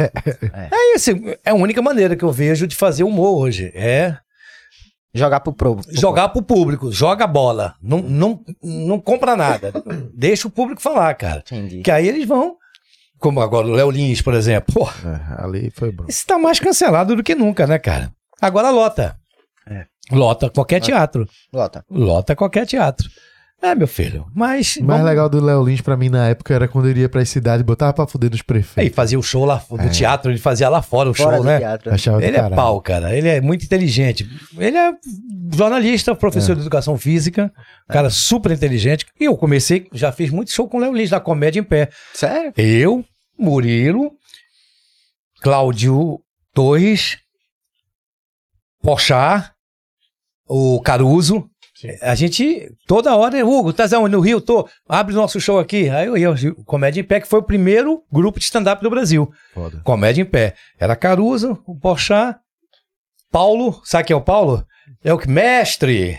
É isso. É a única maneira que eu vejo de fazer humor hoje. É
Jogar pro pro. pro-
jogar pro público, joga a bola, não, não, não compra nada, deixa o público falar, cara.
Entendi.
Que aí eles vão, como agora o Léo Lins, por exemplo, pô,
É, ali foi bom.
esse tá mais cancelado do que nunca, né, cara? Agora lota.
É.
Lota qualquer teatro.
Lota.
Lota qualquer teatro. É, meu filho. Mas.
O mais
vamos-
legal do Léo Lins pra mim na época era quando ele ia pra cidade e botava pra fuder nos
Aí
prefeitos.
fazia o show lá
É.
no teatro, ele fazia lá fora o
Fora
show, né?
teatro.
Achava
Ele é pau, cara. Ele é muito inteligente. Ele é jornalista, professor
É.
de educação física, cara super inteligente. E eu comecei, já fiz muito show com o Léo Lins na Comédia em Pé.
Sério?
Eu, Murilo, Cláudio Torres, Pochá, o Caruso. A gente, toda hora, Hugo, tá onde? No Rio? Tô. Abre o nosso show aqui. Aí eu ia, o Comédia em Pé, que foi o primeiro grupo de stand-up do Brasil.
Foda.
Comédia em Pé. Era Caruso, o Pochá, Paulo. Sabe quem é o Paulo? É o que? Mestre!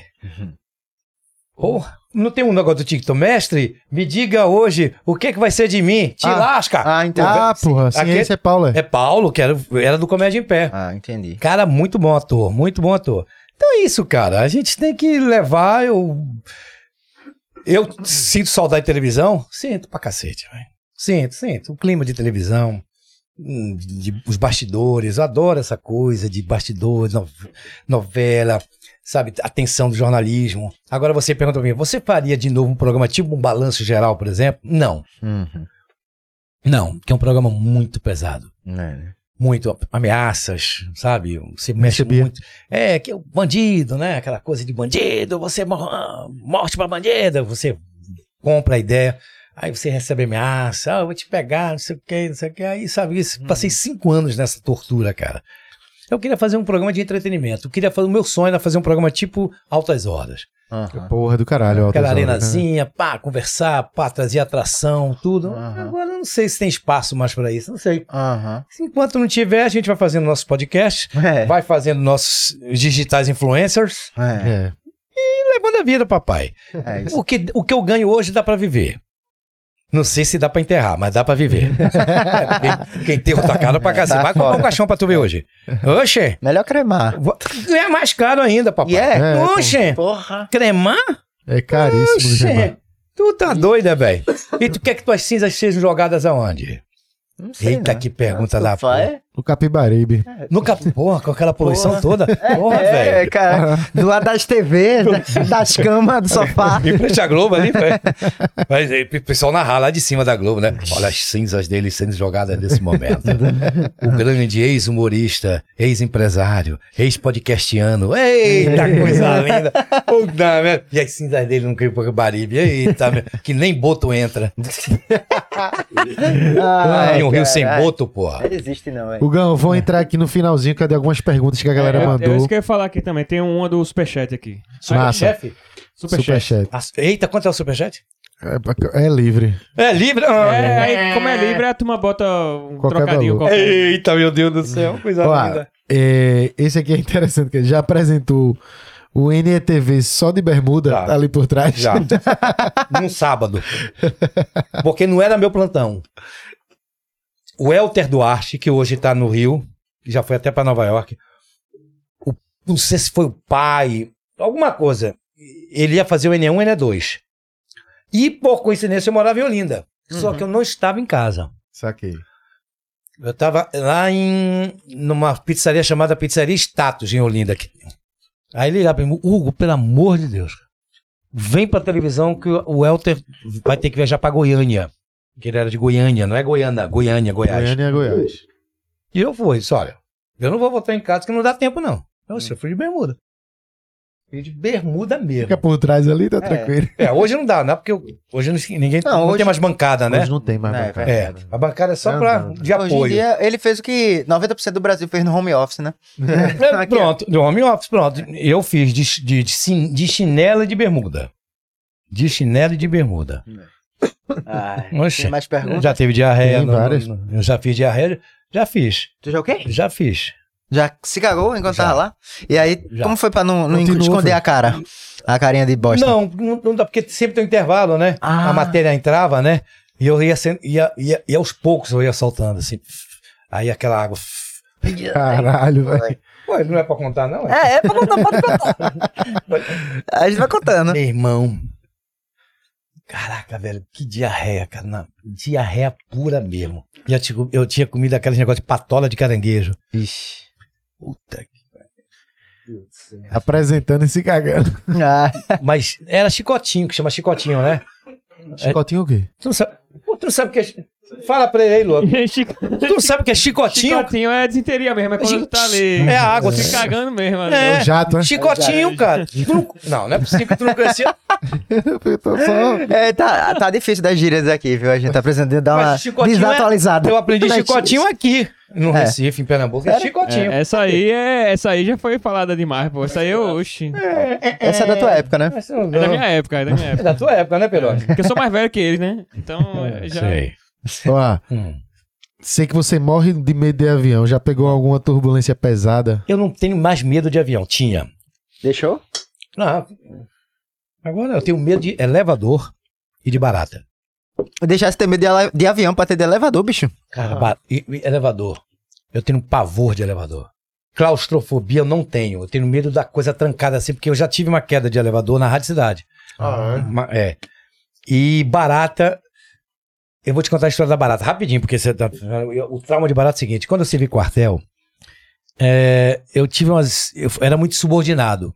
Porra, não tem um negócio do TikTok? Mestre, me diga hoje o que, que vai ser de mim. Te
Ah.
lasca!
Ah, entendi.
Ah, porra, sim, esse é Paulo, é.
É Paulo, que era, era do Comédia em Pé.
Ah, entendi.
Cara, muito bom ator, muito bom ator. Então é isso, cara. A gente tem que levar. Eu, eu sinto saudade de televisão? Sinto pra cacete, velho. Sinto, sinto. O clima de televisão, hum, de, os bastidores. Eu adoro essa coisa de bastidores, no- novela, sabe? Atenção do jornalismo. Agora você pergunta pra mim: você faria de novo um programa tipo um balanço geral, por exemplo? Não.
Uhum.
Não, que é um programa muito pesado
É.
muito ameaças, sabe? Você mexe
Recebia.
muito. É, que é o bandido, né? Aquela coisa de bandido, você mor- morte pra bandido, você compra a ideia, aí você recebe ameaça, ah, eu vou te pegar, não sei o que, não sei o que. Aí, sabe, isso, passei cinco anos nessa tortura, cara. Eu queria fazer um programa de entretenimento. Eu queria fazer, o meu sonho era fazer um programa tipo Altas Horas.
Aham.
Porra do caralho.
Aquela
Horas, né?
arenazinha, pá, conversar, pá, trazer atração, tudo.
Aham.
Agora eu não sei se tem espaço mais pra isso, não sei.
Aham.
Enquanto não tiver, a gente vai fazendo nosso podcast,
É.
vai fazendo nossos digitais influencers
É.
É.
e levando a vida, papai.
É isso.
O que, o que eu ganho hoje dá pra viver. Não sei se dá pra enterrar, mas dá pra viver. quem, quem enterra tá caro pra cacete. Vai comprar um caixão pra tu ver hoje. Oxe,
Melhor cremar.
ganhar mais caro ainda, papai.
E é?
É.
Oxe,
Porra.
cremar?
É caríssimo.
Oxe, tu tá doida, velho. E tu quer que tuas cinzas sejam jogadas aonde?
Não sei,
Eita,
não.
que pergunta da porra.
No Capibaribe.
No cap... Porra, com aquela poluição
Porra.
toda. Porra, velho.
É, cara. Do lado das TVs, da- das camas, do sofá.
Em frente à Globo ali, velho. Mas aí, o pessoal narrar lá de cima da Globo, né? Olha as cinzas dele sendo jogadas nesse momento. o grande ex-humorista, ex-empresário, ex-podcastiano. Eita, coisa linda. Puta merda. E as cinzas dele não caiu para Baribe. Eita, merda. que nem boto entra.
Ai,
Tem um rio sem boto, porra.
Não existe não, velho.
O Gão, vou entrar aqui no finalzinho, cadê algumas perguntas que a galera
É, eu- É
mandou.
isso que eu ia falar aqui também. Tem uma do Superchat aqui.
Chefe?
Superchat.
Superchat.
Ah, Eita, quanto é o superchat?
É, é livre.
É livre? Ah.
É, aí, como é livre, a turma bota um
Qualquer
trocadinho
valor.
qualquer.
Eita, meu Deus do céu. Coisa
Ó,
linda.
é, esse aqui é interessante, que ele já apresentou o NETV só de bermuda
Já.
ali por trás.
Já. Num sábado. Porque não era meu plantão. O Elter Duarte, que hoje tá no Rio, já foi até pra Nova York. o- não sei se foi o pai, alguma coisa. Ele ia fazer o N1 e N2. E por coincidência eu morava em Olinda. Só que eu não estava em casa.
Saquei.
Eu estava lá em numa pizzaria chamada Pizzaria Status, em Olinda. aqui. Aí ele mim, Hugo, pelo amor de Deus, vem pra televisão que o Elter vai ter que viajar pra Goiânia. Que ele era de Goiânia, não é Goiânia, Goiânia, Goiás.
Goiânia e Goiás.
E eu fui, disse, olha, eu não vou voltar em casa que não dá tempo não. Eu, eu fui de bermuda. Fui de bermuda mesmo.
Fica por trás ali, tá tranquilo.
É, hoje não dá, né? Porque eu- hoje não- ninguém
Não,
não,
hoje-
tem mais bancada, né?
Hoje não tem mais
É,
bancada.
É, a bancada é só pra, de
Hoje em
apoio.
dia, ele fez o que 90% do Brasil fez no home office, né?
É, pronto, do home office, pronto. Eu fiz de, de, de, de chinela e de bermuda. De chinela e de bermuda.
Ah, tem mais perguntas?
já teve diarreia?
Tem
no-
várias.
no- eu já fiz diarreia? Já fiz.
Tu já o quê?
Já fiz.
Já se cagou enquanto
Já.
tava lá? E aí,
Já.
como foi pra não, não
Continua,
esconder
foi.
a cara? A carinha de bosta.
Não, não, não dá, porque sempre tem um intervalo, né?
Ah.
A matéria entrava, né? E eu ia, sendo, ia, ia, e aos poucos eu ia soltando, assim. Aí aquela água.
Caralho, velho.
Ué, não é pra contar, não? É?
É, é pra contar, pode contar. a gente vai contando.
Meu irmão. Caraca, velho, que diarreia, cara. Não, diarreia pura mesmo. E eu, tinha- eu tinha comido aqueles negócios de patola de caranguejo.
Ixi.
Puta que.
Apresentando e se cagando.
Ah,
Mas era chicotinho, que chama chicotinho, né?
Chicotinho o quê?
Tu não sabe, Pô, tu não sabe o que é. Fala pra ele aí, Lu.
Chico-
Tu não sabe o que é chicotinho?
Chicotinho é desinteria mesmo, é quando tu tá ali.
É água.
Se cagando mesmo. ali.
É,
o jato, né?
chicotinho, cara. Tu não, não, é possível que tu não conhecia.
Eu tô só...
é, tá, tá difícil das gírias aqui, viu? A gente tá precisando dar uma
é-
desatualizada.
Eu aprendi
Tá
chicotinho aqui. No
É.
Recife, em Pernambuco, é chicotinho.
É, essa aí é, essa aí já foi falada demais, pô. Essa aí eu, oxi. É
Essa é da tua época, né?
Não-
da minha época, é da minha
É
época.
da tua época, né, Pedro?
Porque eu sou mais velho que eles, né? Então, é, já.
Sei.
Ó,
Hum.
sei que você morre de medo de avião. Já pegou alguma turbulência pesada?
Eu não tenho mais medo de avião. Tinha.
Deixou?
Não. Agora eu tenho medo de elevador e de barata.
Deixasse ter medo de, de avião pra ter de elevador, bicho.
Cara, ba- e- e elevador. Eu tenho um pavor de elevador. Claustrofobia eu não tenho. Eu tenho medo da coisa trancada assim, porque eu já tive uma queda de elevador na Rádio Cidade. Uma- é. E barata. Eu vou te contar a história da barata rapidinho, porque você tá- o trauma de barata é o seguinte: quando eu servi quartel, é, eu tive umas. Eu era muito subordinado.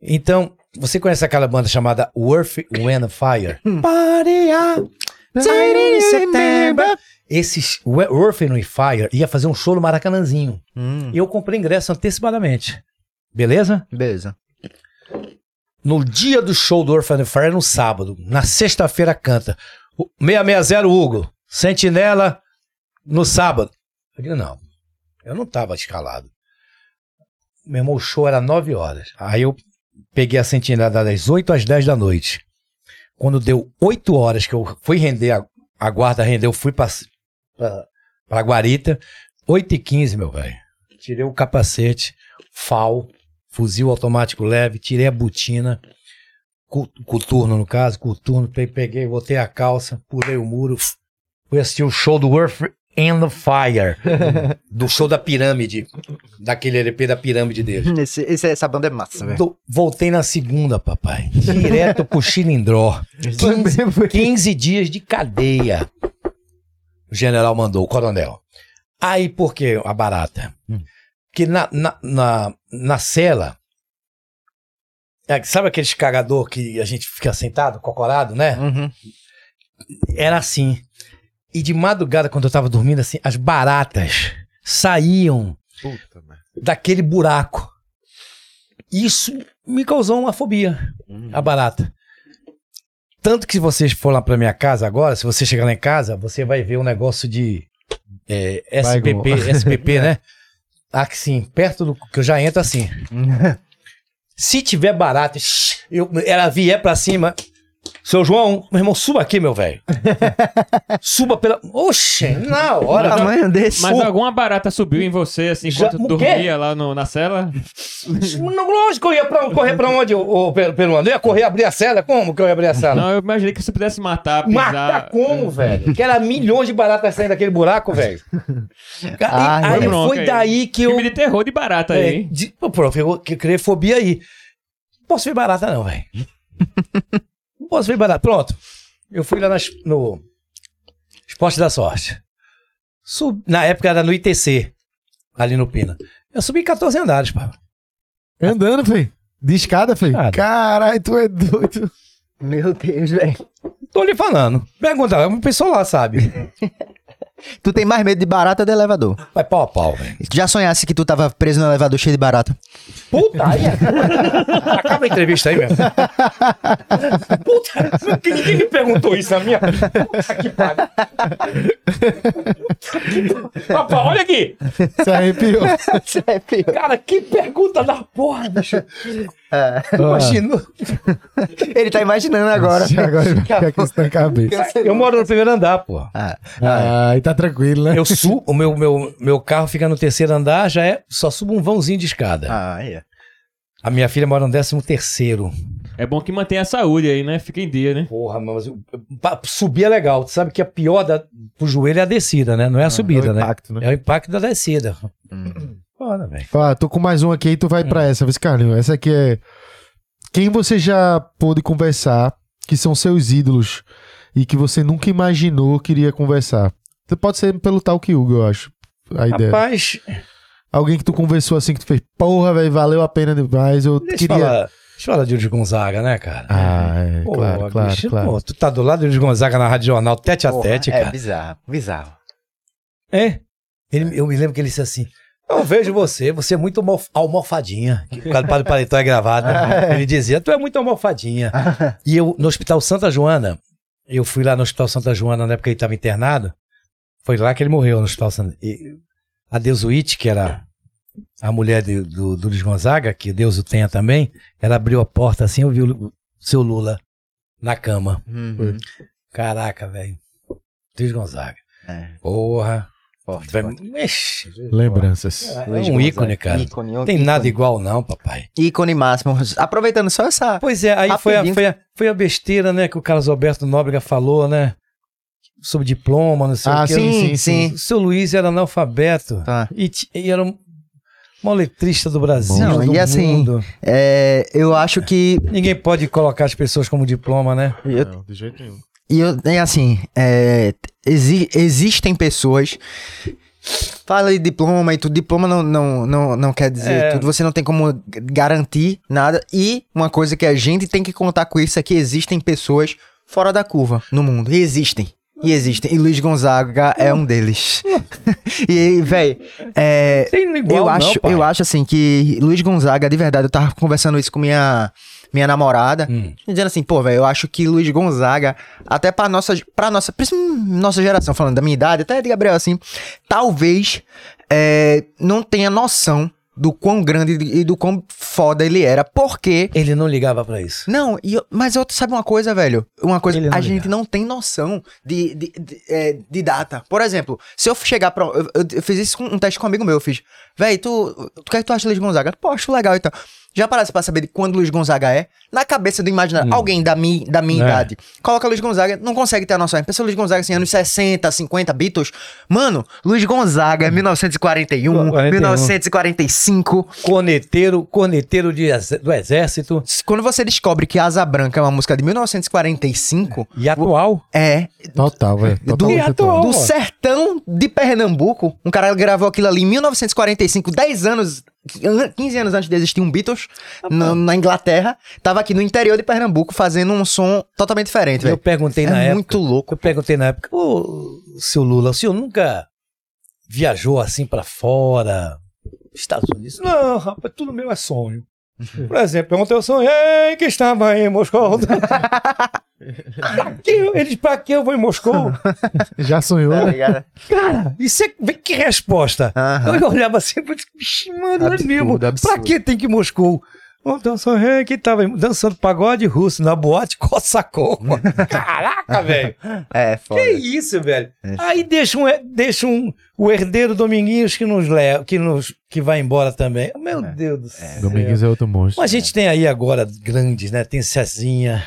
Então, você conhece aquela banda chamada Worth When Fire? Paria! Setembro! Esses Worth and Fire ia fazer um show no Maracanãzinho.
Hum,
E eu comprei ingresso antecipadamente. Beleza?
beleza.
No dia do show do Orphan Fire, no sábado. Na sexta-feira canta. O 660 Hugo. Sentinela no sábado. Eu digo, não. Eu não tava escalado. Meu irmão, o show era 9 horas. Aí eu peguei a sentinela das 8 às 10 da noite. Quando deu 8 horas que eu fui render, a, a guarda rendeu, eu fui pra, pra guarita. 8 e 15, meu velho. Tirei o capacete, FAL, fuzil automático leve, tirei a botina, coturno no caso, coturno, pe- peguei, botei a calça, pulei o muro, fui assistir o show do Earth and Fire, do show da pirâmide, daquele LP da pirâmide dele.
Esse, esse- essa banda é massa, velho.
Voltei na segunda, papai, direto pro Chilindró, 15, 15 dias de cadeia, o general mandou, o coronel. Aí por que a barata? Porque na, na, na, na cela, é, sabe aqueles cagador que a gente fica sentado, cocorado, né?
Uhum.
Era assim. E de madrugada, quando eu tava dormindo assim, as baratas saíam daquele buraco. Isso me causou uma fobia, a barata. Tanto que se vocês for lá pra minha casa agora, se você chegar lá em casa, você vai ver um negócio de é, SPP, SPP, né? Aqui sim, perto do que eu já entro assim. Se tiver barata, shh, eu, ela vier pra cima, seu João, meu irmão, suba aqui, meu velho. suba pela. Oxe, na hora.
Tamanho desse.
Mas alguma barata subiu em você, assim,
Já-
enquanto
o quê?
dormia lá no- na cela?
Não, lógico, eu ia pra, correr pra onde, ô, ô, Pe- Peruano? Eu ia correr, abrir a cela? Como que eu ia abrir a cela?
Não, eu imaginei que você pudesse matar, pisar.
Mata como, velho? Que era milhões de baratas saindo daquele buraco, velho.
Ah,
aí
foi bronca
foi
aí.
daí que eu.
Filme de terror de barata aí,
É,
hein?
de, pô, prof, eu que- criei fobia aí. Não posso ver barata, não, velho. posso ver barata. Pronto. Eu fui lá nas- no Esporte da Sorte. Sub- na época era no ITC, ali no Pina. Eu subi 14 andares, pá.
Andando, filho. De escada, filho. Caralho, tu é doido.
Meu Deus, velho.
Tô lhe falando. Pergunta, o pessoal lá sabe.
Tu tem mais medo de barata de elevador?
Vai pau a pau, velho.
Tu já sonhasse que tu tava preso no elevador cheio de barata?
Puta, aí. é- Acaba a entrevista aí mesmo. Puta, que ninguém me perguntou isso na minha. Puta que pariu. Rapaz, olha aqui.
Se arrepiou.
é pior.
Cara, que pergunta da porra, bicho.
É.
Imagina.
Ele tá imaginando agora.
Agora ele que isso na cabeça.
Eu moro no primeiro andar, porra.
Ah,
Ah, aí tá tranquilo, né?
Eu subo, o meu, meu, meu carro fica no terceiro andar, já é. Só subo um vãozinho de escada.
ah, é.
A minha filha mora no décimo terceiro.
É bom que mantenha a saúde aí, né? Fica em dia, né?
Porra, mas subir é legal. Tu sabe que a pior da, pro joelho é a descida, né? Não é a subida,
é o
né?
impacto, né?
É o impacto da descida.
Hum.
Foda, velho.
Ó, tô com mais um aqui e tu vai pra essa, vê se Carlinho. Essa aqui é. Quem você já pôde conversar, que são seus ídolos e que você nunca imaginou que iria conversar? Pode ser pelo tal que Hugo, eu acho. A ideia.
Rapaz,
Alguém que tu conversou assim, que tu fez, porra, velho, valeu a pena demais. Eu
Deixa eu
queria.
falar, deixa eu falar de Yuri Gonzaga, né, cara?
Ah, é,
Pô,
claro, claro,
bicho,
claro.
pô, tu tá do lado do Yuri Gonzaga na Rádio Jornal, tete a
Porra,
tete,
é
cara.
bizarro, bizarro.
É? Ele, eu me lembro que ele disse assim: Eu vejo você, você é muito almof- almofadinha. Que O cara para paletó é gravado. né? Ele dizia: Tu é muito almofadinha. E eu, no Hospital Santa Joana, eu fui lá no Hospital Santa Joana na época que ele estava internado. Foi lá que ele morreu no Hospital Santa. E a Deus Witt, que era a mulher de- do, do Luiz Gonzaga, que Deus o tenha também, ela abriu a porta assim, eu vi o, o seu Lula na cama.
Uhum.
Caraca, velho. Luiz Gonzaga.
É,
Porra.
forte, forte.
Lembranças.
é
Luiz
um ícone, cara.
Ícone,
tem
ícone.
nada igual, não, papai.
Ícone máximo. Aproveitando só essa.
Pois é, aí foi a, foi, a, foi a besteira, né, que o Carlos Alberto Nóbrega falou, né? Sobre diploma, não sei
Ah,
o quê.
sim, sim,
sim.
O seu Luiz era analfabeto.
Tá.
E, e era um maior letrista do Brasil,
Não,
do
e assim,
mundo.
É, eu acho que.
Ninguém pode colocar as pessoas como diploma, né?
Eu,
Não, de jeito nenhum.
E eu, é assim, é, exi- existem pessoas. Fala de diploma e tudo. Diploma não, não, não, não quer dizer
É.
tudo. Você não tem como garantir nada. E uma coisa que a gente tem que contar com isso é que existem pessoas fora da curva no mundo. E existem. E existem. E Luiz Gonzaga é um deles. e, véi, é,
igual,
eu
não,
acho,
pai.
eu acho assim que Luiz Gonzaga, de verdade, eu tava conversando isso com minha, minha namorada,
Hum.
dizendo assim, pô, velho, eu acho que Luiz Gonzaga, até pra nossa, pra nossa, nossa geração, falando da minha idade, até de Gabriel assim, talvez é, não tenha noção do quão grande e do quão foda ele era, porque
Ele não ligava pra isso.
não, e eu- mas eu, sabe uma coisa, velho? Uma coisa, a gente
liga.
não tem noção de, de, de, é, de data. Por exemplo, se eu chegar pra. Eu, eu- fiz isso com um teste com um amigo meu, eu fiz. Véi, tu. O que é que tu acha de Luiz Gonzaga? Pô, acho legal e tal. Já parasse pra saber de quando Luiz Gonzaga é? Na cabeça do imaginário, alguém da minha, da minha
É.
idade, coloca Luiz Gonzaga, não consegue ter a noção. Pensa Luiz Gonzaga assim, anos 60, 50, Beatles. Mano, Luiz Gonzaga, 1941,
41.
1945.
Corneteiro, corneteiro de do exército
Quando você descobre que Asa Branca é uma música de 1945,
e atual.
é
Total, velho.
do,
atual.
atual.
do sertão de Pernambuco. Um cara gravou aquilo ali em 1945, 10 anos, 15 anos antes de existir um Beatles, na, na Inglaterra. Tava aqui no interior de Pernambuco fazendo um som totalmente diferente,
Eu
velho.
perguntei
É
na época.
muito louco.
Eu perguntei na época, ô, seu Lula, o senhor nunca viajou assim pra fora, Estados Unidos? Não, rapaz, tudo meu é sonho. Por exemplo, ontem eu sonhei que estava em Moscou. Que eu- Eles, pra que eu vou em Moscou?
Já sonhou,
Tá
né?
Cara, isso é, vê que resposta.
Aham.
Eu olhava assim e disse, "Vixe, mano, é
Absurdo,
mesmo. Pra
absurdo.
que tem que ir em Moscou? Sonhei que tava dançando pagode russo na boate Cossacoma. Caraca, velho.
É, foda.
Que isso, velho?
É.
Aí deixa um, deixa um o herdeiro Dominguinhos que nos leva, que nos que vai embora também. Meu Deus do céu.
Domingues é outro monstro.
Mas a gente tem aí agora grandes, né? Tem Cezinha,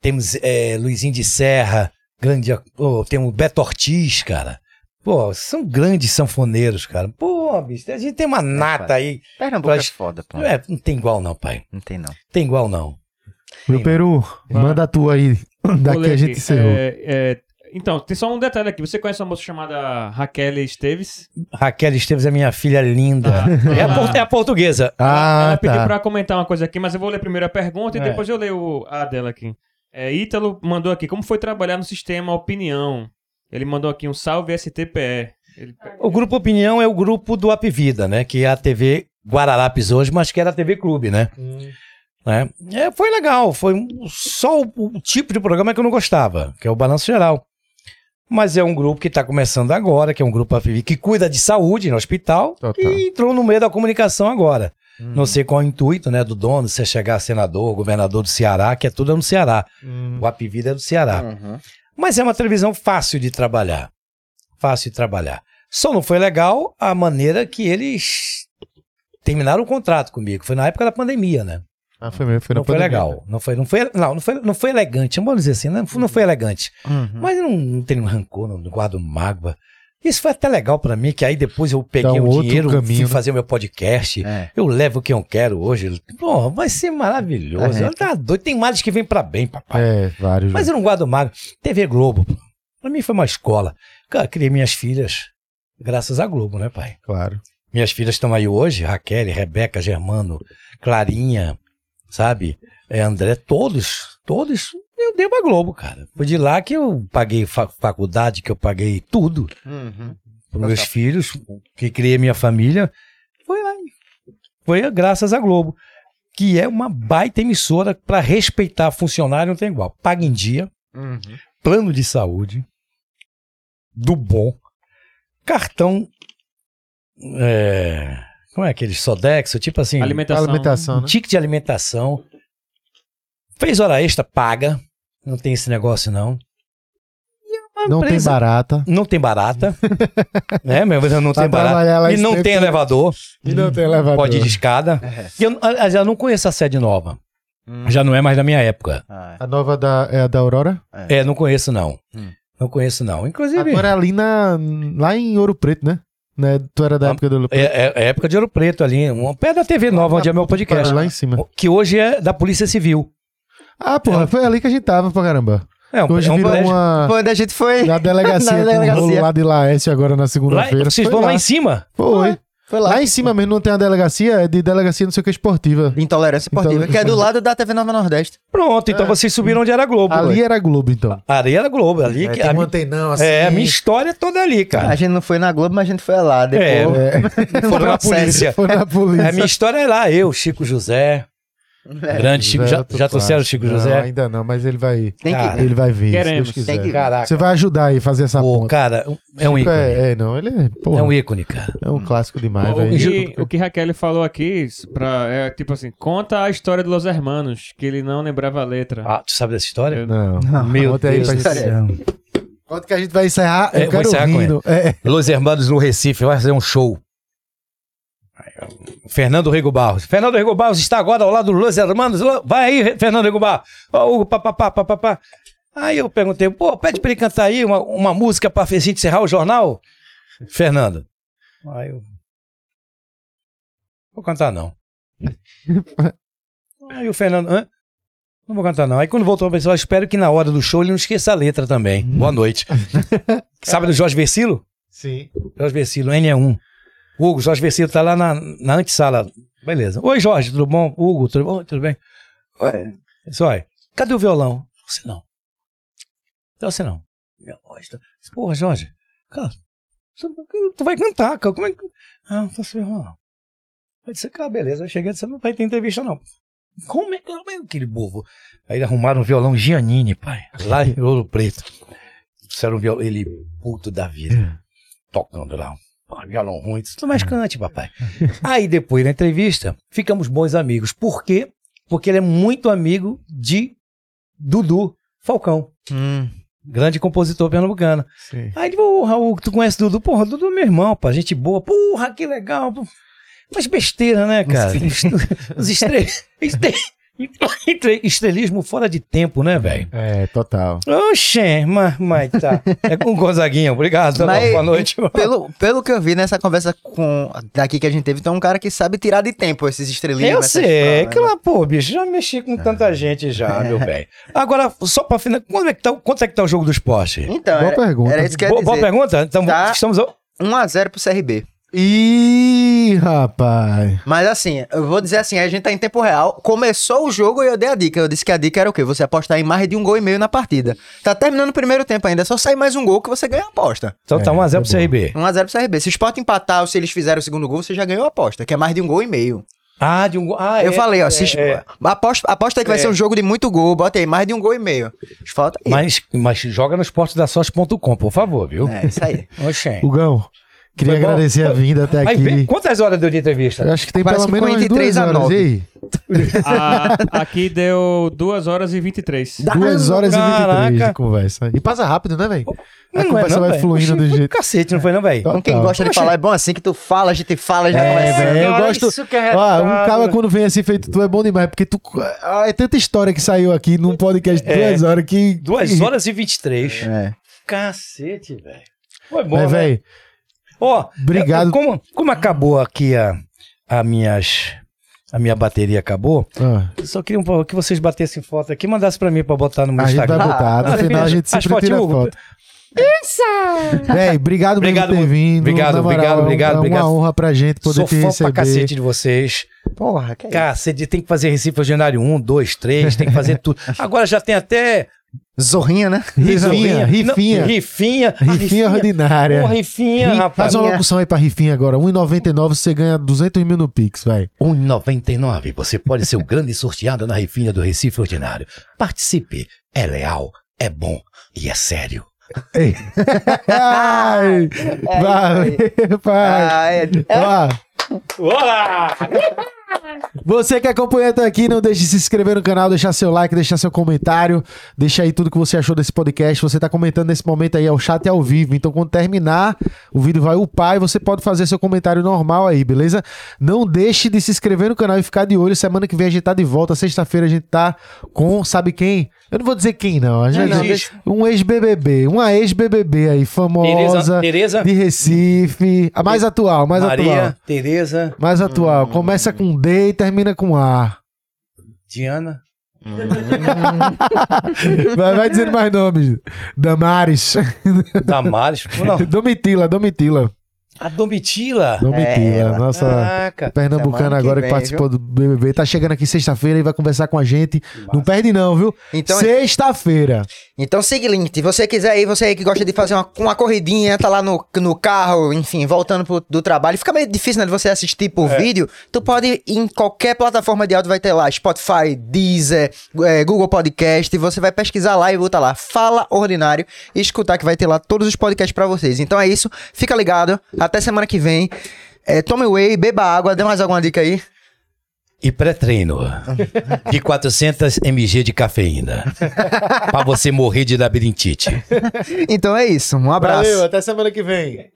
temos é, Luizinho de Serra, grande, pô, temos Beto Ortiz, cara. Pô, são grandes sanfoneiros, cara. Pô, bicho, a gente tem uma nata aí.
Pernambuco
Pra-
é foda, pô.
É, não tem igual não, pai.
Não tem não.
Tem igual não.
Meu Peru, manda a tua aí. Daqui a gente encerrou.
É, é, então, tem só um detalhe aqui. Você conhece uma moça chamada Raquel Esteves?
Raquel Esteves é minha filha linda. é, a, por- é a portuguesa.
Ah,
ela pediu
tá.
pra comentar uma coisa aqui, mas eu vou ler primeiro a pergunta e
É.
depois eu leio a dela aqui. É, Ítalo mandou aqui, como foi trabalhar no sistema Opinião? Ele mandou aqui um salve STPE. Ele-
O Grupo Opinião é o grupo do Apvida, né? Que é a TV Guararapes hoje, mas que era a TV Clube, né? Né? É, foi legal, foi um- só o, o tipo de programa que eu não gostava, que é o Balanço Geral. Mas é um grupo que está começando agora, que é um grupo Apvida, que cuida de saúde no hospital
Total.
e entrou no meio da comunicação agora. Não sei qual é o intuito, né, do dono, se é chegar a senador, governador do Ceará, que é tudo no Ceará. O Apvida é do Ceará.
Uhum.
Mas é uma televisão fácil de trabalhar. Fácil de trabalhar. Só não foi legal a maneira que eles terminaram o contrato comigo. Foi na época da pandemia, né?
Ah, foi mesmo, foi na
não foi
pandemia.
legal. Não foi, não foi, não, não foi, não foi elegante. Vamos dizer assim, não, não foi elegante.
Uhum.
Mas não, não tenho rancor, não guardo mágoa. Isso foi até legal pra mim, que aí depois eu peguei
um
o dinheiro,
caminho,
fui
né?
fazer o meu podcast.
É.
Eu levo quem eu quero hoje. Porra, vai ser maravilhoso.
É.
Tá doido. Tem males que vem pra bem, papai.
É, vários.
Mas eu não guardo mágoa. TV Globo, pô. pra mim foi uma escola. Cara, criei minhas filhas graças à Globo, né, pai?
Claro.
Minhas filhas estão aí hoje, Raquel, Rebeca, Germano, Clarinha, sabe? É, André, todos, todos, eu devo a Globo, cara. Foi de lá que eu paguei fa- faculdade, que eu paguei tudo
Uhum.
para meus filhos, que criei minha família. Foi lá. Foi graças à Globo, que é uma baita emissora para respeitar funcionário, não tem igual. Paga em dia,
Uhum.
plano de saúde, do bom, cartão. É, como é aquele Sodexo? Tipo assim,
Alimentação.
Alimentação,
um
né?
tique de alimentação. Fez hora extra, paga. Não tem esse negócio, não. E é
Não tem barata.
Não tem barata. né, meu? Não
Pra
tem barata. E não tem elevador.
E não tem elevador.
Pode ir de escada. E eu, aliás, eu não conheço a sede nova.
Hum.
Já não é mais da minha época.
Ah,
A nova da, é a da Aurora?
É, não conheço, não.
Hum.
Não conheço, não. Inclusive,
tua era ali na, lá em Ouro Preto, né? né? Tu era da
Ah,
época do Ouro Preto.
é, é- é época de Ouro Preto ali. Um pé da TV Nova, onde é meu podcast.
Lá em cima.
Que hoje é da Polícia Civil.
Ah, porra, foi ali que a gente tava pra caramba.
É um,
Hoje
é um
virou
colégio.
uma...
Foi onde a gente foi.
Na delegacia,
Na delegacia.
lá de Laércio agora na
Lá,
segunda-feira.
vocês
Foi
vão lá
lá.
em cima?
Foi.
Foi
Lá em cima mesmo não tem a delegacia, é de delegacia não sei o que esportiva.
Intolerância esportiva,
Intolerância
que é do lado da TV Nova Nordeste.
Pronto, então vocês subiram onde era Globo.
Ali
ué.
era Globo, então.
Ali era Globo. Ali,
É,
que-
tem
a, mi-
antenão assim.
é, a minha história é toda ali, cara.
A gente não foi na Globo, mas a gente foi lá. Depois.
É,
Foram na
processo.
polícia.
foi na polícia.
A minha história é lá, eu, Chico José. Grande Chico. Já, já trouxeram o Chico
Não,
José?
ainda não, mas ele vai.
Tem que-
Cara,
Ele vai vir.
Queremos.
Se Deus quiser.
Tem que-
Caraca.
Você vai ajudar aí a fazer essa
Pô,
ponta.
cara, é um
Chico
ícone.
é, é, não, ele é. Porra,
É um ícone, cara.
é um clássico demais,
O
velho.
que, o que Raquel falou aqui, pra, é tipo assim, conta a história de Los Hermanos, que ele não lembrava a letra.
Ah, tu sabe dessa história?
Eu-
Não.
Meu
Conta aí
Deus
pra
do
gente. Quanto que a gente vai encerrar?
É,
Eu quero
encerrar com
rindo. É.
Los Hermanos no Recife vai fazer um show. Fernando Rego Barros. Fernando Rego Barros está agora ao lado do Los Hermanos. Vai aí, Fernando Rego Barros. Ó, Hugo, papapá, papapá. Aí eu perguntei, pô, pede pra ele cantar aí uma, uma música pra gente encerrar o jornal. Fernando. Aí eu. Vou cantar não. Aí o Fernando, hã? Não vou cantar não. Aí quando voltou, pensei, ó, espero que na hora do show ele não esqueça a letra também. Boa noite. Sabe do Jorge Versilo?
Sim.
Jorge Versilo, N1. Hugo, Jorge Versilo tá lá na, na antessala. Beleza. Oi, Jorge, tudo bom? Hugo, tudo bom? Tudo bem? Ué. Isso aí. Cadê o violão? Você não. Não, Você não. Porra, Jorge. Cara, você- tu vai cantar, cara. Como é que. Ah, não posso violão. Aí disse, cara, beleza. Eu cheguei disse, não vai ter entrevista, não. Como é que como é aquele bobo? Aí arrumaram um violão Giannini, pai. Lá em Ouro Preto. Disseram um violão, ele puto da vida. Tocando lá. Pô, violão ruim. Tu mais cante, papai. Aí depois da entrevista, ficamos bons amigos. Por quê? Porque ele é muito amigo de Dudu Falcão.
Hum.
Grande compositor pernambucano.
Sim.
Aí ele falou, ô, Raul, tu conhece Dudu? Porra, Dudu é meu irmão, pá, gente boa. Porra, que legal. pô. Mas besteira, né, cara? Os estre... estre- estrelismo fora de tempo, né, velho?
É, total.
Oxê, mas, mas tá. É com o Gonzaguinha, obrigado. tá
Mas,
Boa noite.
Pelo, pelo que eu vi nessa conversa com daqui que a gente teve, então é um cara que sabe tirar de tempo esses estrelinhos.
Eu sei, que
né?
lá, pô, bicho, já mexi com tanta gente já, meu bem. Agora, só pra finalizar, quando é que tá, quanto é que tá o jogo do esporte?
Então,
Boa
era,
pergunta.
era isso que eu ia
Boa, boa
dizer.
pergunta? Então,
Tá.
estamos... ao-
1x0 pro CRB.
Ih, rapaz.
Mas assim, eu vou dizer assim, a gente tá em tempo real. Começou o jogo e eu dei a dica. Eu disse que a dica era o quê? Você apostar em mais de um gol e meio na partida. Tá terminando o primeiro tempo ainda. É só sair mais um gol que você ganha a aposta.
Então tá
É,
1x0
tá
pro CRB.
1x0 pro CRB. Se o Sport empatar ou se eles fizerem o segundo gol, você já ganhou a aposta, que é mais de um gol e meio.
Ah, de um gol. Ah,
eu
é,
falei, ó,
é,
se,
é.
Aposta, aposta aí que vai
É.
ser um jogo de muito gol. Bota aí, mais de um gol e meio. Falta aí.
Mas, mas joga no esportedasorte.com, por favor, viu?
É, isso aí.
Oxê.
Hugão, queria
Foi bom?
agradecer a vinda até
Mas
aqui.
quantas horas deu de entrevista?
Eu acho que tem
Parece
pelo menos umas
43
duas
a
horas.
nove.
E aí?
A- aqui deu 2 horas e 23.
Duas horas e 23
Caraca.
de conversa. E passa rápido, né, velho? A
Não é
conversa
não,
vai fluindo
Oxê,
do jeito.
Cacete, não foi não, velho?
Com quem gosta de falar, é bom assim que tu fala, a gente fala, já
É, velho, eu gosto.
isso que é
Ó, um cara quando vem assim feito tu é bom demais, porque tu. ah, É tanta história que saiu aqui num podcast de
É.
duas horas que.
2 horas e 23.
É.
Cacete, velho. Foi bom,
Mas,
né?
velho,
Ó,
Obrigado.
é, Como, como acabou aqui a, a minhas... A minha bateria acabou.
ah,
Eu só queria um pouco que vocês batessem foto aqui e mandassem pra mim pra botar no meu
a gente vai
Instagram.
botar. No
Ah,
final a gente sempre tira
Hugo.
foto. Véi, obrigado,
Obrigado,
por ter vindo.
obrigado,
moral,
obrigado,
é
obrigado,
É uma
obrigado.
honra pra gente poder
Sou
te
fã
receber.
pra cacete de vocês.
Porra, que é isso?
Cacete, tem que fazer Recife Ordinário 1, 2, 3, tem que fazer tudo. Agora já tem até
Zorrinha, né?
Rifinha,
Não,
Rifinha.
rifinha.
Rifinha ordinária.
Porra, rifinha,
Ri-
rapaz.
Faz uma locução aí pra Rifinha agora. 1,99 você ganha 200 mil no Pix, vai.
1,99. Você pode ser o grande sorteado na rifinha do Recife Ordinário. Participe. É leal, é bom e é sério.
Ai, vai, pai.
Ah, é.
Ó,
Olá!
Você que acompanha até aqui, não deixe de se inscrever no canal, deixar seu like, deixar seu comentário, deixa aí tudo que você achou desse podcast. Você tá comentando nesse momento aí, é o chat ao vivo. Então, quando terminar, o vídeo vai upar e você pode fazer seu comentário normal aí, beleza? Não deixe de se inscrever no canal e ficar de olho. Semana que vem a gente tá de volta. Sexta-feira a gente tá com, sabe quem? Eu não vou dizer quem, não. A gente,
Não,
deixa-
um ex-BBB, uma ex-BBB aí, famosa,
Tereza, Tereza,
de Recife. A mais atual, mais atual.
Maria, Tereza,
Mais atual. Começa com D e termina com A.
Diana.
Vai, vai dizendo mais nomes. Damares.
Damares. Não,
Domitila, Domitila.
A Domitila.
Domitila. Nossa
Caraca.
pernambucana
semana que
agora que
vem,
participou do BBB. Tá chegando aqui sexta-feira e vai conversar com a gente. Não perde não, viu?
Então,
Sexta-feira.
então seguinte, se você quiser aí, você aí que gosta de fazer uma, uma corridinha, tá lá no, no carro, enfim, voltando pro, do trabalho, fica meio difícil, né, de você assistir por vídeo, tu pode ir em qualquer plataforma de áudio, vai ter lá Spotify, Deezer, é, Google Podcast, e você vai pesquisar lá e botar lá Fala Ordinário e escutar que vai ter lá todos os podcasts pra vocês. Então é isso, fica ligado, até semana que vem. É, tome whey, beba água, dê mais alguma dica aí?
E pré-treino de 400 mg de cafeína. pra você morrer de labirintite.
Então é isso, um abraço.
até semana que vem.